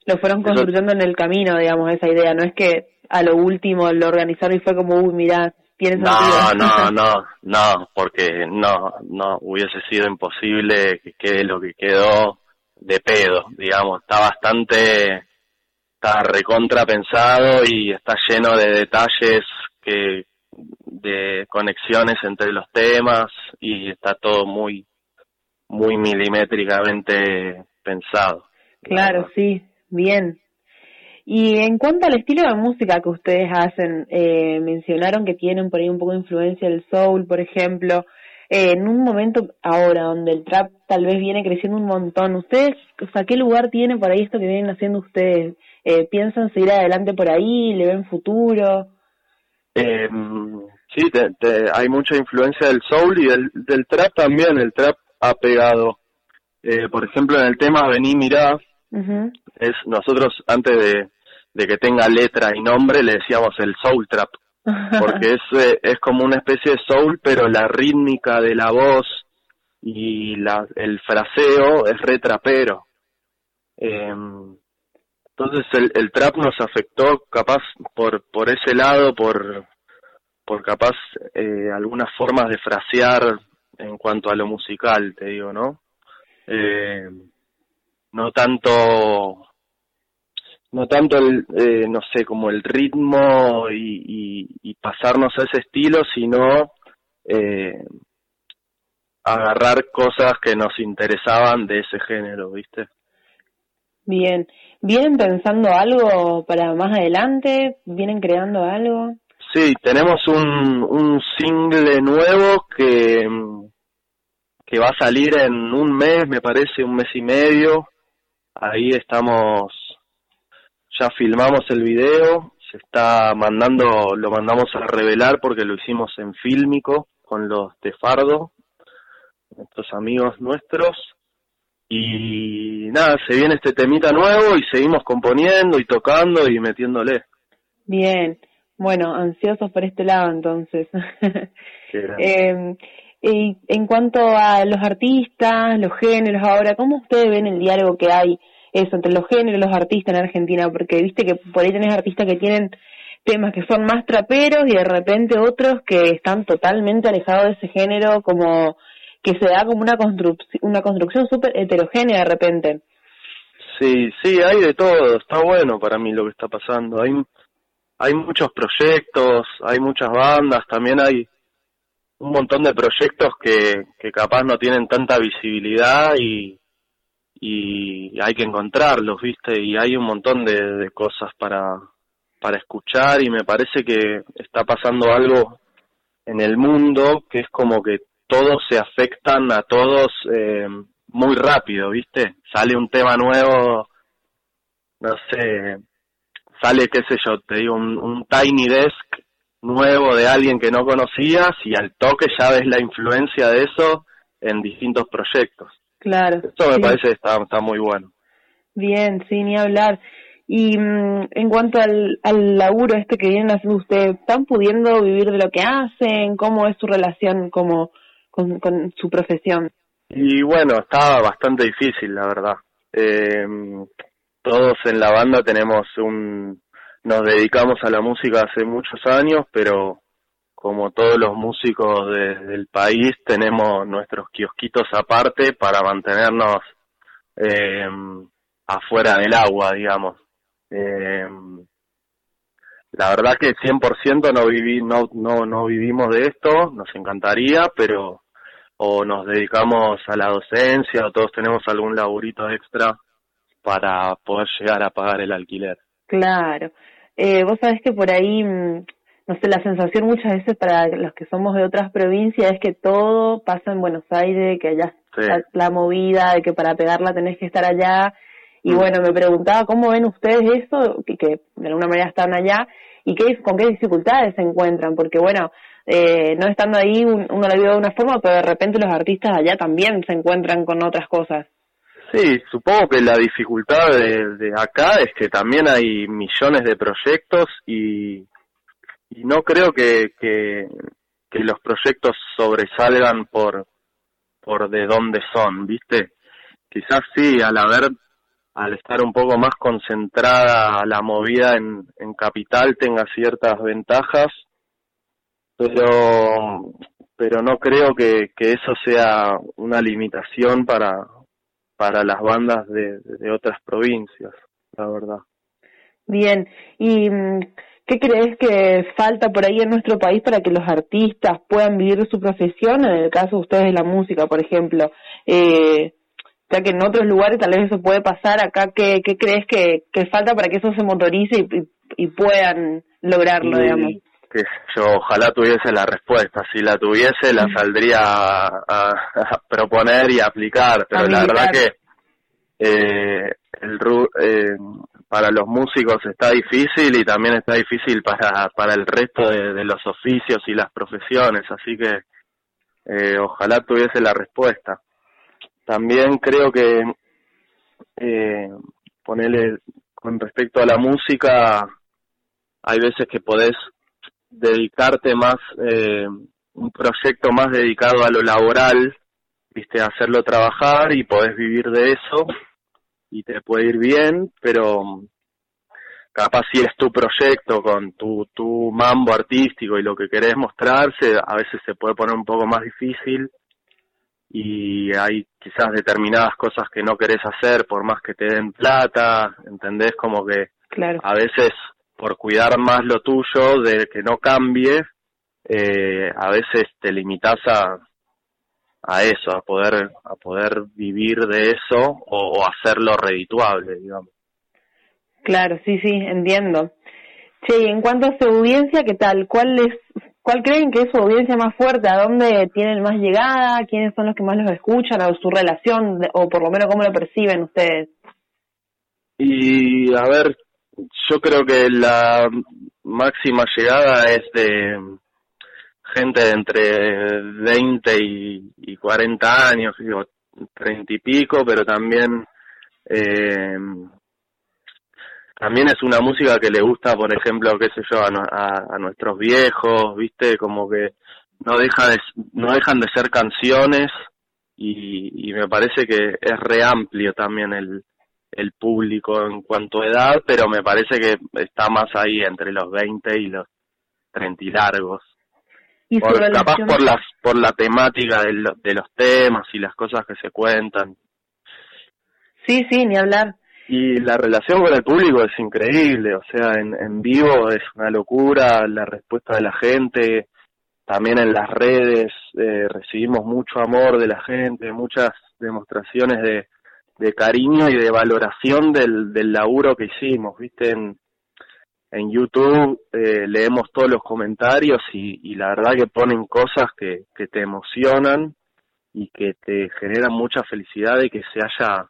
lo fueron eso- construyendo en el camino, digamos, esa idea. No es que a lo último lo organizaron y fue como, uy, mira, tiene no, sentido. no, no, no, porque no, no, hubiese sido imposible que quede lo que quedó de pedo, digamos, está bastante, está recontra pensado y está lleno de detalles que, de conexiones entre los temas y está todo muy, muy milimétricamente pensado. Claro, sí, bien. Y en cuanto al estilo de música que ustedes hacen, eh, mencionaron que tienen por ahí un poco de influencia del soul, por ejemplo. Eh, en un momento ahora donde el trap tal vez viene creciendo un montón, ¿ustedes, o sea, qué lugar tiene por ahí esto que vienen haciendo ustedes? Eh, ¿Piensan seguir adelante por ahí? ¿Le ven futuro? Eh, sí, te- te- hay mucha influencia del soul y del, del trap también. El trap ha pegado. Eh, por ejemplo, en el tema Vení, mirá, es nosotros antes de, de que tenga letra y nombre le decíamos el soul trap, porque es, eh, es como una especie de soul, pero la rítmica de la voz y la, el fraseo es re trapero. Eh, entonces el, el trap nos afectó capaz por, por ese lado, por, por capaz eh, algunas formas de frasear en cuanto a lo musical, te digo, ¿no? Eh, no tanto no tanto el eh, no sé como el ritmo y, y, y pasarnos a ese estilo sino eh, agarrar cosas que nos interesaban de ese género viste Bien. ¿Vienen pensando algo para más adelante? ¿Vienen creando algo? sí tenemos un un single nuevo que que va a salir en un mes me parece un mes y medio ahí estamos ya filmamos el video, se está mandando, lo mandamos a revelar porque lo hicimos en Fílmico con los de Fardo, nuestros amigos nuestros. Y nada, se viene este temita nuevo y seguimos componiendo y tocando y metiéndole. Bien. Bueno, ansiosos por este lado entonces. Eh, y en cuanto a los artistas, los géneros ahora, ¿cómo ustedes ven el diálogo que hay eso entre los géneros y los artistas en Argentina? Porque viste que por ahí tenés artistas que tienen temas que son más traperos y de repente otros que están totalmente alejados de ese género, como que se da como una, construc una construcción súper heterogénea de repente. Sí, sí, hay de todo. Está bueno para mí lo que está pasando. Hay, hay muchos proyectos, hay muchas bandas, también hay un montón de proyectos que, que capaz no tienen tanta visibilidad y, y hay que encontrarlos, ¿viste? Y hay un montón de, de cosas para, para escuchar y me parece que está pasando algo en el mundo que es como que todos se afectan a todos eh, muy rápido, ¿viste? Sale un tema nuevo, no sé, sale, qué sé yo, te digo, un, un Tiny Desk nuevo de alguien que no conocías y al toque ya ves la influencia de eso en distintos proyectos. Claro. Eso me sí. parece que está, está muy bueno. Bien, sí, ni hablar. Y mm, en cuanto al, al laburo este que vienen haciendo ustedes, ¿están pudiendo vivir de lo que hacen? ¿Cómo es su relación como con, con su profesión? Y bueno, está bastante difícil, la verdad. Eh, todos en la banda tenemos un... Nos dedicamos a la música hace muchos años, pero como todos los músicos de- del país, tenemos nuestros kiosquitos aparte para mantenernos eh, afuera del agua, digamos. Eh, la verdad que 100% no, viví, no, no, no vivimos de esto, nos encantaría, pero o nos dedicamos a la docencia o todos tenemos algún laburito extra para poder llegar a pagar el alquiler. Claro. Eh, vos sabés que por ahí, mm, no sé, la sensación muchas veces para los que somos de otras provincias es que todo pasa en Buenos Aires, que allá Sí. está la movida, de que para pegarla tenés que estar allá. Y Mm. bueno, me preguntaba cómo ven ustedes eso, que, que de alguna manera están allá, y qué, con qué dificultades se encuentran, porque bueno, eh, no estando ahí un- uno la vive de una forma, pero de repente los artistas allá también se encuentran con otras cosas. Sí, supongo que la dificultad de, acá es que también hay millones de proyectos y, y no creo que, que, que los proyectos sobresalgan por, por de dónde son, ¿viste? Quizás sí, al haber, al estar un poco más concentrada la movida en, en capital tenga ciertas ventajas, pero, pero no creo que, que eso sea una limitación para, para las bandas de, de otras provincias, la verdad. Bien, ¿y mm, qué crees que falta por ahí en nuestro país para que los artistas puedan vivir su profesión? En el caso de ustedes de la música, por ejemplo, eh, ya que en otros lugares tal vez eso puede pasar, acá, ¿qué, qué crees que, que falta para que eso se motorice y, y- y puedan lograrlo, Y, digamos? Sé yo ojalá tuviese la respuesta, si la tuviese la saldría a, a- a proponer y aplicar, pero la verdad que eh, el ru- eh, para los músicos está difícil y también está difícil para, para el resto de, de los oficios y las profesiones, así que eh, ojalá tuviese la respuesta. También creo que eh, ponerle con respecto a la música, hay veces que podés dedicarte más, eh, un proyecto más dedicado a lo laboral, viste, hacerlo trabajar y podés vivir de eso y te puede ir bien, pero capaz si es tu proyecto con tu, tu mambo artístico y lo que querés mostrarse, a veces se puede poner un poco más difícil y hay quizás determinadas cosas que no querés hacer por más que te den plata, ¿entendés? Como que Claro. a veces por cuidar más lo tuyo, de que no cambie, eh, a veces te limitas a, a eso, a poder, a poder vivir de eso o, o hacerlo redituable, digamos. Claro, sí, sí, entiendo. Che, y en cuanto a su audiencia, ¿qué tal? ¿Cuál es, cuál creen que es su audiencia más fuerte? ¿A dónde tienen más llegada? ¿Quiénes son los que más los escuchan? ¿O su relación? o por lo menos cómo lo perciben ustedes? Y a ver, yo creo que la máxima llegada es de gente de entre 20 y, y 40 años, digo, 30 y pico, pero también eh, también es una música que le gusta, por ejemplo, qué sé yo, a, a- a nuestros viejos, ¿viste? Como que no deja de, no dejan de ser canciones y, y me parece que es re amplio también el, el público en cuanto a edad, pero me parece que está más ahí entre los 20 y los 30 y largos. Y Por- capaz por las por la temática de, lo- de los temas y las cosas que se cuentan. Sí, sí, ni hablar. Y la relación con el público es increíble, o sea, en, en vivo es una locura, la respuesta de la gente, también en las redes eh, recibimos mucho amor de la gente, muchas demostraciones de, de cariño y de valoración del, del laburo que hicimos, viste, en, en YouTube eh, leemos todos los comentarios y, y la verdad que ponen cosas que, que te emocionan y que te generan mucha felicidad de que se haya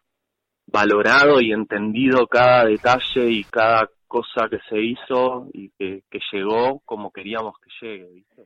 valorado y entendido cada detalle y cada cosa que se hizo y que, que llegó como queríamos que llegue. ¿viste?